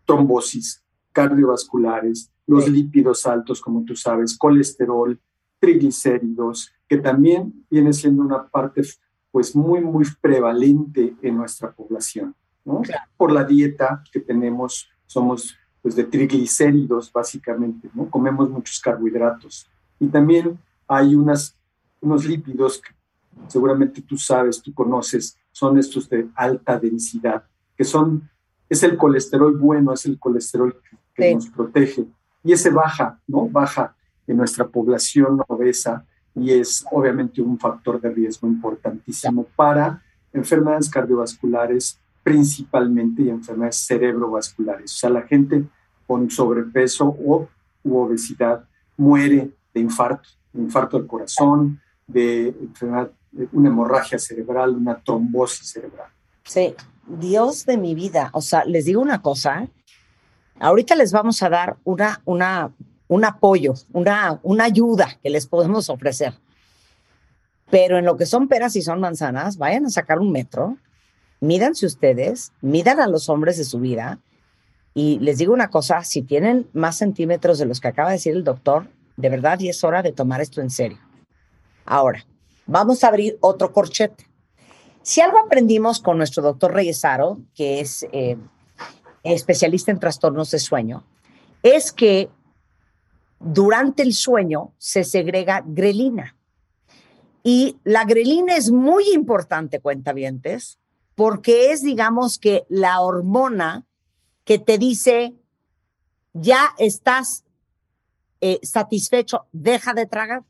trombosis cardiovasculares, los lípidos altos, como tú sabes, colesterol, triglicéridos, que también viene siendo una parte pues muy, muy prevalente en nuestra población. ¿No? Por la dieta que tenemos, somos pues de triglicéridos básicamente, ¿no? Comemos muchos carbohidratos. Y también hay unas, unos lípidos que seguramente tú sabes, tú conoces, son estos de alta densidad, que son, es el colesterol bueno, es el colesterol que, nos protege. Y ese baja, ¿no? Baja en nuestra población obesa y es obviamente un factor de riesgo importantísimo para enfermedades cardiovasculares principalmente y enfermedades cerebrovasculares. O sea, la gente con sobrepeso o u obesidad muere de infarto, infarto del corazón, de enfermedad, una hemorragia cerebral, una trombosis cerebral. Sí, Dios de mi vida. O sea, les digo una cosa. Ahorita les vamos a dar una, una, un apoyo, una, una ayuda que les podemos ofrecer. Pero en lo que son peras y son manzanas, vayan a sacar un metro, mídanse ustedes, midan a los hombres de su vida. Y les digo una cosa, si tienen más centímetros de los que acaba de decir el doctor, de verdad y es hora de tomar esto en serio. Ahora, vamos a abrir otro corchete. Si algo aprendimos con nuestro doctor Reyesaro, que es eh, especialista en trastornos de sueño, es que durante el sueño se segrega grelina. Y la grelina es muy importante, cuentavientes, porque es, digamos que, la hormona que te dice, ya estás eh, satisfecho, deja de tragar.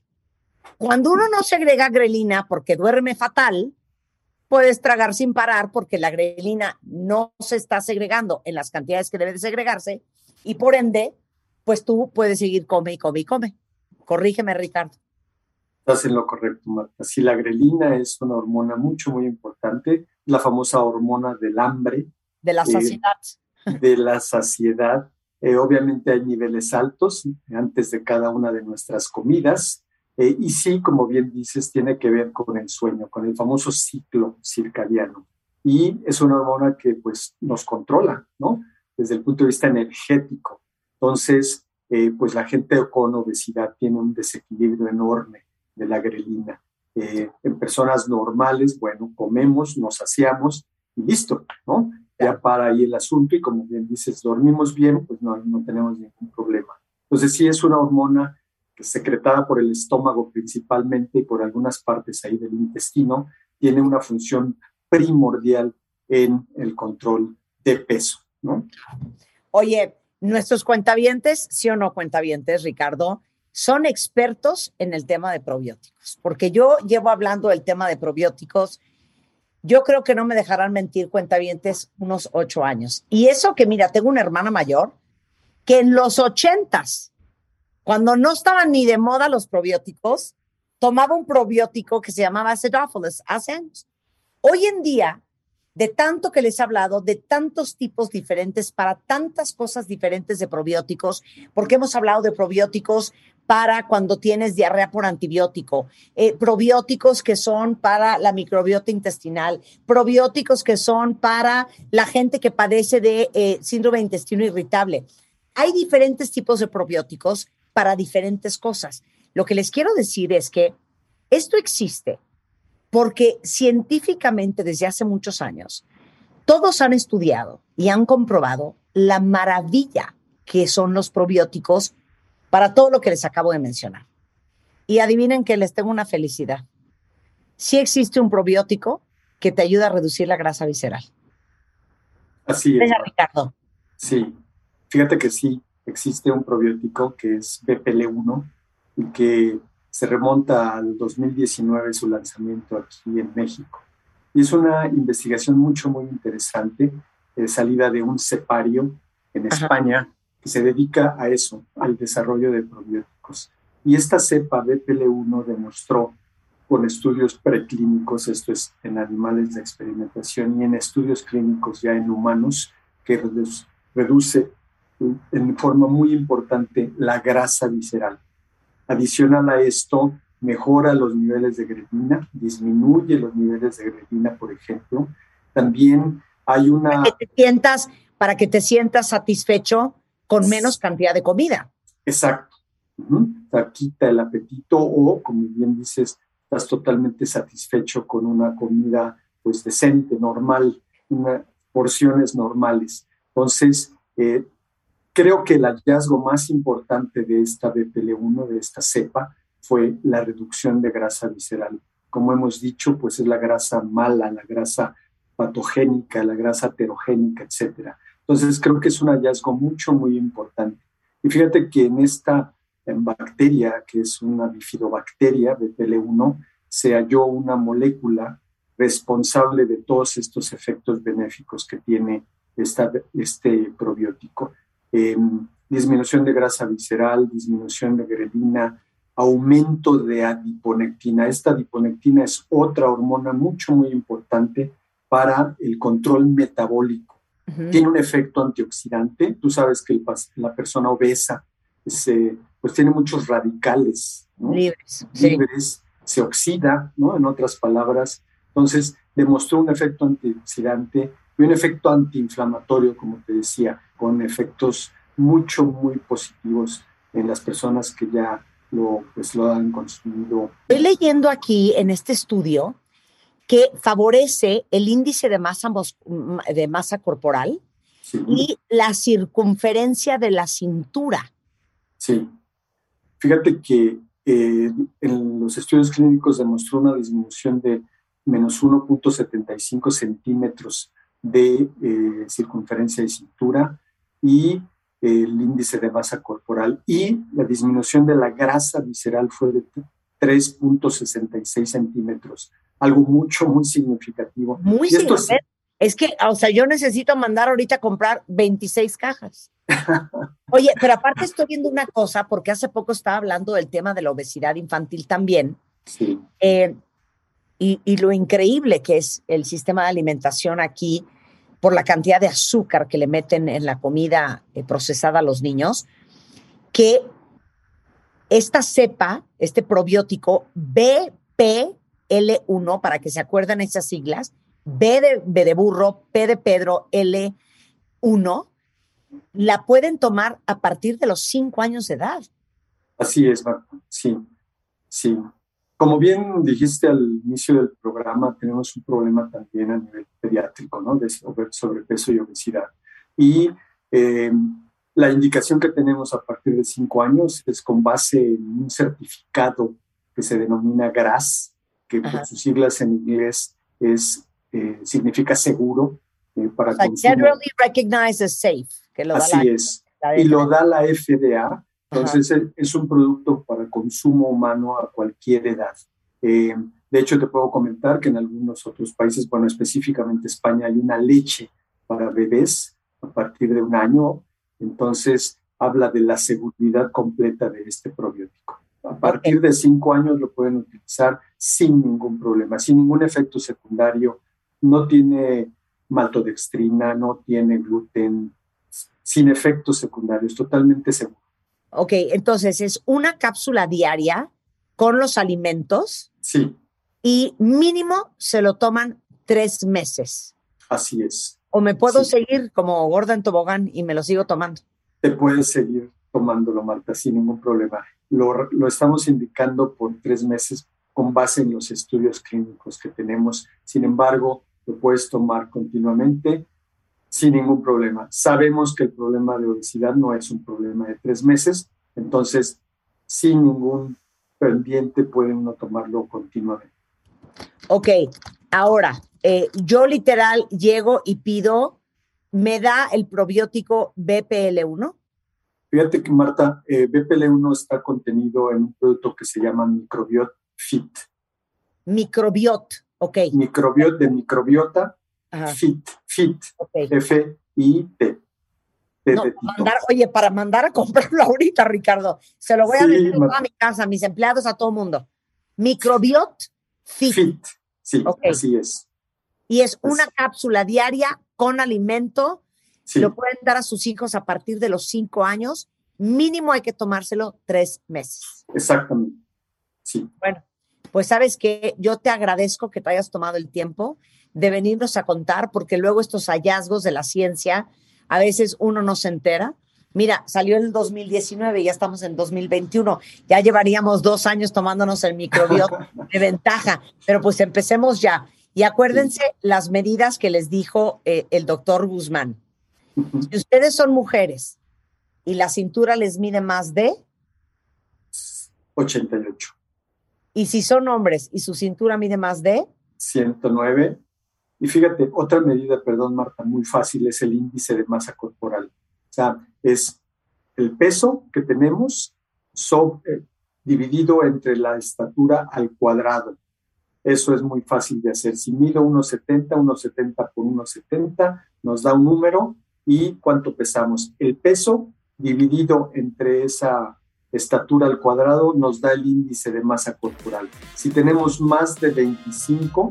Cuando uno no segrega grelina porque duerme fatal, puedes tragar sin parar porque la grelina no se está segregando en las cantidades que debe de segregarse y por ende, pues tú puedes seguir come y come y come. Corrígeme, Ricardo. Estás en lo correcto, Marta. Si la grelina es una hormona mucho, muy importante, la famosa hormona del hambre. De la eh, saciedad. de la saciedad. Eh, obviamente hay niveles altos antes de cada una de nuestras comidas. Eh, y sí, como bien dices, tiene que ver con el sueño, con el famoso ciclo circadiano. Y es una hormona que pues nos controla, ¿no? Desde el punto de vista energético. Entonces, pues la gente con obesidad tiene un desequilibrio enorme de la grelina. Eh, en personas normales, bueno, comemos, nos saciamos y listo, ¿no? Ya para ahí el asunto y como bien dices, dormimos bien, pues no, no tenemos ningún problema. Entonces sí es una hormona secretada por el estómago principalmente y por algunas partes ahí del intestino, tiene una función primordial en el control de peso, ¿no? Oye, nuestros cuentavientes, sí o no cuentavientes, Ricardo, son expertos en el tema de probióticos, porque yo llevo hablando del tema de probióticos, yo creo que no me dejarán mentir cuentavientes unos ocho años. Y eso que, mira, tengo una hermana mayor que en los ochentas, cuando no estaban ni de moda los probióticos, tomaba un probiótico que se llamaba Acidophilus hace años. Hoy en día, de tanto que les he hablado, de tantos tipos diferentes para tantas cosas diferentes de probióticos, porque hemos hablado de probióticos para cuando tienes diarrea por antibiótico, eh, probióticos que son para la microbiota intestinal, probióticos que son para la gente que padece de eh, síndrome de intestino irritable. Hay diferentes tipos de probióticos para diferentes cosas. Lo que les quiero decir es que esto existe porque científicamente desde hace muchos años todos han estudiado y han comprobado la maravilla que son los probióticos para todo lo que les acabo de mencionar. Y adivinen que les tengo una felicidad. Sí existe un probiótico que te ayuda a reducir la grasa visceral. Así es. Ricardo. Sí, fíjate que sí, existe un probiótico que es BPL1 y que se remonta al 2019 su lanzamiento aquí en México. Y es una investigación mucho, muy interesante, eh, salida de un cepario en España que se dedica a eso, al desarrollo de probióticos. Y esta cepa BPL1 demostró con estudios preclínicos, esto es en animales de experimentación y en estudios clínicos ya en humanos, que reduce en forma muy importante la grasa visceral. Adicional a esto, mejora los niveles de grelina, disminuye los niveles de grelina, por ejemplo. También hay una... Para que te sientas, para que te sientas satisfecho con menos cantidad de comida. Exacto. Uh quita el apetito o, como bien dices, estás totalmente satisfecho con una comida pues decente, normal, una, porciones normales. Entonces, eh, creo que el hallazgo más importante de esta BPL1, de esta cepa, fue la reducción de grasa visceral. Como hemos dicho, pues es la grasa mala, la grasa patogénica, la grasa heterogénica, etc. Entonces, creo que es un hallazgo mucho, muy importante. Y fíjate que en esta en bacteria, que es una bifidobacteria, BPL1, se halló una molécula responsable de todos estos efectos benéficos que tiene esta, este probiótico. Em, disminución de grasa visceral, disminución de grelina, aumento de adiponectina. Esta adiponectina es otra hormona mucho, muy importante para el control metabólico. Tiene un efecto antioxidante. Tú sabes que la persona obesa se, pues tiene muchos radicales libres, libres se oxida, ¿no? En otras palabras. Entonces, demostró un efecto antioxidante y un efecto antiinflamatorio, como te decía, con efectos mucho, muy positivos en las personas que ya lo, pues, lo han consumido. Estoy leyendo aquí en este estudio que favorece el índice de masa, de masa corporal y la circunferencia de la cintura. Sí. Fíjate que eh, en los estudios clínicos demostró una disminución de menos 1.75 centímetros de eh, circunferencia de cintura y el índice de masa corporal y la disminución de la grasa visceral fue de 3.66 centímetros, algo mucho, muy significativo. Muy significativo. Es que, o sea, yo necesito mandar ahorita a comprar 26 cajas. Oye, pero aparte estoy viendo una cosa, porque hace poco estaba hablando del tema de la obesidad infantil también. Sí. Eh, y, lo increíble que es el sistema de alimentación aquí por la cantidad de azúcar que le meten en la comida eh, procesada a los niños, que esta cepa, este probiótico BPL1, para que se acuerden esas siglas, B de, B de burro, P de Pedro, L1, la pueden tomar a partir de los cinco años de edad. Así es. Sí, sí. Como bien dijiste al inicio del programa, tenemos un problema también a nivel pediátrico, ¿no? De sobrepeso y obesidad. Y eh, la indicación que tenemos a partir de cinco años es con base en un certificado que se denomina GRAS, que por sus siglas en inglés es, eh, significa seguro eh, para consumo. Generally recognized as safe. Que lo Así es. y lo da la FDA entonces es un producto para consumo humano a cualquier edad. Eh, de hecho, te puedo comentar que en algunos otros países, bueno, específicamente España, hay una leche para bebés a partir de un año. Entonces, habla de la seguridad completa de este probiótico. A partir de cinco años lo pueden utilizar sin ningún problema, sin ningún efecto secundario. No tiene maltodextrina, no tiene gluten, sin efectos secundarios, totalmente seguro. Ok, entonces es una cápsula diaria con los alimentos. Sí. Y mínimo se lo toman tres meses. Así es. O me puedo seguir como gorda en tobogán y me lo sigo tomando. Te puedes seguir tomándolo, Marta, sin ningún problema. Lo, lo estamos indicando por tres meses con base en los estudios clínicos que tenemos. Sin embargo, lo puedes tomar continuamente sin ningún problema. Sabemos que el problema de obesidad no es un problema de tres meses, entonces sin ningún pendiente pueden uno tomarlo continuamente. Ok, ahora, eh, yo literal llego y pido, ¿me da el probiótico BPL1? Fíjate que Marta, eh, BPL1 está contenido en un producto que se llama Microbiot Fit. Microbiot, ok. Microbiot de microbiota FIT, FIT, F-I-T. oye, para mandar a comprarlo ahorita, Ricardo, se lo voy a decir a mi casa, a mis empleados, a todo mundo. Microbiot Fit. Fit, sí, así es. Y es una cápsula diaria con alimento lo pueden dar a sus hijos a partir de los cinco años. Mínimo hay que tomárselo tres meses. Exactamente. Sí. Bueno, pues sabes que yo te agradezco que te hayas tomado el tiempo de venirnos a contar, porque luego estos hallazgos de la ciencia, a veces uno no se entera. Mira, salió en el 2019 y ya estamos en 2021. Ya llevaríamos dos años tomándonos el microbiota de ventaja, pero pues empecemos ya. Y acuérdense las medidas que les dijo eh, el doctor Guzmán. Si ustedes son mujeres y la cintura les mide más de 88. Y si son hombres y su cintura mide más de 109. Y fíjate, otra medida, perdón Marta, muy fácil es el índice de masa corporal. O sea, es el peso que tenemos sobre, dividido entre la estatura al cuadrado. Eso es muy fácil de hacer. Si mido 1,70, 1,70 por 1,70 nos da un número y cuánto pesamos. El peso dividido entre esa estatura al cuadrado nos da el índice de masa corporal. Si tenemos más de 25,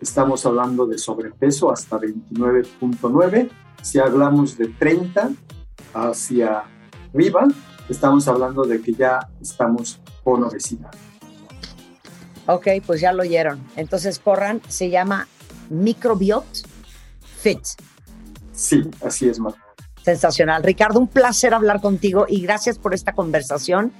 estamos hablando de sobrepeso hasta 29.9. Si hablamos de 30 hacia arriba, estamos hablando de que ya estamos con obesidad. Ok, pues ya lo oyeron. Entonces corran, se llama Microbiot Fit. Sí, así es, Marta. Sensacional. Ricardo, un placer hablar contigo y gracias por esta conversación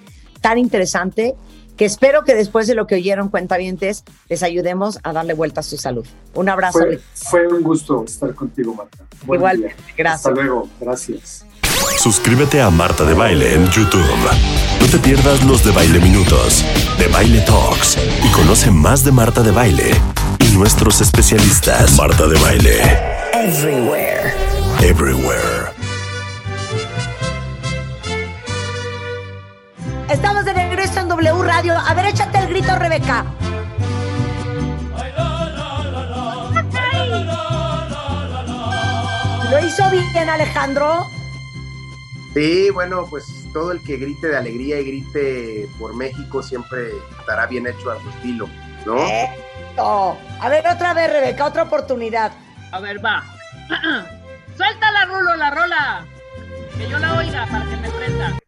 tan interesante que espero que después de lo que oyeron cuentavientes les ayudemos a darle vuelta a su salud. Un abrazo. Fue, un gusto estar contigo, Marta. Igual, gracias. Hasta luego, gracias. Suscríbete a Marta de Baile en YouTube. No te pierdas los de Baile Minutos, de Baile Talks y conoce más de Marta de Baile y nuestros especialistas. Marta de Baile. Everywhere. Everywhere. Estamos de regreso en W Radio. A ver, échate el grito, Rebeca. ¿Lo hizo bien, Alejandro? Sí, bueno, pues todo el que grite de alegría y grite por México siempre estará bien hecho a su estilo, ¿no? A ver, otra vez, Rebeca, otra oportunidad. A ver, va. Suelta la rulo, la rola. Que yo la oiga para que me prenda.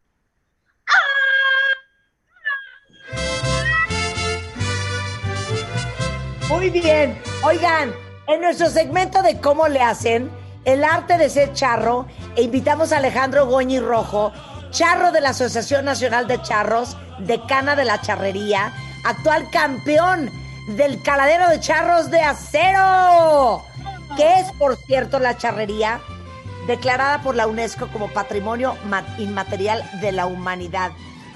Muy bien. Oigan, en nuestro segmento de cómo le hacen, el arte de ser charro, e invitamos a Alejandro Goñi Rojo, charro de la Asociación Nacional de Charros, decana de la charrería, actual campeón del caladero de charros de acero, que es, por cierto, la charrería declarada por la UNESCO como Patrimonio Inmaterial de la Humanidad.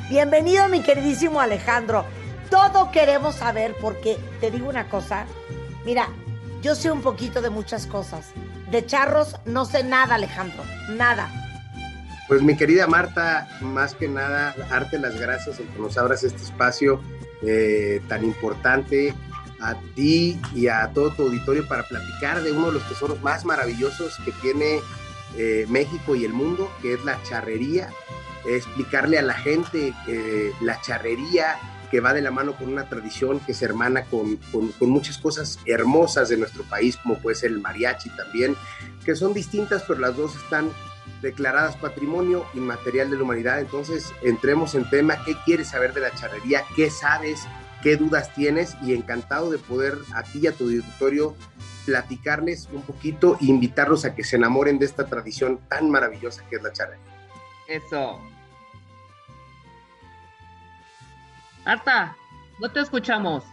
Bienvenido, mi queridísimo Alejandro. Todo queremos saber porque te digo una cosa, mira, yo sé un poquito de muchas cosas. De charros no sé nada, Alejandro, nada. Pues mi querida Marta, más que nada, darte las gracias en que nos abras este espacio eh, tan importante a ti y a todo tu auditorio para platicar de uno de los tesoros más maravillosos que tiene eh, México y el mundo, que es la charrería. explicarle a la gente que la charrería que va de la mano con una tradición que se hermana con, con, muchas cosas hermosas de nuestro país, como puede ser el mariachi también, que son distintas, pero las dos están declaradas patrimonio inmaterial de la humanidad. Entonces, entremos en tema, ¿qué quieres saber de la charrería? ¿Qué sabes? ¿Qué dudas tienes? Y encantado de poder a ti y a tu auditorio platicarles un poquito e invitarlos a que se enamoren de esta tradición tan maravillosa que es la charrería. Eso. Marta, no te escuchamos.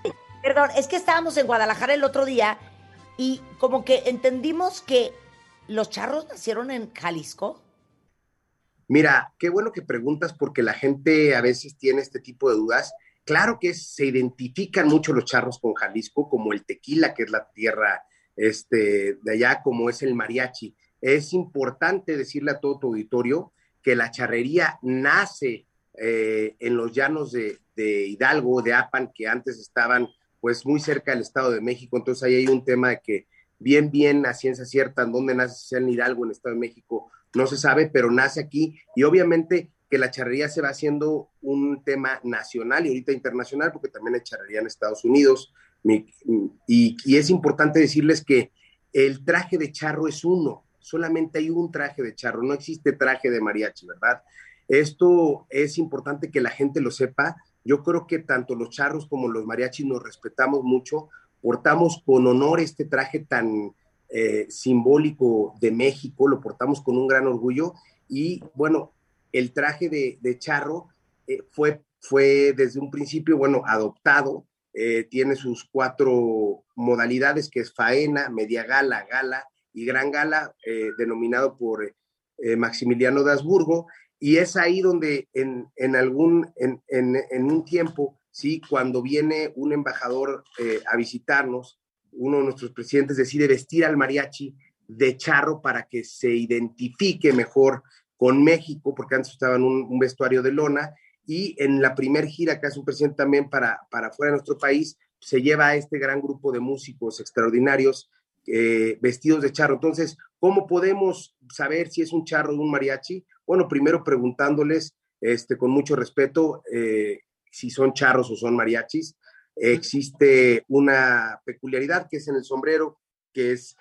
Perdón, es que estábamos en Guadalajara el otro día y como que entendimos que los charros nacieron en Jalisco. Mira, qué bueno que preguntas porque la gente a veces tiene este tipo de dudas. Claro que se identifican mucho los charros con Jalisco, como el tequila, que es la tierra este, de allá, como es el mariachi. Es importante decirle a todo tu auditorio que la charrería nace eh, en los llanos de, de Hidalgo, de Apan, que antes estaban pues muy cerca del Estado de México. Entonces ahí hay un tema de que bien, bien a ciencia cierta, en dónde nace sea en Hidalgo, en el Estado de México, no se sabe, pero nace aquí y obviamente que la charrería se va haciendo un tema nacional y ahorita internacional, porque también hay charrería en Estados Unidos. Y, es importante decirles que el traje de charro es uno, solamente hay un traje de charro, no existe traje de mariachi, ¿verdad? Esto es importante que la gente lo sepa. Yo creo que tanto los charros como los mariachis nos respetamos mucho, portamos con honor este traje tan eh, simbólico de México, lo portamos con un gran orgullo y bueno, el traje de, charro eh, fue, fue desde un principio, bueno, adoptado, eh, tiene sus cuatro modalidades, que es faena, media gala, gala y gran gala, denominado por Maximiliano de Habsburgo, y es ahí donde en, en algún, en, en, un tiempo, ¿sí? cuando viene un embajador a visitarnos, uno de nuestros presidentes decide vestir al mariachi de charro para que se identifique mejor con México, porque antes estaba en un, vestuario de lona, y en la primer gira que hace un presidente también para, para fuera de nuestro país, se lleva a este gran grupo de músicos extraordinarios eh, vestidos de charro. Entonces, ¿cómo podemos saber si es un charro o un mariachi? Bueno, primero preguntándoles, este, con mucho respeto, eh, si son charros o son mariachis. Existe una peculiaridad que es en el sombrero, que es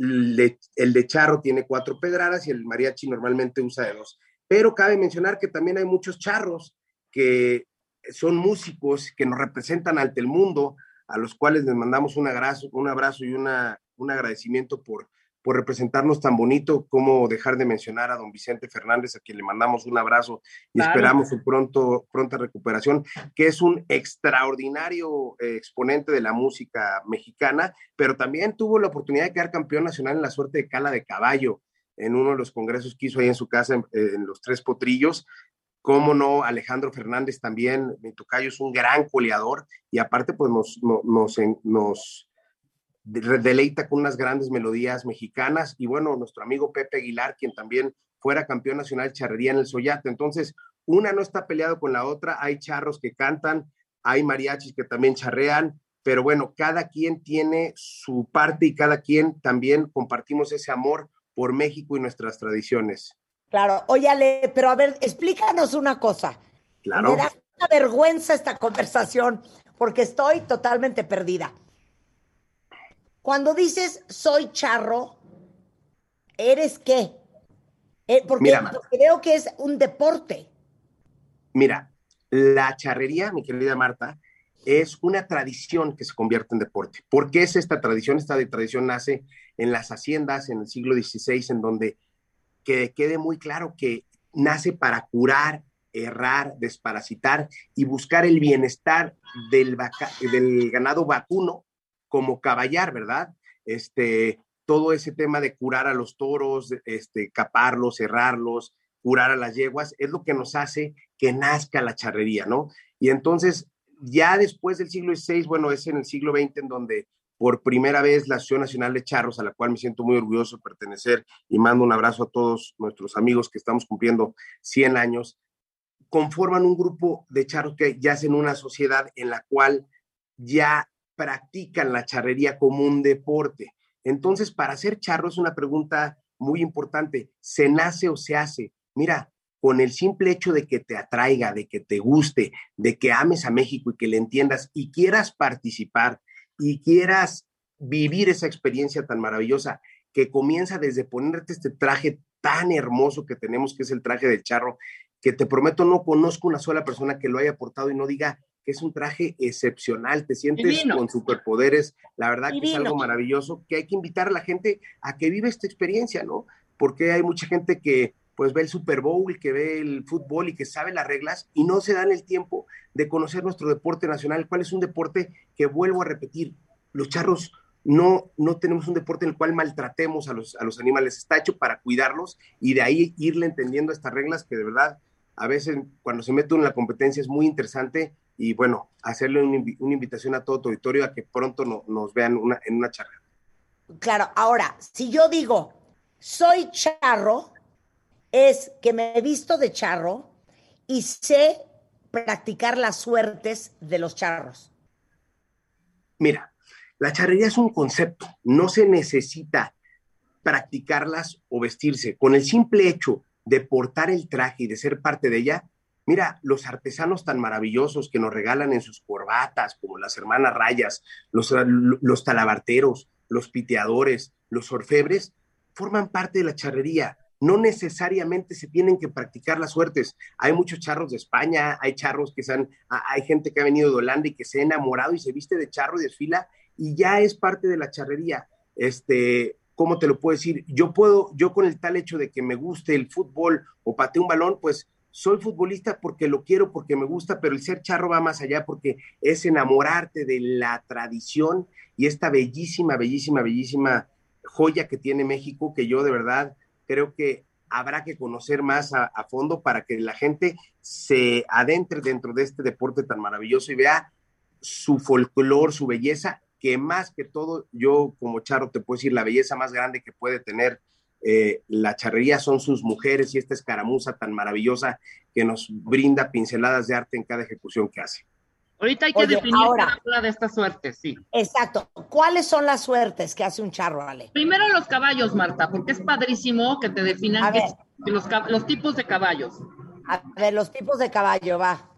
el de charro tiene cuatro pedradas y el mariachi normalmente usa de dos. Pero cabe mencionar que también hay muchos charros que son músicos que nos representan ante el mundo, a los cuales les mandamos un abrazo, un abrazo y una, un agradecimiento por por representarnos tan bonito, como dejar de mencionar a don Vicente Fernández, a quien le mandamos un abrazo y esperamos su pronto, pronta recuperación, que es un extraordinario eh, exponente de la música mexicana, pero también tuvo la oportunidad de quedar campeón nacional en la suerte de cala de caballo en uno de los congresos que hizo ahí en su casa en, Los Tres Potrillos. Cómo no, Alejandro Fernández también, mi tocayo es un gran coleador y aparte pues nos, nos, nos deleita con unas grandes melodías mexicanas y bueno, nuestro amigo Pepe Aguilar, quien también fuera campeón nacional charrería en el Soyate. Entonces, una no está peleado con la otra, hay charros que cantan, hay mariachis que también charrean, pero bueno, cada quien tiene su parte y cada quien también compartimos ese amor por México y nuestras tradiciones. Claro, óyale, pero a ver, explícanos una cosa. Claro. Me da una vergüenza esta conversación porque estoy totalmente perdida. Cuando dices soy charro, ¿eres qué? Eh, porque, creo que es un deporte. Mira, la charrería, mi querida Marta, es una tradición que se convierte en deporte. ¿Por qué es esta tradición? Esta tradición nace en las haciendas en el siglo XVI, en donde que quede muy claro que nace para curar, errar, desparasitar y buscar el bienestar del, del ganado vacuno como caballar, ¿verdad? Este, todo ese tema de curar a los toros, este, caparlos, cerrarlos, curar a las yeguas, es lo que nos hace que nazca la charrería, ¿no? Y entonces, ya después del siglo XVI, bueno, es en el siglo XX en donde por primera vez la Asociación Nacional de Charros, a la cual me siento muy orgulloso de pertenecer y mando un abrazo a todos nuestros amigos que estamos cumpliendo 100 años, conforman un grupo de charros que ya hacen una sociedad en la cual ya practican la charrería como un deporte. Entonces, para ser charro es una pregunta muy importante. ¿Se nace o se hace? Mira, con el simple hecho de que te atraiga, de que te guste, de que ames a México y que le entiendas y quieras participar y quieras vivir esa experiencia tan maravillosa que comienza desde ponerte este traje tan hermoso que tenemos, que es el traje del charro, que te prometo no conozco una sola persona que lo haya portado y no diga, que es un traje excepcional, te sientes con superpoderes, la verdad que es algo maravilloso, que hay que invitar a la gente a que viva esta experiencia, ¿no? Porque hay mucha gente que pues ve el Super Bowl, que ve el fútbol y que sabe las reglas y no se dan el tiempo de conocer nuestro deporte nacional, cuál es un deporte que vuelvo a repetir, los charros no, no tenemos un deporte en el cual maltratemos a los, a los animales, está hecho para cuidarlos y de ahí irle entendiendo estas reglas que de verdad a veces cuando se mete en la competencia es muy interesante y bueno, hacerle una, invitación a todo tu auditorio a que pronto nos vean en una charla. Claro, ahora, si yo digo, soy charro, es que me he visto de charro y sé practicar las suertes de los charros. Mira, la charrería es un concepto, no se necesita practicarlas o vestirse. Con el simple hecho de portar el traje y de ser parte de ella, Mira, los artesanos tan maravillosos que nos regalan en sus corbatas, como las hermanas rayas, los, los talabarteros, los piteadores, los orfebres, forman parte de la charrería. No necesariamente se tienen que practicar las suertes. Hay muchos charros de España, hay charros que se han, hay gente que ha venido de Holanda y que se ha enamorado y se viste de charro y desfila y ya es parte de la charrería. Este, ¿cómo te lo puedo decir? Yo puedo, yo con el tal hecho de que me guste el fútbol o patee un balón, pues soy futbolista porque lo quiero, porque me gusta, pero el ser charro va más allá porque es enamorarte de la tradición y esta bellísima, bellísima, bellísima joya que tiene México, que yo de verdad creo que habrá que conocer más a, fondo para que la gente se adentre dentro de este deporte tan maravilloso y vea su folclor, su belleza, que más que todo, yo como charro te puedo decir, la belleza más grande que puede tener eh, la charrería son sus mujeres y esta escaramuza tan maravillosa que nos brinda pinceladas de arte en cada ejecución que hace. Ahorita hay que definir cada una de estas suertes, sí. Exacto. ¿Cuáles son las suertes que hace un charro, Ale? Primero los caballos, Marta, porque es padrísimo que te definan los, los tipos de caballos. A ver, los tipos de caballo, va.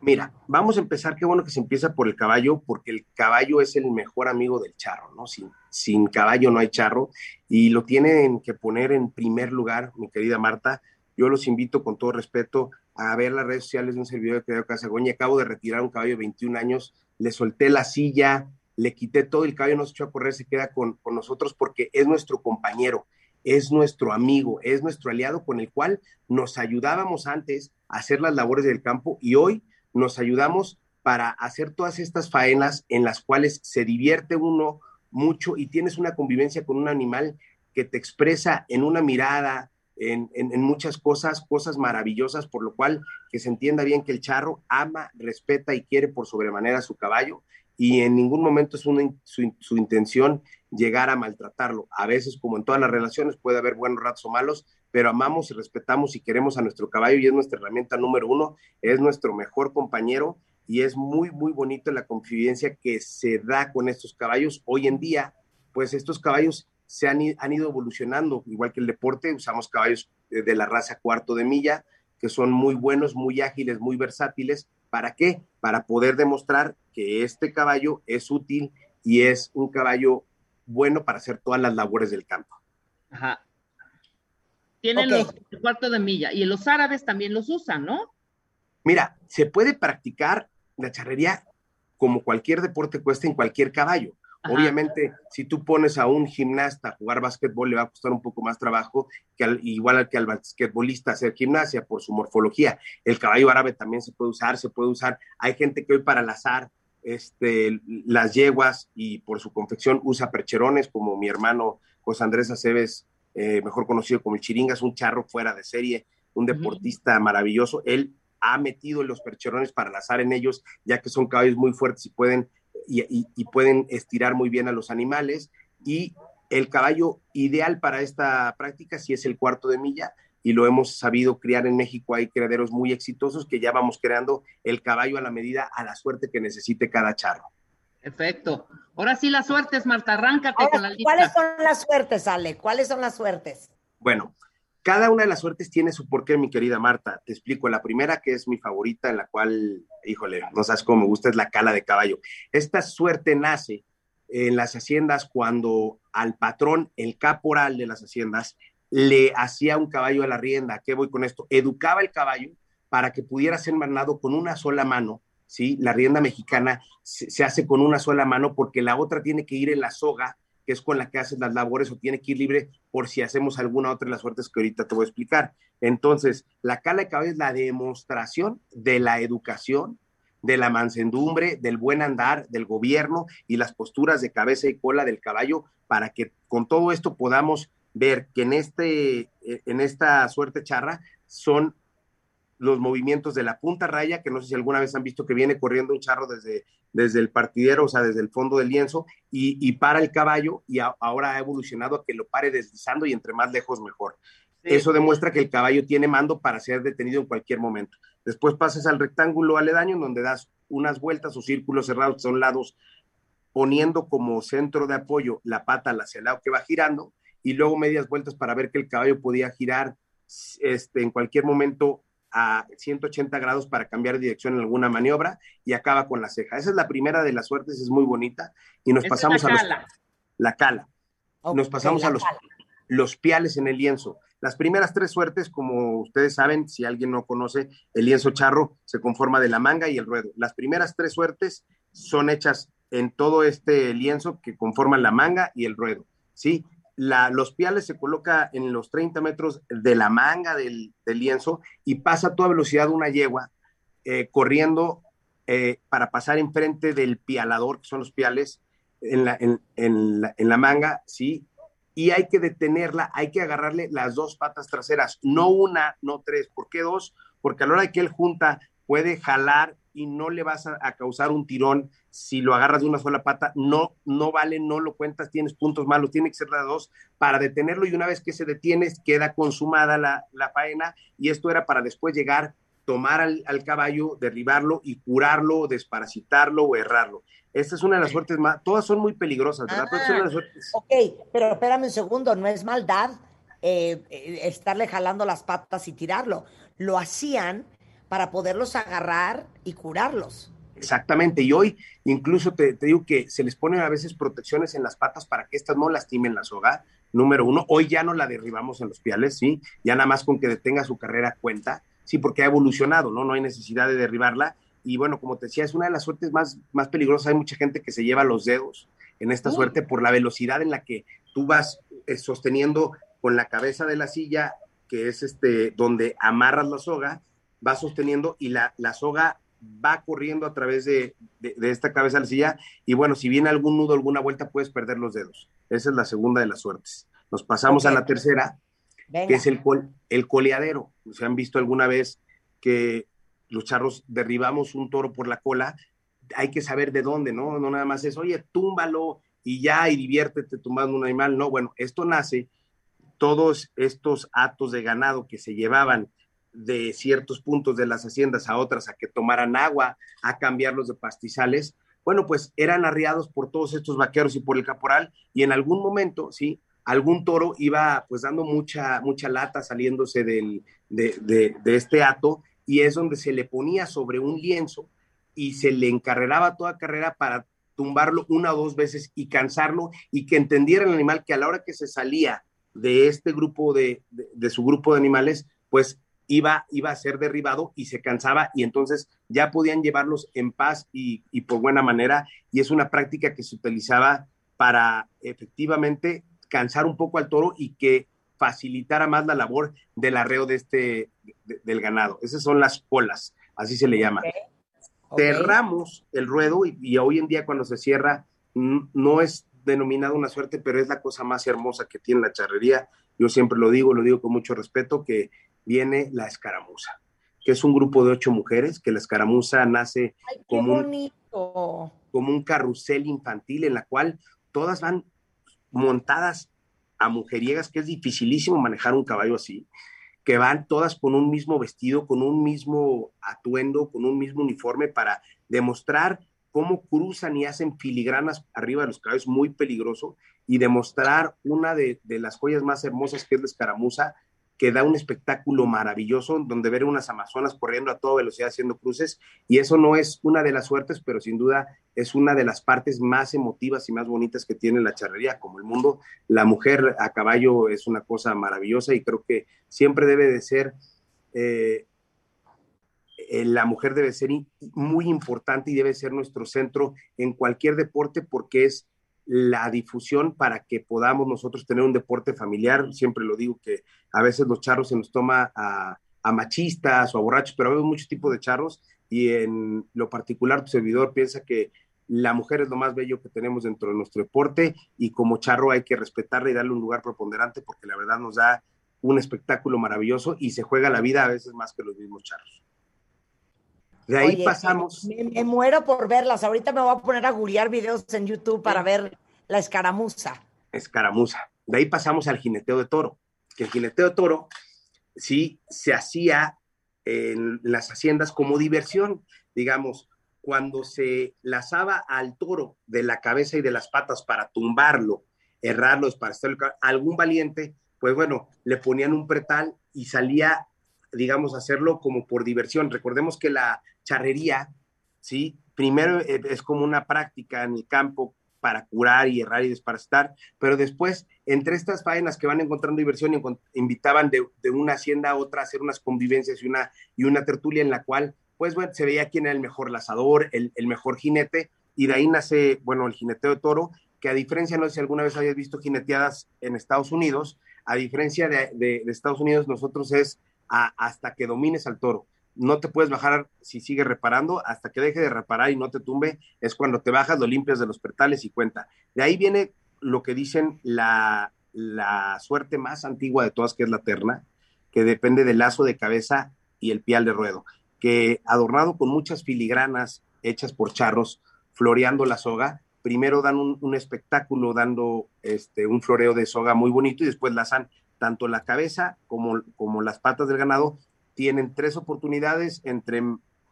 Mira, vamos a empezar, qué bueno que se empieza por el caballo, porque el caballo es el mejor amigo del charro, ¿no? Sin, sin caballo no hay charro, y lo tienen que poner en primer lugar, mi querida Marta. Yo los invito con todo respeto a ver las redes sociales de un servidor de Casa Casagoña. Acabo de retirar un caballo de 21 años, le solté la silla, le quité todo, el caballo no se echó a correr, se queda con, con nosotros porque es nuestro compañero, es nuestro amigo, es nuestro aliado con el cual nos ayudábamos antes a hacer las labores del campo y hoy nos ayudamos para hacer todas estas faenas en las cuales se divierte uno mucho y tienes una convivencia con un animal que te expresa en una mirada, en, muchas cosas, cosas maravillosas, por lo cual que se entienda bien que el charro ama, respeta y quiere por sobremanera a su caballo y en ningún momento es su, su, intención llegar a maltratarlo. A veces, como en todas las relaciones, puede haber buenos ratos o malos, pero amamos y respetamos y queremos a nuestro caballo y es nuestra herramienta número uno, es nuestro mejor compañero y es muy, muy bonito la confidencia que se da con estos caballos. Hoy en día, pues estos caballos se han, han ido evolucionando, igual que el deporte, usamos caballos de la raza cuarto de milla, que son muy buenos, muy ágiles, muy versátiles. ¿Para qué? Para poder demostrar que este caballo es útil y es un caballo bueno para hacer todas las labores del campo. Ajá. Tienen los cuarto de milla y los árabes también los usan, ¿no? Mira, se puede practicar la charrería como cualquier deporte cuesta en cualquier caballo. Obviamente, si tú pones a un gimnasta a jugar básquetbol, le va a costar un poco más trabajo, que al, igual que al basquetbolista hacer gimnasia por su morfología. El caballo árabe también se puede usar, se puede usar. Hay gente que hoy para lazar este, las yeguas y por su confección usa percherones, como mi hermano José Andrés Aceves eh, mejor conocido como el Chiringas, un charro fuera de serie, un deportista maravilloso. Él ha metido los percherones para lazar en ellos, ya que son caballos muy fuertes y pueden, y, pueden estirar muy bien a los animales. Y el caballo ideal para esta práctica sí es el cuarto de milla, y lo hemos sabido criar en México. Hay criaderos muy exitosos que ya vamos creando el caballo a la medida, a la suerte que necesite cada charro. Perfecto. Ahora sí las suertes, Marta, arráncate con la lista. ¿Cuáles son las suertes, Ale? ¿Cuáles son las suertes? Bueno, cada una de las suertes tiene su porqué, mi querida Marta. Te explico. La primera, que es mi favorita, en la cual, híjole, no sabes cómo me gusta, es la cala de caballo. Esta suerte nace en las haciendas cuando al patrón, el caporal de las haciendas, le hacía un caballo a la rienda. qué voy con esto? Educaba el caballo para que pudiera ser mandado con una sola mano ¿sí? La rienda mexicana se, hace con una sola mano porque la otra tiene que ir en la soga, que es con la que haces las labores, o tiene que ir libre por si hacemos alguna otra de las suertes que ahorita te voy a explicar. Entonces, la cala de caballo es la demostración de la educación, de la mansendumbre, del buen andar, del gobierno y las posturas de cabeza y cola del caballo para que con todo esto podamos ver que en, este, en esta suerte charra son los movimientos de la punta raya, que no sé si alguna vez han visto que viene corriendo un charro desde, desde el partidero, o sea, desde el fondo del lienzo, y, para el caballo, y ahora ha evolucionado a que lo pare deslizando y entre más lejos mejor. Eso demuestra que el caballo tiene mando para ser detenido en cualquier momento. Después pasas al rectángulo aledaño, en donde das unas vueltas o círculos cerrados que son lados, poniendo como centro de apoyo la pata hacia el lado que va girando, y luego medias vueltas para ver que el caballo podía girar este, en cualquier momento a 180 grados para cambiar de dirección en alguna maniobra y acaba con la ceja. Esa es la primera de las suertes, es muy bonita. Y nos pasamos a los, la cala. nos pasamos a los los piales en el lienzo. Las primeras tres suertes, como ustedes saben, si alguien no conoce, el lienzo charro se conforma de la manga y el ruedo. Las primeras tres suertes son hechas en todo este lienzo que conforman la manga y el ruedo, ¿sí? La, los piales se coloca en los 30 metros de la manga del, lienzo y pasa a toda velocidad una yegua eh, corriendo eh, para pasar enfrente del pialador, que son los piales, en la, en, la, en la manga, ¿sí? y hay que detenerla, hay que agarrarle las dos patas traseras, no una, no tres. ¿Por qué dos? Porque a la hora de que él junta puede jalar y no le vas a, causar un tirón si lo agarras de una sola pata, no, no vale, no lo cuentas, tienes puntos malos, tiene que ser las dos para detenerlo y una vez que se detiene queda consumada la, la faena y esto era para después llegar, tomar al, al caballo, derribarlo y curarlo, desparasitarlo o errarlo. Esta es una de las suertes más, todas son muy peligrosas, ¿verdad? Ah, ok, pero espérame un segundo, no es maldad eh, eh, estarle jalando las patas y tirarlo. Lo hacían para poderlos agarrar y curarlos. Exactamente, y hoy incluso te, digo que se les ponen a veces protecciones en las patas para que estas no lastimen la soga, número uno. Hoy ya no la derribamos en los piales, ¿sí? Ya nada más con que detenga su carrera cuenta, sí, porque ha evolucionado, ¿no? No hay necesidad de derribarla y bueno, como te decía, es una de las suertes más, más peligrosas. Hay mucha gente que se lleva los dedos en esta suerte por la velocidad en la que tú vas eh, sosteniendo con la cabeza de la silla, que es este donde amarras la soga, vas sosteniendo y la, la soga va corriendo a través de, de, esta cabeza de la silla y bueno, si viene algún nudo, alguna vuelta, puedes perder los dedos. Esa es la segunda de las suertes. Nos pasamos a la tercera, que es el, el coleadero. ¿Se han visto alguna vez que los charros derribamos un toro por la cola, hay que saber de dónde, ¿no? No nada más es, oye, túmbalo y ya, y diviértete tumbando un animal. No, bueno, esto nace, todos estos atos de ganado que se llevaban de ciertos puntos de las haciendas a otras a que tomaran agua, a cambiarlos de pastizales, bueno, pues eran arriados por todos estos vaqueros y por el caporal, y en algún momento, ¿sí? Algún toro iba pues dando mucha, mucha lata saliéndose del, de, este ato, y es donde se le ponía sobre un lienzo y se le encarreraba toda carrera para tumbarlo una o dos veces y cansarlo y que entendiera el animal que a la hora que se salía de este grupo de, de, su grupo de animales, pues iba, iba a ser derribado y se cansaba y entonces ya podían llevarlos en paz y, y por buena manera y es una práctica que se utilizaba para efectivamente cansar un poco al toro y que facilitara más la labor del arreo de este, del ganado. Esas son las colas, así se le llama. Cerramos el ruedo y, hoy en día cuando se cierra no es denominado una suerte, pero es la cosa más hermosa que tiene la charrería. Yo siempre lo digo, lo digo con mucho respeto, que viene la escaramuza, que es un grupo de ocho mujeres, que la escaramuza nace como, un, como un carrusel infantil en la cual todas van montadas a mujeriegas, que es dificilísimo manejar un caballo así, que van todas con un mismo vestido, con un mismo atuendo, con un mismo uniforme para demostrar cómo cruzan y hacen filigranas arriba de los caballos, muy peligroso, y demostrar una de, de las joyas más hermosas que es la escaramuza, que da un espectáculo maravilloso donde ver unas amazonas corriendo a toda velocidad haciendo cruces y eso no es una de las suertes, pero sin duda es una de las partes más emotivas y más bonitas que tiene la charrería como el mundo. La mujer a caballo es una cosa maravillosa y creo que siempre debe de ser, eh, eh, la mujer debe ser muy importante y debe ser nuestro centro en cualquier deporte porque es la difusión para que podamos nosotros tener un deporte familiar. Siempre lo digo que a veces los charros se nos toma a, machistas o a borrachos, pero hay muchos tipos de charros y en lo particular tu servidor piensa que la mujer es lo más bello que tenemos dentro de nuestro deporte y como charro hay que respetarla y darle un lugar preponderante porque la verdad nos da un espectáculo maravilloso y se juega la vida a veces más que los mismos charros. De ahí pasamos. Me, muero por verlas. Ahorita me voy a poner a guriar videos en YouTube para ver la escaramuza. Escaramuza. De ahí pasamos al jineteo de toro. Que el jineteo de toro sí se hacía en las haciendas como diversión. Digamos, cuando se lazaba al toro de la cabeza y de las patas para tumbarlo, errarlo, para estar algún valiente, pues bueno, le ponían un pretal y salía digamos, hacerlo como por diversión. Recordemos que la charrería, ¿sí? Primero eh, es como una práctica en el campo para curar y errar y desparasitar, pero después, entre estas faenas que van encontrando diversión, invitaban de, una hacienda a otra a hacer unas convivencias y una, y una tertulia en la cual, pues bueno, se veía quién era el mejor lazador, el, mejor jinete, y de ahí nace, bueno, el jineteo de toro, que a diferencia, no sé si alguna vez hayas visto jineteadas en Estados Unidos, a diferencia de, Estados Unidos, nosotros es hasta que domines al toro no te puedes bajar si sigue reparando, hasta que deje de reparar y no te tumbe, es cuando te bajas, lo limpias de los pertales y cuenta. De ahí viene lo que dicen la, la suerte más antigua de todas, que es la terna, que depende del lazo de cabeza y el pial de ruedo, que adornado con muchas filigranas hechas por charros, floreando la soga, primero dan un, espectáculo dando este, un floreo de soga muy bonito y después lazan tanto la cabeza como, como las patas del ganado tienen tres oportunidades, entre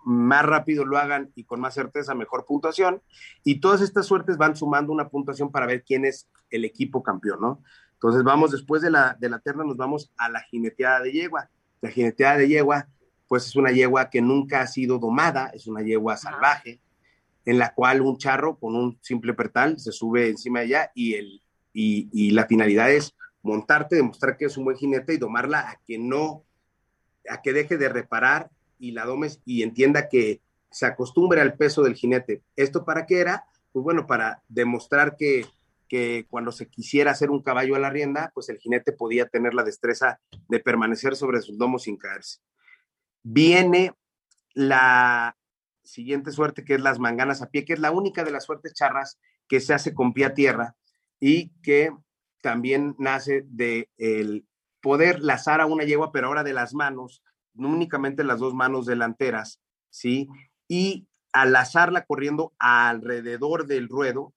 más rápido lo hagan y con más certeza, mejor puntuación. Y todas estas suertes van sumando una puntuación para ver quién es el equipo campeón, ¿no? Entonces vamos, después de la, de la terna, nos vamos a la jineteada de yegua. La jineteada de yegua, pues es una yegua que nunca ha sido domada, es una yegua salvaje, en la cual un charro con un simple pertal se sube encima de ella y, el, y, y la finalidad es montarte, demostrar que es un buen jinete y domarla a que no a que deje de reparar y la domes y entienda que se acostumbre al peso del jinete. ¿Esto para qué era? Pues bueno, para demostrar que, que cuando se quisiera hacer un caballo a la rienda, pues el jinete podía tener la destreza de permanecer sobre sus domos sin caerse. Viene la siguiente suerte, que es las manganas a pie, que es la única de las suertes charras que se hace con pie a tierra y que también nace de el poder lazar a una yegua, pero ahora de las manos, no únicamente las dos manos delanteras, ¿sí? Y al lazarla corriendo alrededor del ruedo,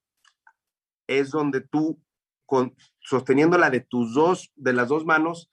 es donde tú, con, sosteniéndola de tus dos, de las dos manos,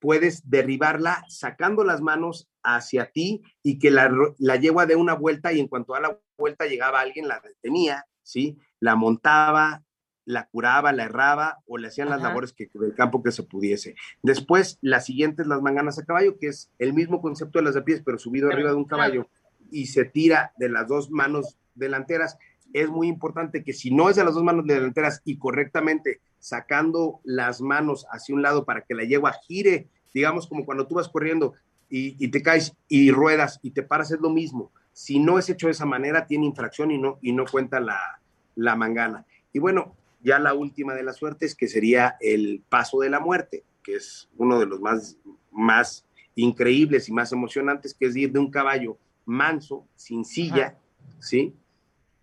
puedes derribarla sacando las manos hacia ti y que la, la yegua dé una vuelta y en cuanto a la vuelta llegaba alguien, la detenía, ¿sí? La montaba, la curaba, la erraba o le hacían las labores que, del campo que se pudiese. Después, la siguiente es las manganas a caballo, que es el mismo concepto de las de pies, pero subido arriba de un caballo y se tira de las dos manos delanteras. Es muy importante que si no es de las dos manos delanteras y correctamente sacando las manos hacia un lado para que la yegua gire, digamos como cuando tú vas corriendo y, y te caes y ruedas y te paras, es lo mismo. Si no es hecho de esa manera, tiene infracción y no, y no cuenta la, la mangana. Y bueno, ya la última de las suertes, que sería el paso de la muerte, que es uno de los más, más increíbles y más emocionantes, que es ir de un caballo manso, sin silla, ¿sí?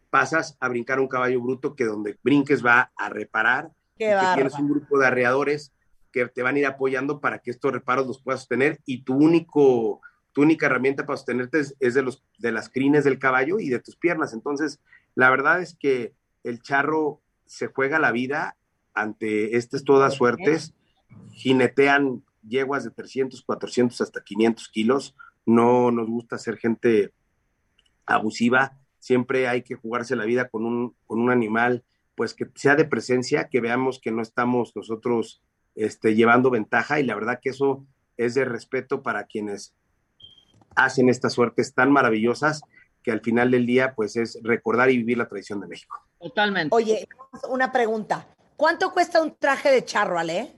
Pasas a brincar un caballo bruto que donde brinques va a reparar, que tienes un grupo de arreadores que te van a ir apoyando para que estos reparos los puedas tener y tu único tu única herramienta para sostenerte es, es, de los de las crines del caballo y de tus piernas. Entonces, la verdad es que el charro se juega la vida ante estas todas suertes, jinetean yeguas de 300, 400 hasta 500 kilos, no nos gusta ser gente abusiva, siempre hay que jugarse la vida con un, con un animal, pues que sea de presencia, que veamos que no estamos nosotros este, llevando ventaja. Y la verdad que eso es de respeto para quienes hacen estas suertes tan maravillosas que al final del día pues es recordar y vivir la tradición de México. Totalmente. Oye, una pregunta. ¿Cuánto cuesta un traje de charro, Ale?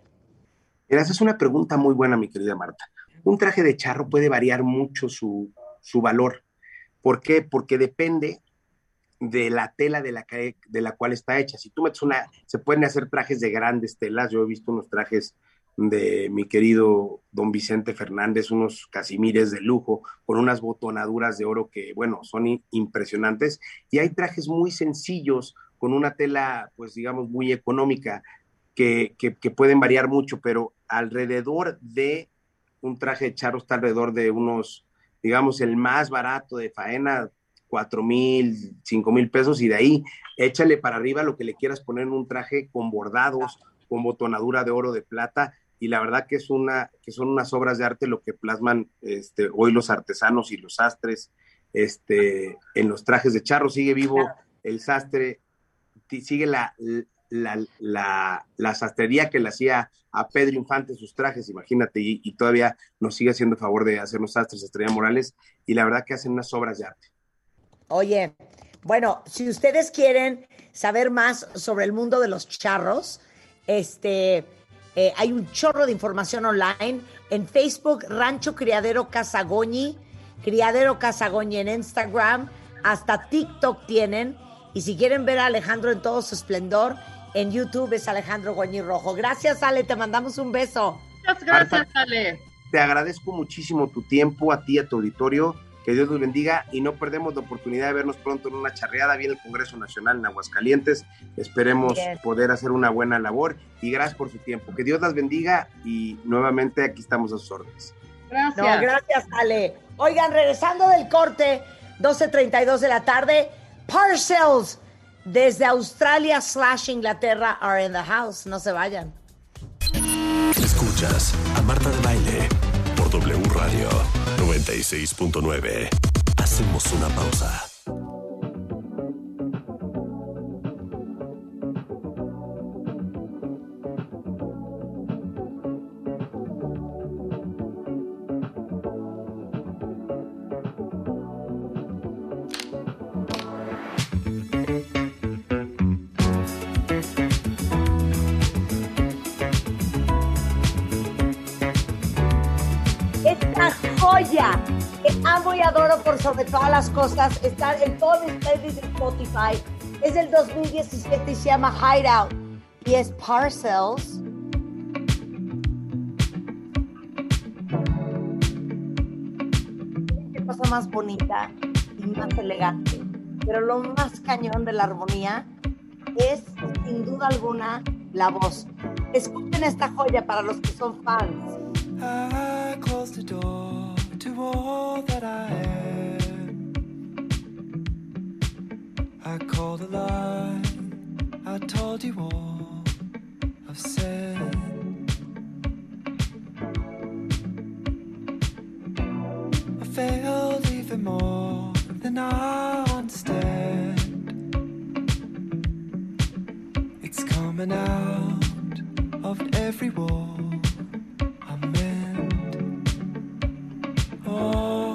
esa es una pregunta muy buena, mi querida Marta. Un traje de charro puede variar mucho su, su valor. ¿Por qué? Porque depende de la tela de la, de la cual está hecha. Si tú metes una, se pueden hacer trajes de grandes telas. Yo he visto unos trajes de mi querido don Vicente Fernández, unos casimires de lujo, con unas botonaduras de oro que, bueno, son impresionantes. Y hay trajes muy sencillos, con una tela, pues digamos, muy económica, que, que, pueden variar mucho, pero alrededor de un traje de charro está alrededor de unos, digamos, el más barato de faena, cuatro mil, cinco mil pesos, y de ahí échale para arriba lo que le quieras poner en un traje con bordados, con botonadura de oro, de plata, y la verdad que es una que son unas obras de arte lo que plasman este, hoy los artesanos y los sastres este, en los trajes de charro sigue vivo el sastre sigue la, la, la, sastrería que le hacía a Pedro Infante sus trajes, imagínate, y, todavía nos sigue haciendo favor de hacernos sastres Estrella Morales, y la verdad que hacen unas obras de arte. Oye, bueno, si ustedes quieren saber más sobre el mundo de los charros, este, eh, hay un chorro de información online. En Facebook, Rancho Criadero Casagoñi, Criadero Casagoñi en Instagram, hasta TikTok tienen. Y si quieren ver a Alejandro en todo su esplendor, en YouTube es Alejandro Goñi Rojo. Gracias, Ale, te mandamos un beso. Muchas gracias, Ale. Te agradezco muchísimo tu tiempo, a ti, a tu auditorio. Que Dios los bendiga y no perdemos la oportunidad de vernos pronto en una charreada. Viene el Congreso Nacional en Aguascalientes. Esperemos poder hacer una buena labor y gracias por su tiempo. Que Dios las bendiga y nuevamente aquí estamos a sus órdenes. Gracias. No, gracias, Ale. Oigan, regresando del corte, 12.32 de la tarde, Parcels desde Australia slash Inglaterra are in the house. No se vayan. Escuchas a Marta de Baile por W Radio 96.9. Hacemos una pausa. Cosas está en todos mis playlists de Spotify. Es del 2017 y se llama Hideout. Y es Parcels. Qué cosa más bonita y más elegante. Pero lo más cañón de la armonía es, sin duda alguna, la voz. Escuchen esta joya para los que son fans. I closed the door to all that I am. I called a lie. I told you all I've said. I failed even more than I understand. It's coming out of every wall I mend. Oh,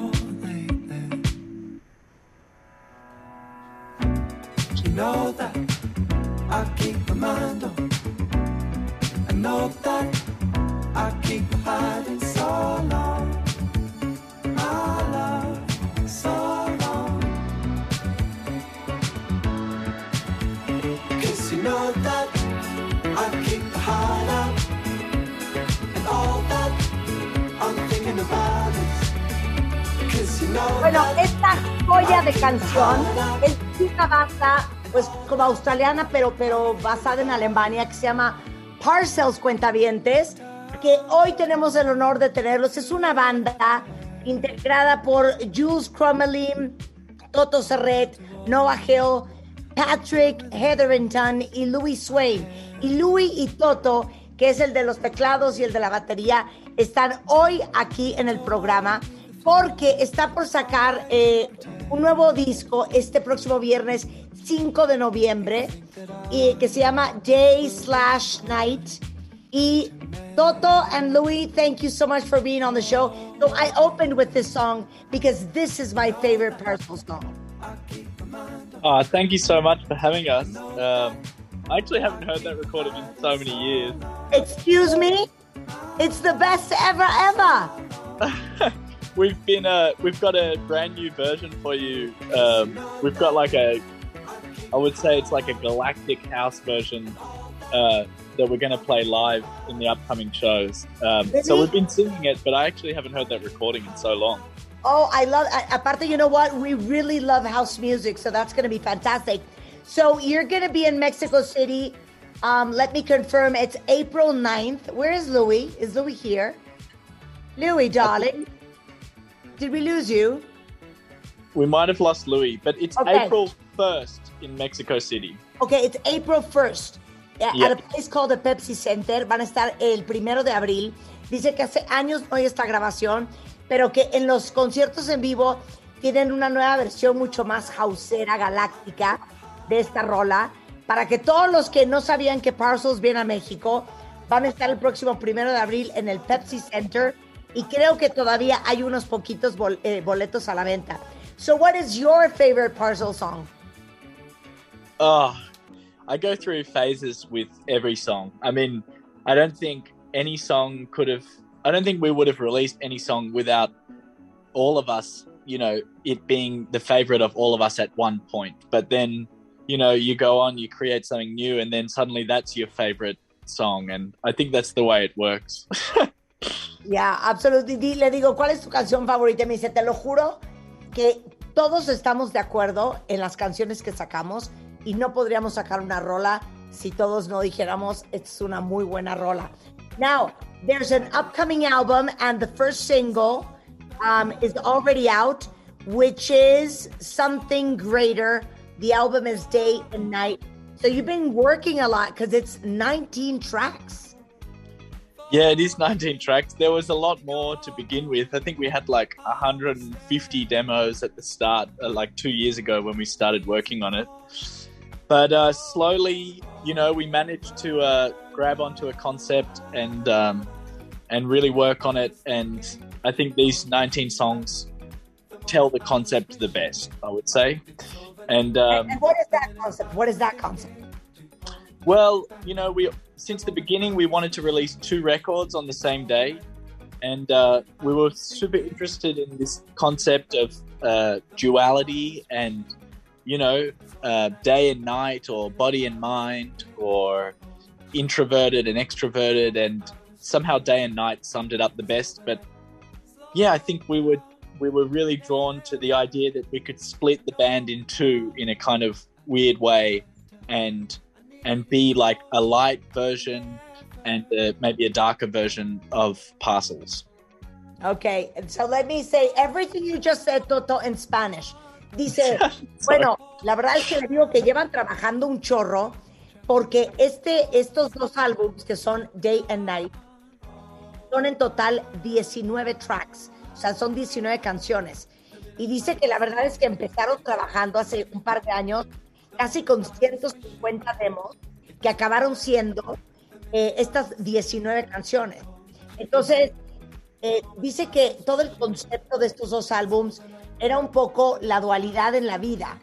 know that I keep my mind on. I know that I keep hiding so long. My love, so long. Cause you know that I keep the heart out. And all that I'm thinking about is Cause you know Bueno, esta joya de canción es una banda, pues como australiana, pero, pero basada en Alemania, que se llama Parcels Cuentavientes, que hoy tenemos el honor de tenerlos. Es una banda integrada por Jules Crummelin, Toto Serret, Noah Hill, Patrick Hetherington y Louis Swain. Y Louis y Toto, que es el de los teclados y el de la batería, están hoy aquí en el programa porque está por sacar eh, un nuevo disco este próximo viernes 5 de noviembre y que se llama Day Slash Night. Y Toto and Louis, thank you so much for being on the show. So I opened with this song because this is my favorite personal song. Oh, thank you so much for having us. Um, I actually haven't heard that recording in so many years. Excuse me? It's the best ever, ever. We've been uh, we've got a brand new version for you. Um, we've got like a, I would say it's like a galactic house version uh, that we're going to play live in the upcoming shows. Um, so we've been singing it, but I actually haven't heard that recording in so long. Oh, I love. Aparte, you know what? We really love house music, so that's going to be fantastic. So you're going to be in Mexico City. Um, let me confirm. It's April 9th. Where is Louis? Is Louis here? Louis, darling. Did we lose you? We might have lost Louis, but it's Okay. April first in Mexico City. Okay, it's April 1st. Yeah. At a place called the Pepsi Center. Van a estar el primero de abril. Dice que hace años no hay esta grabación, pero que en los conciertos en vivo tienen una nueva versión mucho más hausera, galáctica de esta rola. Para que todos los que no sabían que Parcels viene a México van a estar el próximo primero de abril en el Pepsi Center. Y creo que todavía hay unos poquitos bol- eh, boletos a la venta. So, what is your favorite Parcel song? Oh, I go through phases with every song. I mean, I don't think any song could have. I don't think we would have released any song without all of us. You know, it being the favorite of all of us at one point. But then, you know, you go on, you create something new, and then suddenly that's your favorite song. And I think that's the way it works. Ya, absolutely. Le digo, ¿cuál es tu canción favorita? Me dice, te lo juro que todos estamos de acuerdo en las canciones que sacamos y no podríamos sacar una rola si todos no dijéramos, es una muy buena rola. Now, there's an upcoming album and the first single um, is already out, which is Something Greater. The album is Day and Night. So you've been working a lot because it's 19 tracks. Yeah, it is 19 tracks. There was a lot more to begin with. I think we had like 150 demos at the start, uh, like two years ago when we started working on it. But uh, slowly, you know, we managed to uh, grab onto a concept and um, and really work on it. And I think these 19 songs tell the concept the best, I would say. And um, And what is that concept? What is that concept? Well, you know, we since the beginning we wanted to release two records on the same day, and uh, we were super interested in this concept of uh, duality and you know, uh, day and night, or body and mind, or introverted and extroverted, and somehow day and night summed it up the best. But yeah, I think we would we were really drawn to the idea that we could split the band in two in a kind of weird way, and and be like a light version and uh, maybe a darker version of Parcels. Okay, so let me say everything you just said, Toto, in Spanish. Dice, bueno, la verdad es que le digo que llevan trabajando un chorro porque este, estos dos álbumes que son Day and Night son en total 19 tracks, o sea, son 19 canciones. Y dice que la verdad es que empezaron trabajando hace un par de años casi con 150 demos que acabaron siendo eh, estas 19 canciones. Entonces, eh, dice que todo el concepto de estos dos álbums era un poco la dualidad en la vida,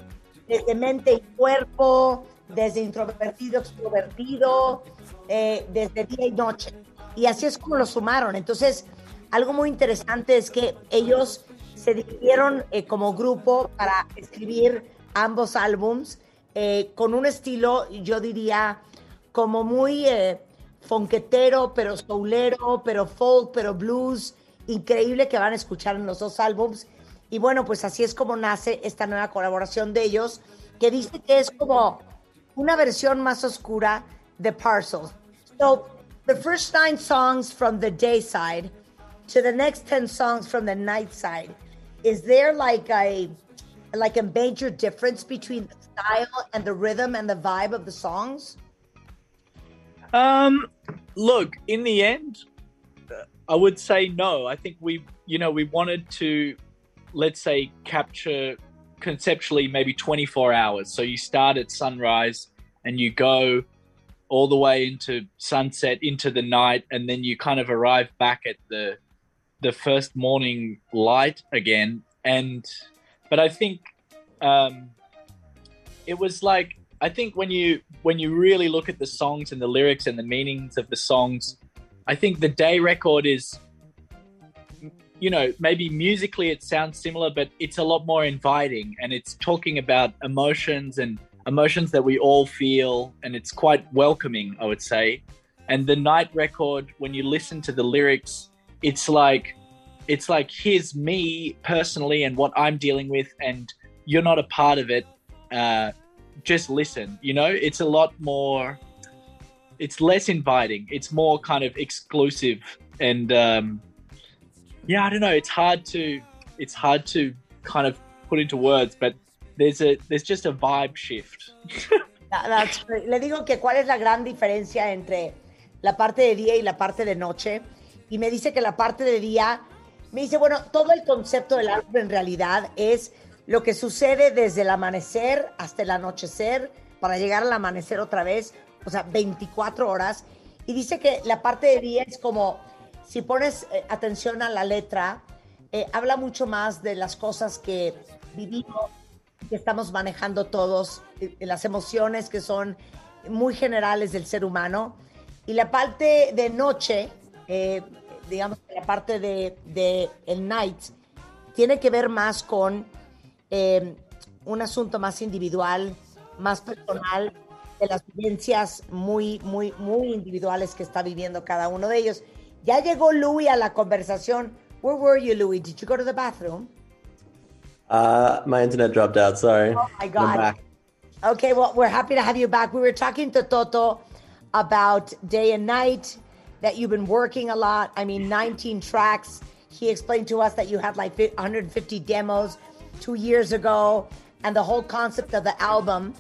desde mente y cuerpo, desde introvertido, extrovertido, eh, desde día y noche. Y así es como lo sumaron. Entonces, algo muy interesante es que ellos se dividieron eh, como grupo para escribir ambos álbums eh, con un estilo, yo diría, como muy fonquetero, pero soulero, pero folk, pero blues, increíble que van a escuchar en los dos álbums. Y bueno, pues así es como nace esta nueva colaboración de ellos, que dice que es como una versión más oscura de Parcels. So, the first nine songs from the day side to the next 10 songs from the night side, is there like a like a major difference between the style and the rhythm and the vibe of the songs? Um, look, in the end, uh, I would say no. I think we, you know, we wanted to, let's say, capture conceptually maybe 24 hours. So you start at sunrise and you go all the way into sunset, into the night, and then you kind of arrive back at the the first morning light again. And but I think um, it was like I think when you when you really look at the songs and the lyrics and the meanings of the songs, I think the day record is you know, maybe musically it sounds similar, but it's a lot more inviting and it's talking about emotions and emotions that we all feel and it's quite welcoming, I would say. And the night record, when you listen to the lyrics, it's like it's like here's me personally and what I'm dealing with and you're not a part of it. Uh just listen, you know? It's a lot more it's less inviting. It's more kind of exclusive and um yeah, I don't know. It's hard to it's hard to kind of put into words, but there's a there's just a vibe shift. Le digo que cuál es la gran diferencia entre la parte de día y la parte de noche. Y me dice que la parte de día, me dice, bueno, todo el concepto del álbum en realidad es lo que sucede desde el amanecer hasta el anochecer para llegar al amanecer otra vez, o sea, 24 horas. Y dice que la parte de día es como, si pones eh, atención a la letra, eh, habla mucho más de las cosas que vivimos que estamos manejando todos, eh, las emociones que son muy generales del ser humano. Y la parte de noche, eh, digamos, la parte de, de el night, tiene que ver más con eh, un asunto más individual, más personal, de las vivencias muy, muy, muy individuales que está viviendo cada uno de ellos. Ya llegó Louis a la conversación. Where were you, Louis? Did you go to the bathroom? Uh, my internet dropped out. Sorry. Oh my God. Okay, well, we're happy to have you back. We were talking to Toto about day and night, that you've been working a lot. I mean, 19 tracks. He explained to us that you had like 150 demos two years ago and the whole concept of the album.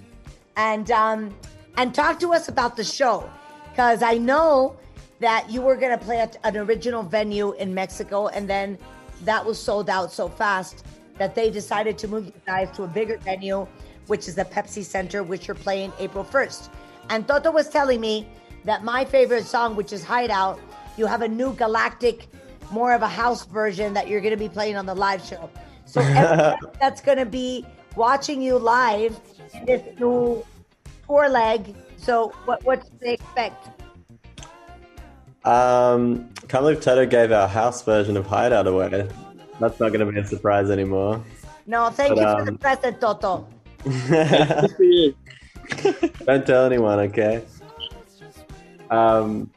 And um, and talk to us about the show because I know that you were going to play at an original venue in Mexico and then that was sold out so fast that they decided to move you guys to a bigger venue, which is the Pepsi Center, which you're playing April 1st. And Toto was telling me that my favorite song, which is Hideout, you have a new galactic, more of a house version that you're going to be playing on the live show. So that's going to be watching you live in this new tour leg. So what what should they expect? Um, can't believe Toto gave our house version of Hideout away. That's not going to be a surprise anymore. No, thank But, you for the um, present, Toto. Don't tell anyone, okay? Um,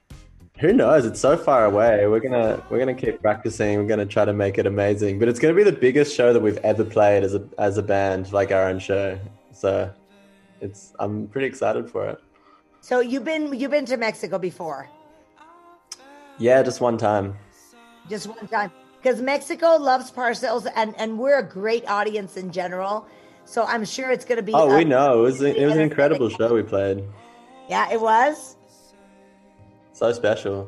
who knows? It's so far away. We're gonna we're gonna keep practicing. We're gonna try to make it amazing. But it's gonna be the biggest show that we've ever played as a as a band, like our own show. So it's I'm pretty excited for it. So you've been you've been to Mexico before, Yeah, just one time. just one time, because Mexico loves parcels, and and we're a great audience in general. So I'm sure it's going to be. Oh, a- we know. It was it was an incredible show we played. Yeah, it was. So special.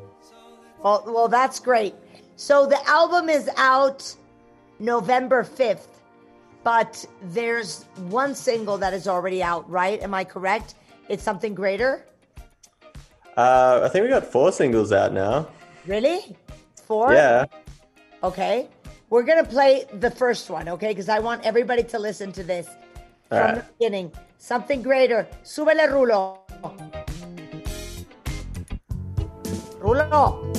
Well, well, that's great. So the album is out November 5th, but there's one single that is already out, right? Am I correct? It's something greater? Uh, I think we got four singles out now. Really? Four? Yeah. Okay. We're going to play the first one, okay? Because I want everybody to listen to this from All right. the beginning. Something greater. Súbele, Rulo. Rulo.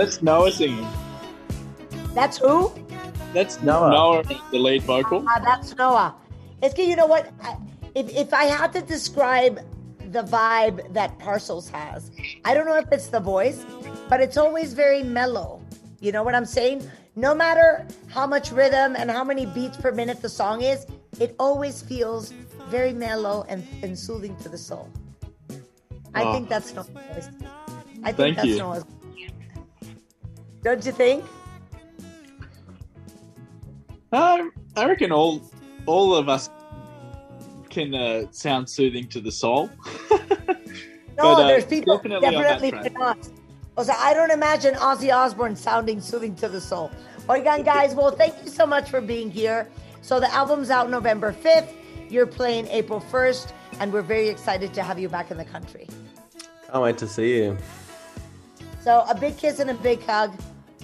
That's Noah singing. That's who? That's Noah. Noah, the lead vocal. Ah, that's Noah. It's que you know what? I- If, if I had to describe the vibe that Parcels has, I don't know if it's the voice, but it's always very mellow. You know what I'm saying? No matter how much rhythm and how many beats per minute the song is, it always feels very mellow and, and soothing to the soul. I Oh. think that's Noah's voice. I think Thank that's you. Noah's Don't you think? Um, I reckon all all of us can uh, sound soothing to the soul. No, But, uh, there's people definitely on that definitely cannot. O sea, I don't imagine Ozzy Osbourne sounding soothing to the soul. Oigan, guys, well, thank you so much for being here. So the album's out November 5th. You're playing April 1st, and we're very excited to have you back in the country. Can't wait to see you. So a big kiss and a big hug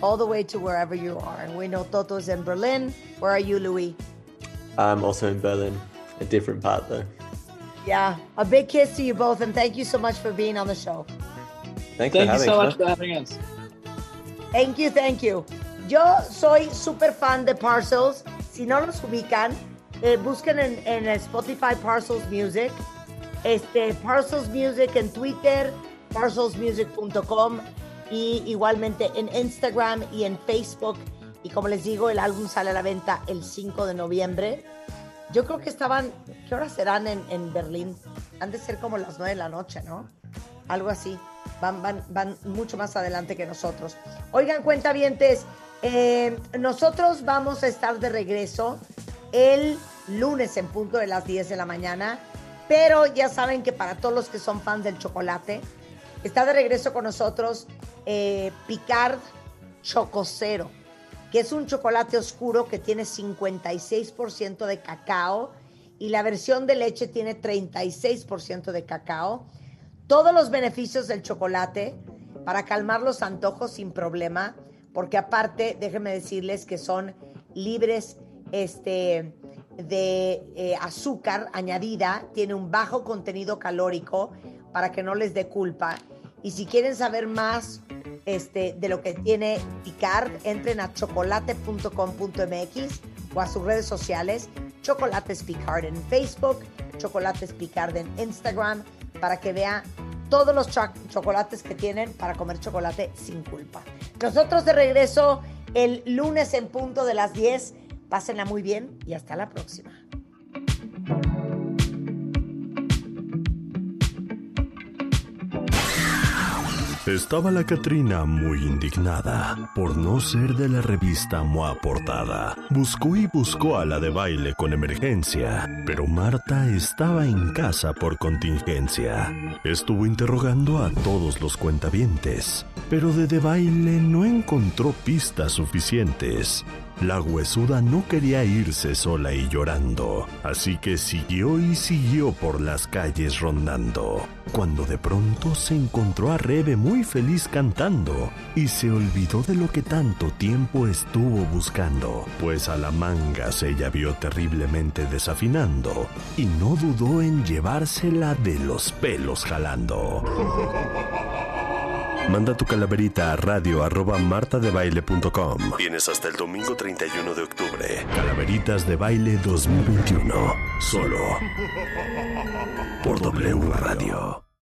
all the way to wherever you are. And we know Toto's in Berlin. Where are you, Louis? I'm also in Berlin. a different part though. Yeah, a big kiss to you both, and thank you so much for being on the show. Thanks Thank you so us. much for having us. Thank you, thank you. Yo soy súper fan de Parcels. Si no los ubican, eh, busquen en, en Spotify Parcels Music. Este, Parcels Music en Twitter, parcelsmusic.com y igualmente en Instagram y en Facebook. Y como les digo, el álbum sale a la venta el 5 de noviembre. Yo creo que estaban, ¿qué horas serán en, en Berlín? Han de ser como las 9 de la noche, ¿no? Algo así. Van, van, van mucho más adelante que nosotros. Oigan, cuentavientes, eh, nosotros vamos a estar de regreso el lunes en punto de las 10 de la mañana, pero ya saben que para todos los que son fans del chocolate, está de regreso con nosotros eh, Picard Chococero, que es un chocolate oscuro que tiene 56% de cacao y la versión de leche tiene 36% de cacao. Todos los beneficios del chocolate para calmar los antojos sin problema, porque aparte, déjenme decirles que son libres este, de eh, azúcar añadida, tiene un bajo contenido calórico para que no les dé culpa. Y si quieren saber más este, de lo que tiene Picard, entren a chocolate.com.mx o a sus redes sociales, Chocolates Picard en Facebook, Chocolates Picard en Instagram, para que vea todos los cho- chocolates que tienen para comer chocolate sin culpa. Nosotros de regreso el lunes en punto de las 10. Pásenla muy bien y hasta la próxima. Estaba la Catrina muy indignada por no ser de la revista MOA Portada. Buscó y buscó a la de baile con emergencia, pero Marta estaba en casa por contingencia. Estuvo interrogando a todos los cuentavientes, pero de baile no encontró pistas suficientes. La huesuda no quería irse sola y llorando, así que siguió y siguió por las calles rondando, cuando de pronto se encontró a Rebe muy feliz cantando y se olvidó de lo que tanto tiempo estuvo buscando, pues a la manga se ella vio terriblemente desafinando y no dudó en llevársela de los pelos jalando. Manda tu calaverita a radio arroba martadebaile.com. Tienes hasta el domingo 31 de octubre. Calaveritas de baile 2021. Solo por W Radio.